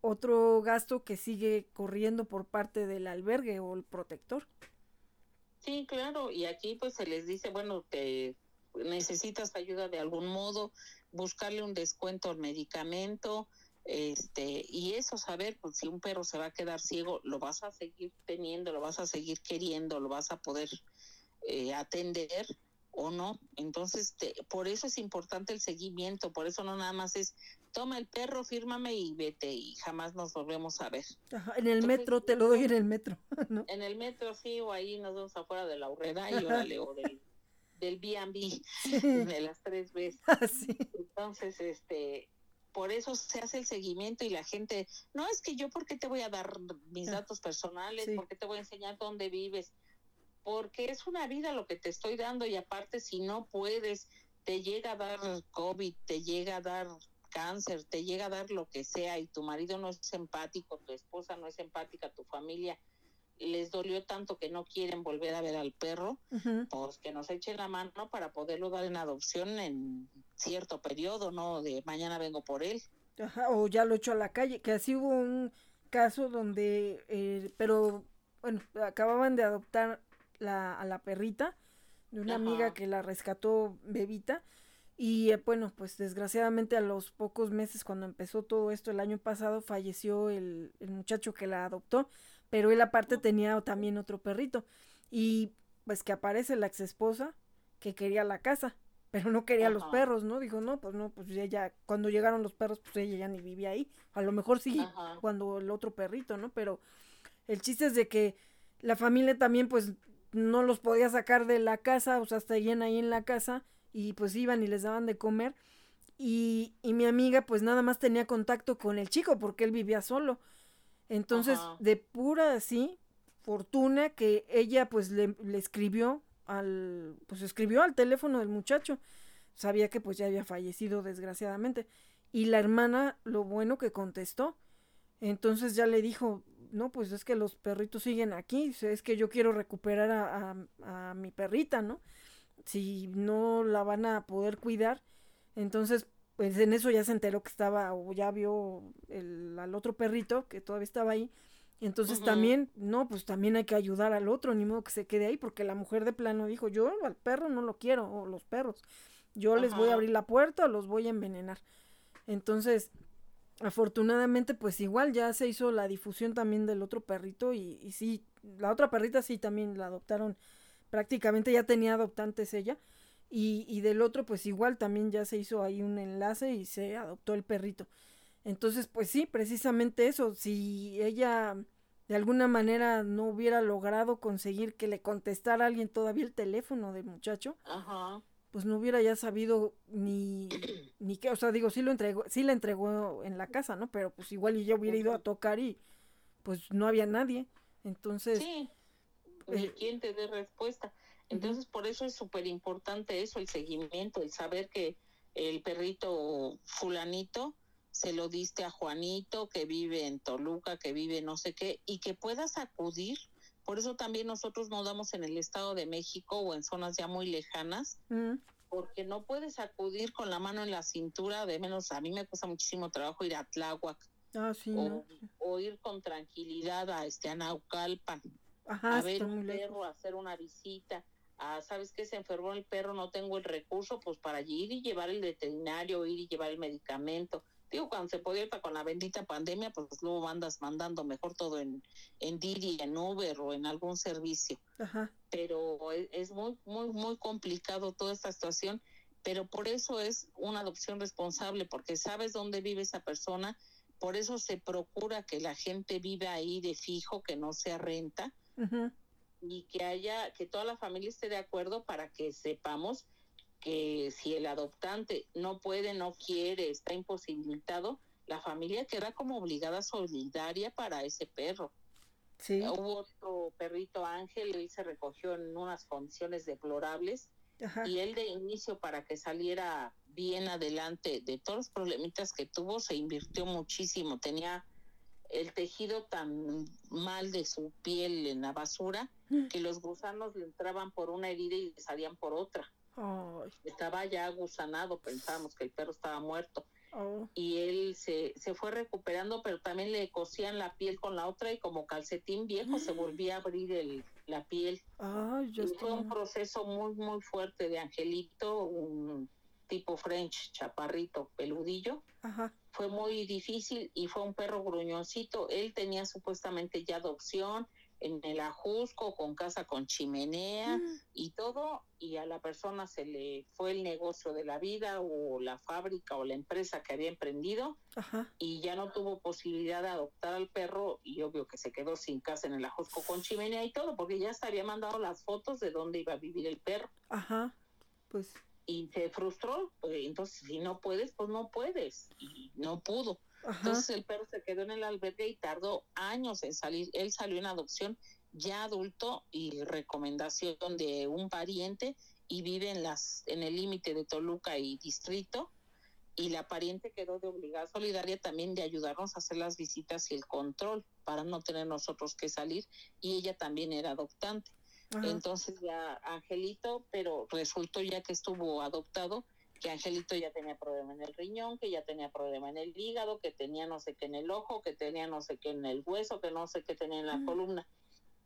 otro gasto que sigue corriendo por parte del albergue o el protector. Sí, claro, y aquí pues se les dice, bueno, te necesitas ayuda de algún modo, buscarle un descuento al medicamento, este, y eso saber, pues si un perro se va a quedar ciego, lo vas a seguir teniendo, lo vas a seguir queriendo, lo vas a poder eh, atender o no. Entonces, por eso es importante el seguimiento, por eso no nada más es toma el perro, fírmame y vete y jamás nos volvemos a ver. Ajá, en el metro, te lo doy en el metro. ¿no? En el metro sí, o ahí nos vemos afuera de la horrera y órale, o del, del B&B, de las tres veces. Así. Entonces, este, por eso se hace el seguimiento y la gente, no es que yo, ¿por qué te voy a dar mis Ah, datos personales? sí. ¿Por qué te voy a enseñar dónde vives? Porque es una vida lo que te estoy dando y aparte si no puedes, te llega a dar COVID, te llega a dar cáncer, te llega a dar lo que sea y tu marido no es empático, tu esposa no es empática, tu familia les dolió tanto que no quieren volver a ver al perro, Ujú. pues que nos echen la mano para poderlo dar en adopción en cierto periodo, ¿no? De mañana vengo por él. Ajá, o ya lo echó a la calle, que así hubo un caso donde, eh, pero bueno, acababan de adoptar la, a la perrita de una Ajá. amiga que la rescató bebita y eh, bueno, pues desgraciadamente a los pocos meses cuando empezó todo esto el año pasado falleció el, el muchacho que la adoptó, pero él aparte tenía también otro perrito y pues que aparece la ex esposa que quería la casa, pero no quería los perros, ¿no? Dijo, no, pues no, pues ella, cuando llegaron los perros, pues ella ya ni vivía ahí. A lo mejor sí, Ajá. cuando el otro perrito, ¿no? Pero el chiste es de que la familia también, pues, no los podía sacar de la casa, o sea, estarían ahí en la casa y pues iban y les daban de comer. Y, y mi amiga, pues nada más tenía contacto con el chico porque él vivía solo. Entonces, Ajá. de pura así, fortuna que ella pues le, le escribió al, pues escribió al teléfono del muchacho. Sabía que pues ya había fallecido desgraciadamente. Y la hermana, lo bueno que contestó. Entonces ya le dijo, no, pues es que los perritos siguen aquí, es que yo quiero recuperar a, a- a mi perrita, ¿no? Si no la van a poder cuidar. Entonces, pues en eso ya se enteró que estaba, o ya vio el, al otro perrito que todavía estaba ahí. Entonces también, no, pues también hay que ayudar al otro, ni modo que se quede ahí, porque la mujer de plano dijo, yo al perro no lo quiero, o los perros. Yo les voy a abrir la puerta o los voy a envenenar. Entonces, afortunadamente, pues igual ya se hizo la difusión también del otro perrito y, y sí, la otra perrita sí también la adoptaron, prácticamente ya tenía adoptantes ella. Y, y del otro, pues igual también ya se hizo ahí un enlace y se adoptó el perrito. Entonces, pues sí, precisamente eso, si ella de alguna manera no hubiera logrado conseguir que le contestara a alguien todavía el teléfono del muchacho, Ajá. pues no hubiera ya sabido ni, ni qué, o sea, digo, sí lo entregó, sí la entregó en la casa, ¿no? Pero pues igual yo hubiera ido a tocar y pues no había nadie. Entonces, Sí, ni quien te dé respuesta. Entonces, por eso es súper importante eso, el seguimiento, el saber que el perrito fulanito se lo diste a Juanito, que vive en Toluca, que vive no sé qué, y que puedas acudir. Por eso también nosotros no damos en el Estado de México o en zonas ya muy lejanas, mm, porque no puedes acudir con la mano en la cintura, de menos a mí me cuesta muchísimo trabajo ir a Tláhuac ah, sí, ¿no? o, o ir con tranquilidad a este a Naucalpan Ajá, a ver un perro, a hacer una visita, a, ¿sabes qué? Se enfermó el perro, no tengo el recurso, pues para ir y llevar el veterinario, ir y llevar el medicamento. Digo, cuando se podía ahorita con la bendita pandemia, pues luego andas mandando mejor todo en, en Didi, en Uber o en algún servicio. Ajá, Pero es, es muy, muy, muy complicado toda esta situación, pero por eso es una adopción responsable, porque sabes dónde vive esa persona, por eso se procura que la gente viva ahí de fijo, que no sea renta y que haya, que toda la familia esté de acuerdo para que sepamos que si el adoptante no puede, no quiere, está imposibilitado, la familia queda como obligada solidaria para ese perro. sí, Hubo otro perrito Ángel, él se recogió en unas condiciones deplorables ajá, y él de inicio para que saliera bien adelante de todos los problemitas que tuvo, se invirtió muchísimo. Tenía el tejido tan mal de su piel en la basura Mm. que los gusanos le entraban por una herida y le salían por otra. Estaba ya gusanado, pensábamos que el perro estaba muerto oh, y él se, se fue recuperando, pero también le cosían la piel con la otra y como calcetín viejo se volvía a abrir el, la piel. Y fue un proceso muy, muy fuerte de Angelito, un tipo French, chaparrito, peludillo. ajá, Fue muy difícil y fue un perro gruñoncito. Él tenía supuestamente ya adopción, en el Ajusco, con casa con chimenea Mm. y todo, y a la persona se le fue el negocio de la vida o la fábrica o la empresa que había emprendido Ajá. y ya no tuvo posibilidad de adoptar al perro y obvio que se quedó sin casa en el Ajusco con chimenea y todo, porque ya se había mandado las fotos de dónde iba a vivir el perro Ajá. Pues. Y se frustró, pues, entonces si no puedes, pues no puedes y no pudo. Ajá. Entonces el perro se quedó en el albergue y tardó años en salir. Él salió en adopción ya adulto y recomendación de un pariente y vive en las en el límite de Toluca y Distrito y la pariente quedó de obligada solidaria también de ayudarnos a hacer las visitas y el control para no tener nosotros que salir y ella también era adoptante. Ajá. Entonces ya Angelito, pero resultó ya que estuvo adoptado, que Angelito ya tenía problema en el riñón, que ya tenía problema en el hígado, que tenía no sé qué en el ojo, que tenía no sé qué en el hueso, que no sé qué tenía en la Mm. columna.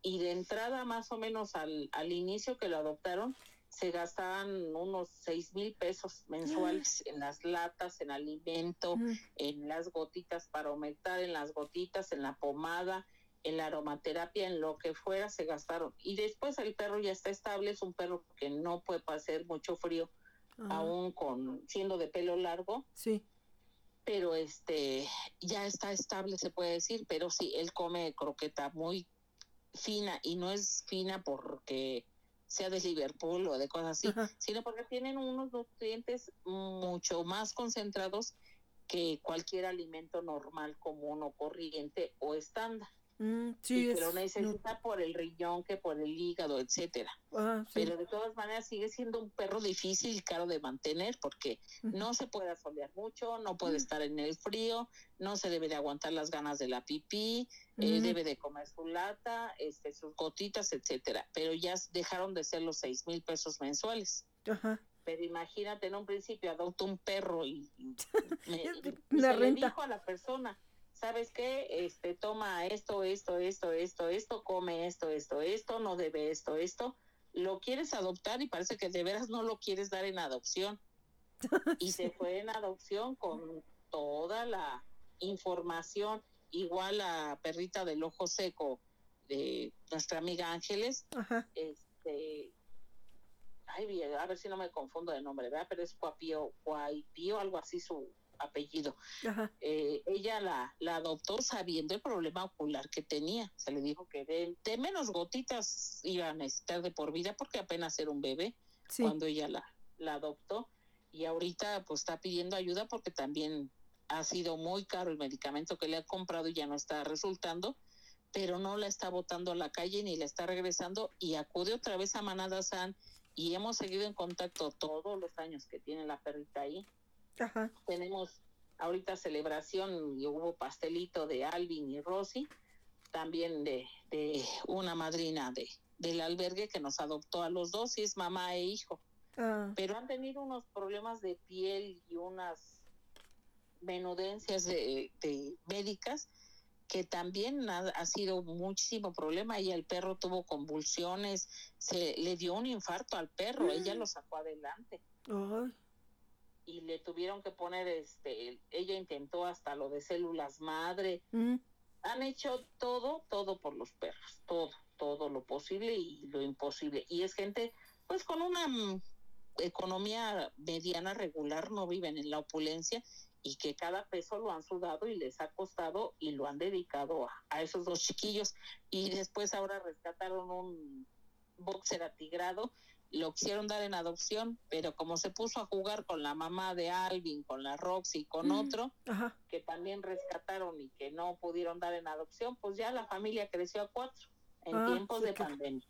Y de entrada, más o menos al, al inicio que lo adoptaron, se gastaban unos seis mil pesos mensuales en las latas, en alimento, Mm. en las gotitas para aumentar, en las gotitas, en la pomada, en la aromaterapia, en lo que fuera, se gastaron. Y después el perro ya está estable, es un perro que no puede pasar mucho frío, Ah, aún con siendo de pelo largo, Sí. pero este ya está estable, se puede decir, pero sí, él come croqueta muy fina y no es fina porque sea de Liverpool o de cosas así, Ajá. sino porque tienen unos nutrientes mucho más concentrados que cualquier alimento normal, común o corriente o estándar. Mm, y sí, que es. lo no- por el riñón, que por el hígado, etcétera. ah, sí. Pero de todas maneras sigue siendo un perro difícil y caro de mantener porque no se puede asolear mucho, no puede Mm. estar en el frío, no se debe de aguantar las ganas de la pipí, eh, debe de comer su lata, este, sus gotitas, etcétera. Pero ya dejaron de ser los seis mil pesos mensuales. Ajá. Pero imagínate, en un principio adopta un perro y, y me- y una se le renta. dijo a la persona, ¿sabes qué? Este, toma esto, esto, esto, esto, esto, come esto, esto, esto, no debe esto, esto. Lo quieres adoptar y parece que de veras no lo quieres dar en adopción. Y se fue en adopción con toda la información, igual la perrita del ojo seco de nuestra amiga Ángeles, Ajá. este ay a ver si no me confundo de nombre, ¿verdad? Pero es Guapío, Guaipío, algo así su apellido. Eh, ella la, la adoptó sabiendo el problema ocular que tenía. Se le dijo que de, de menos gotitas iba a necesitar de por vida porque apenas era un bebé Sí. cuando ella la, la adoptó. Y ahorita pues está pidiendo ayuda porque también ha sido muy caro el medicamento que le ha comprado y ya no está resultando, pero no la está botando a la calle ni la está regresando y acude otra vez a Manada San y hemos seguido en contacto todos los años que tiene la perrita ahí. Ajá. Tenemos ahorita celebración y hubo pastelito de Alvin y Rosy, también de, de una madrina de, del albergue que nos adoptó a los dos y es mamá e hijo. Ah, pero han tenido unos problemas de piel y unas menudencias de, de médicas que también ha, ha sido muchísimo problema. Y el perro tuvo convulsiones, se le dio un infarto al perro, ella lo sacó adelante. Ay, y le tuvieron que poner este ella intentó hasta lo de células madre, mm, han hecho todo, todo por los perros, todo, todo lo posible y lo imposible. Y es gente, pues con una mm, economía mediana regular, no viven en la opulencia y que cada peso lo han sudado y les ha costado y lo han dedicado a, a esos dos chiquillos. Y después ahora rescataron un boxer atigrado, lo quisieron dar en adopción, pero como se puso a jugar con la mamá de Alvin, con la Roxy, con Mm. otro, ajá. que también rescataron y que no pudieron dar en adopción, pues ya la familia creció a cuatro en Ah, tiempos de que- pandemia.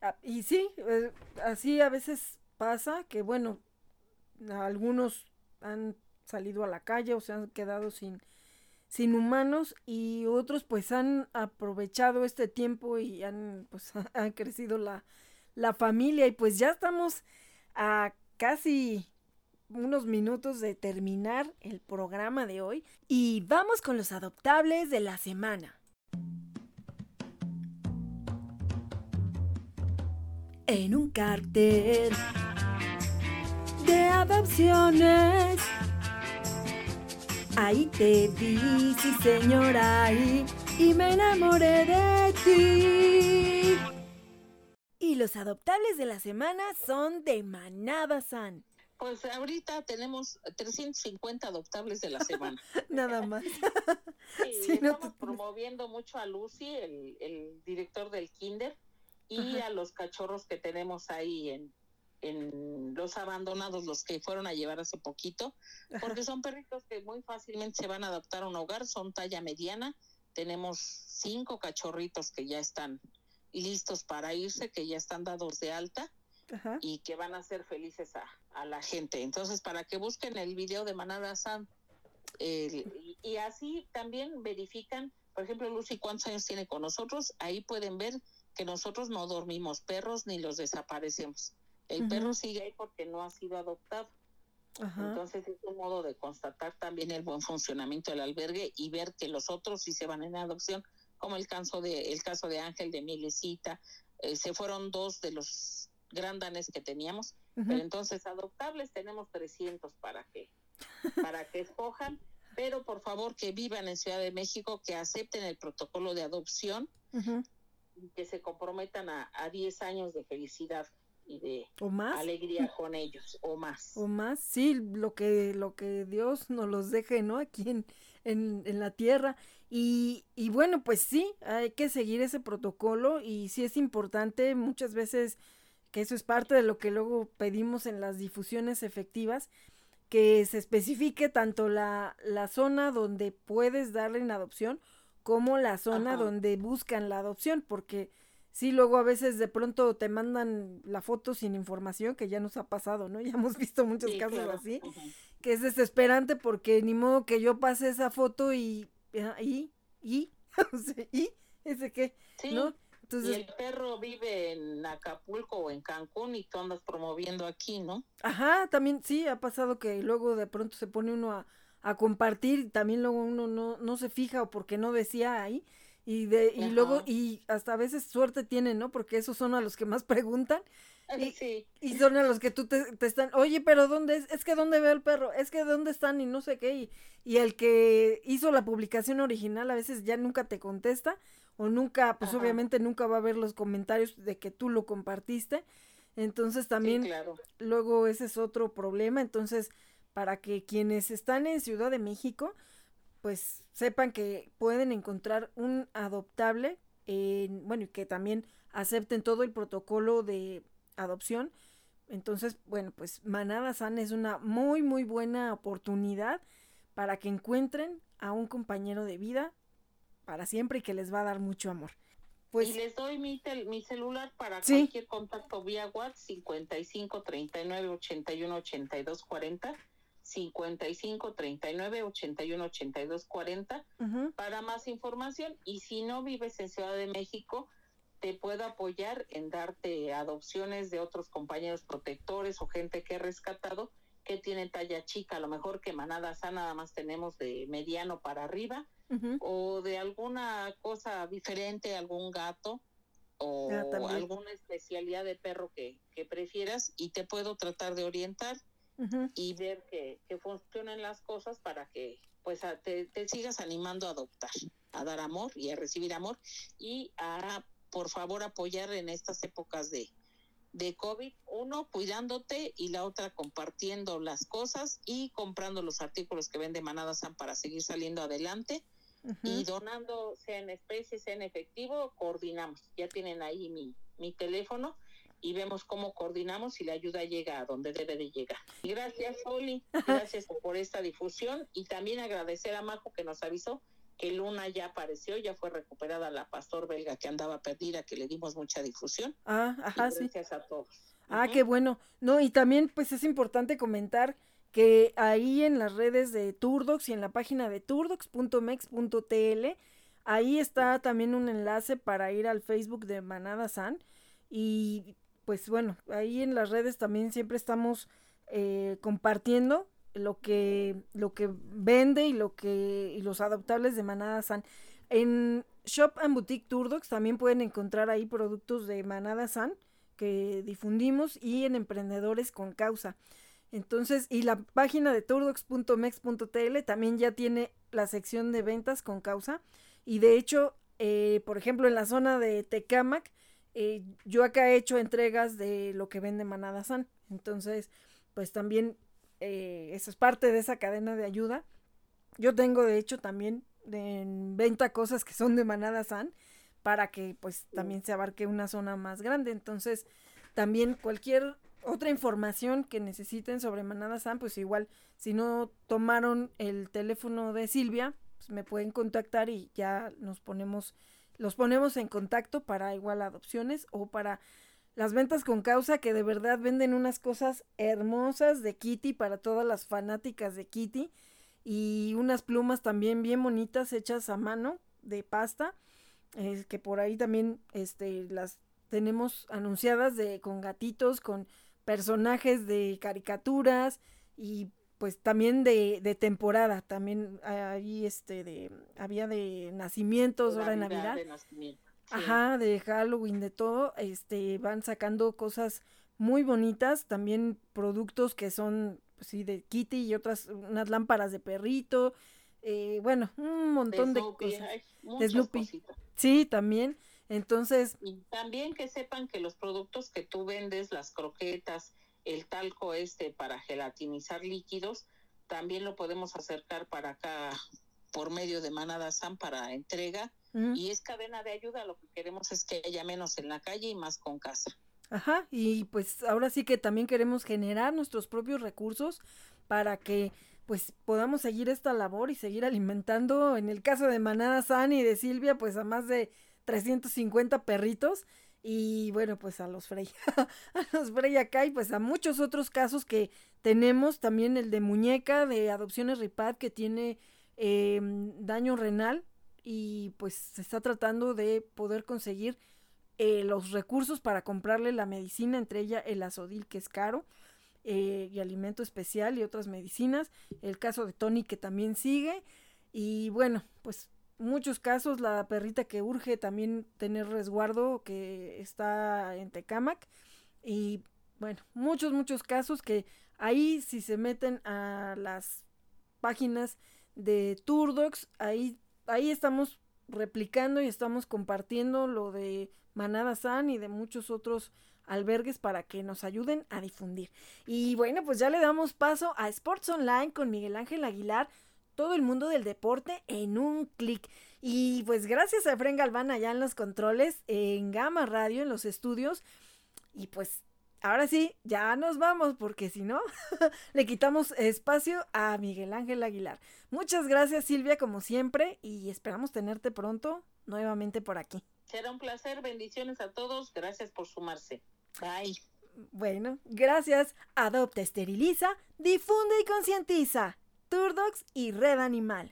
Ah, y sí, eh, así a veces pasa que, bueno, algunos han salido a la calle o se han quedado sin, sin humanos y otros pues han aprovechado este tiempo y han, pues, han crecido la, la familia y pues ya estamos a casi unos minutos de terminar el programa de hoy Y vamos con los adoptables de la semana. En un cartel de adopciones. Ahí te vi, sí señora, ahí y me enamoré de ti. Y los adoptables de la semana son de Manada San. Pues ahorita tenemos 350 adoptables de la semana. Nada más. Sí, estamos promoviendo mucho a Lucy, el, el director del Kinder, y a los cachorros que tenemos ahí en, en los abandonados, los que fueron a llevar hace poquito, porque son perritos que muy fácilmente se van a adaptar a un hogar, son talla mediana. Tenemos cinco cachorritos que ya están listos para irse, que ya están dados de alta y que van a ser felices a, la gente. Entonces, para que busquen el video de Manada San y, y, así también verifican, por ejemplo, Lucy, cuántos años tiene con nosotros, ahí pueden ver que nosotros no dormimos perros ni los desaparecemos. El perro sigue ahí porque no ha sido adoptado. Entonces es un modo de constatar también el buen funcionamiento del albergue y ver que los otros sí se van en adopción, como el caso de el caso de Ángel de Milecita, eh, se fueron dos de los grandanes que teníamos, pero entonces adoptables tenemos 300 para que para que escojan, pero por favor que vivan en Ciudad de México, que acepten el protocolo de adopción y que se comprometan a, a 10 años de felicidad y de alegría con ellos o más. O más, sí, lo que, lo que Dios nos los deje, ¿no? Aquí en, en, en la tierra. Y, y, bueno, pues sí, hay que seguir ese protocolo y sí es importante muchas veces que eso es parte de lo que luego pedimos en las difusiones efectivas, que se especifique tanto la, la zona donde puedes darle en adopción como la zona donde buscan la adopción, porque sí, luego a veces de pronto te mandan la foto sin información, que ya nos ha pasado, ¿no? Ya hemos visto muchos casos así, que es desesperante porque ni modo que yo pase esa foto y, y, y, y, ese qué, ¿no? Entonces, y el perro vive en Acapulco o en Cancún y tú andas promoviendo aquí, ¿no? Ajá, también sí, ha pasado que luego de pronto se pone uno a, a compartir y también luego uno no, no se fija o porque no decía ahí y de y luego y hasta a veces suerte tienen, ¿no? Porque esos son a los que más preguntan. Y, y son a los que tú te, están, oye, pero ¿dónde es? Es que ¿dónde veo el perro? Es que ¿dónde están? Y no sé qué. Y, y el que hizo la publicación original a veces ya nunca te contesta o nunca, pues obviamente nunca va a ver los comentarios de que tú lo compartiste. Entonces también luego ese es otro problema. Entonces, para que quienes están en Ciudad de México, pues sepan que pueden encontrar un adoptable, en, bueno, y que también acepten todo el protocolo de adopción. Entonces, bueno, pues Manada San es una muy, muy buena oportunidad para que encuentren a un compañero de vida para siempre y que les va a dar mucho amor. Pues, y les doy mi, mi celular para cualquier contacto vía WhatsApp 55 39 81 82 40 55 39 81 82 40 para más información. Y si no vives en Ciudad de México te puedo apoyar en darte adopciones de otros compañeros protectores o gente que he rescatado que tiene talla chica, a lo mejor que manada sana nada más tenemos de mediano para arriba o de alguna cosa diferente, algún gato o ah, alguna especialidad de perro que, que prefieras y te puedo tratar de orientar y ver que, que, funcionen las cosas para que pues te, sigas animando a adoptar, a dar amor y a recibir amor y a por favor apoyar en estas épocas de, de COVID, uno cuidándote y la otra compartiendo las cosas y comprando los artículos que vende Manada San para seguir saliendo adelante y donando, sea en especie, sea en efectivo, coordinamos. Ya tienen ahí mi, mi teléfono y vemos cómo coordinamos y la ayuda llega a donde debe de llegar. Gracias, Oli. Gracias por esta difusión y también agradecer a Majo que nos avisó que Luna ya apareció, ya fue recuperada la pastor belga que andaba perdida, que le dimos mucha difusión. Ah, ajá. Gracias a todos. Ah, qué bueno. No, y también pues es importante comentar que ahí en las redes de Turdox y en la página de turdox.mex.tl, ahí está también un enlace para ir al Facebook de Manada San y pues bueno, ahí en las redes también siempre estamos eh, compartiendo lo que lo que vende y lo que y los adoptables de Manada San. En Shop and Boutique Turdox también pueden encontrar ahí productos de Manada San que difundimos y en Emprendedores con Causa. Entonces, y la página de turdox.mex.tl también ya tiene la sección de ventas con causa. Y de hecho, eh, por ejemplo, en la zona de Tecamac, eh, yo acá he hecho entregas de lo que vende Manada San. Entonces, pues también eh, eso es parte de esa cadena de ayuda. Yo tengo, de hecho, también en venta cosas que son de Manada San para que pues también se abarque una zona más grande. Entonces, también cualquier otra información que necesiten sobre Manada San, pues igual, si no tomaron el teléfono de Silvia, pues me pueden contactar y ya nos ponemos, los ponemos en contacto para igual adopciones o para las ventas con causa que de verdad venden unas cosas hermosas de Kitty para todas las fanáticas de Kitty y unas plumas también bien bonitas hechas a mano de pasta eh, que por ahí también este las tenemos anunciadas de con gatitos con personajes de caricaturas y pues también de, de temporada, también ahí este de había de nacimientos, ahora de Navidad. Ajá, de Halloween, de todo, este van sacando cosas muy bonitas, también productos que son pues, sí de Kitty y otras unas lámparas de perrito, eh, bueno, un montón de, cosas. de Snoopy. Sí, también. Entonces. también que sepan que los productos que tú vendes, las croquetas, el talco este para gelatinizar líquidos, también lo podemos acercar para acá por medio de Manada San para entrega. Y es cadena de ayuda, lo que queremos es que haya menos en la calle y más con casa. Ajá, y pues ahora sí que también queremos generar nuestros propios recursos para que pues podamos seguir esta labor y seguir alimentando, en el caso de Manada San y de Silvia, pues a más de 350 perritos y bueno, pues a los Frey, a los Frey acá y pues a muchos otros casos que tenemos, también el de muñeca de adopciones RIPAD que tiene em, daño renal y pues se está tratando de poder conseguir eh, los recursos para comprarle la medicina, entre ella el azodil que es caro. Eh, y alimento especial y otras medicinas. El caso de Tony que también sigue. Y bueno, pues muchos casos, la perrita que urge también tener resguardo, que está en Tecamac. Y bueno, muchos, muchos casos que ahí si se meten a las páginas de Turdocs, ahí, ahí estamos replicando y estamos compartiendo lo de Manada San y de muchos otros albergues para que nos ayuden a difundir. Y bueno, pues ya le damos paso a Sports Online con Miguel Ángel Aguilar, todo el mundo del deporte en un clic. Y pues gracias a Efren Galván allá en los controles, en Gama Radio, en los estudios. Y pues ahora sí, ya nos vamos, porque si no, le quitamos espacio a Miguel Ángel Aguilar. Muchas gracias Silvia, como siempre, y esperamos tenerte pronto nuevamente por aquí. Será un placer, bendiciones a todos, gracias por sumarse. Bye. Bueno, gracias. Adopta, esteriliza, difunde y concientiza. Turdox y Red Animal.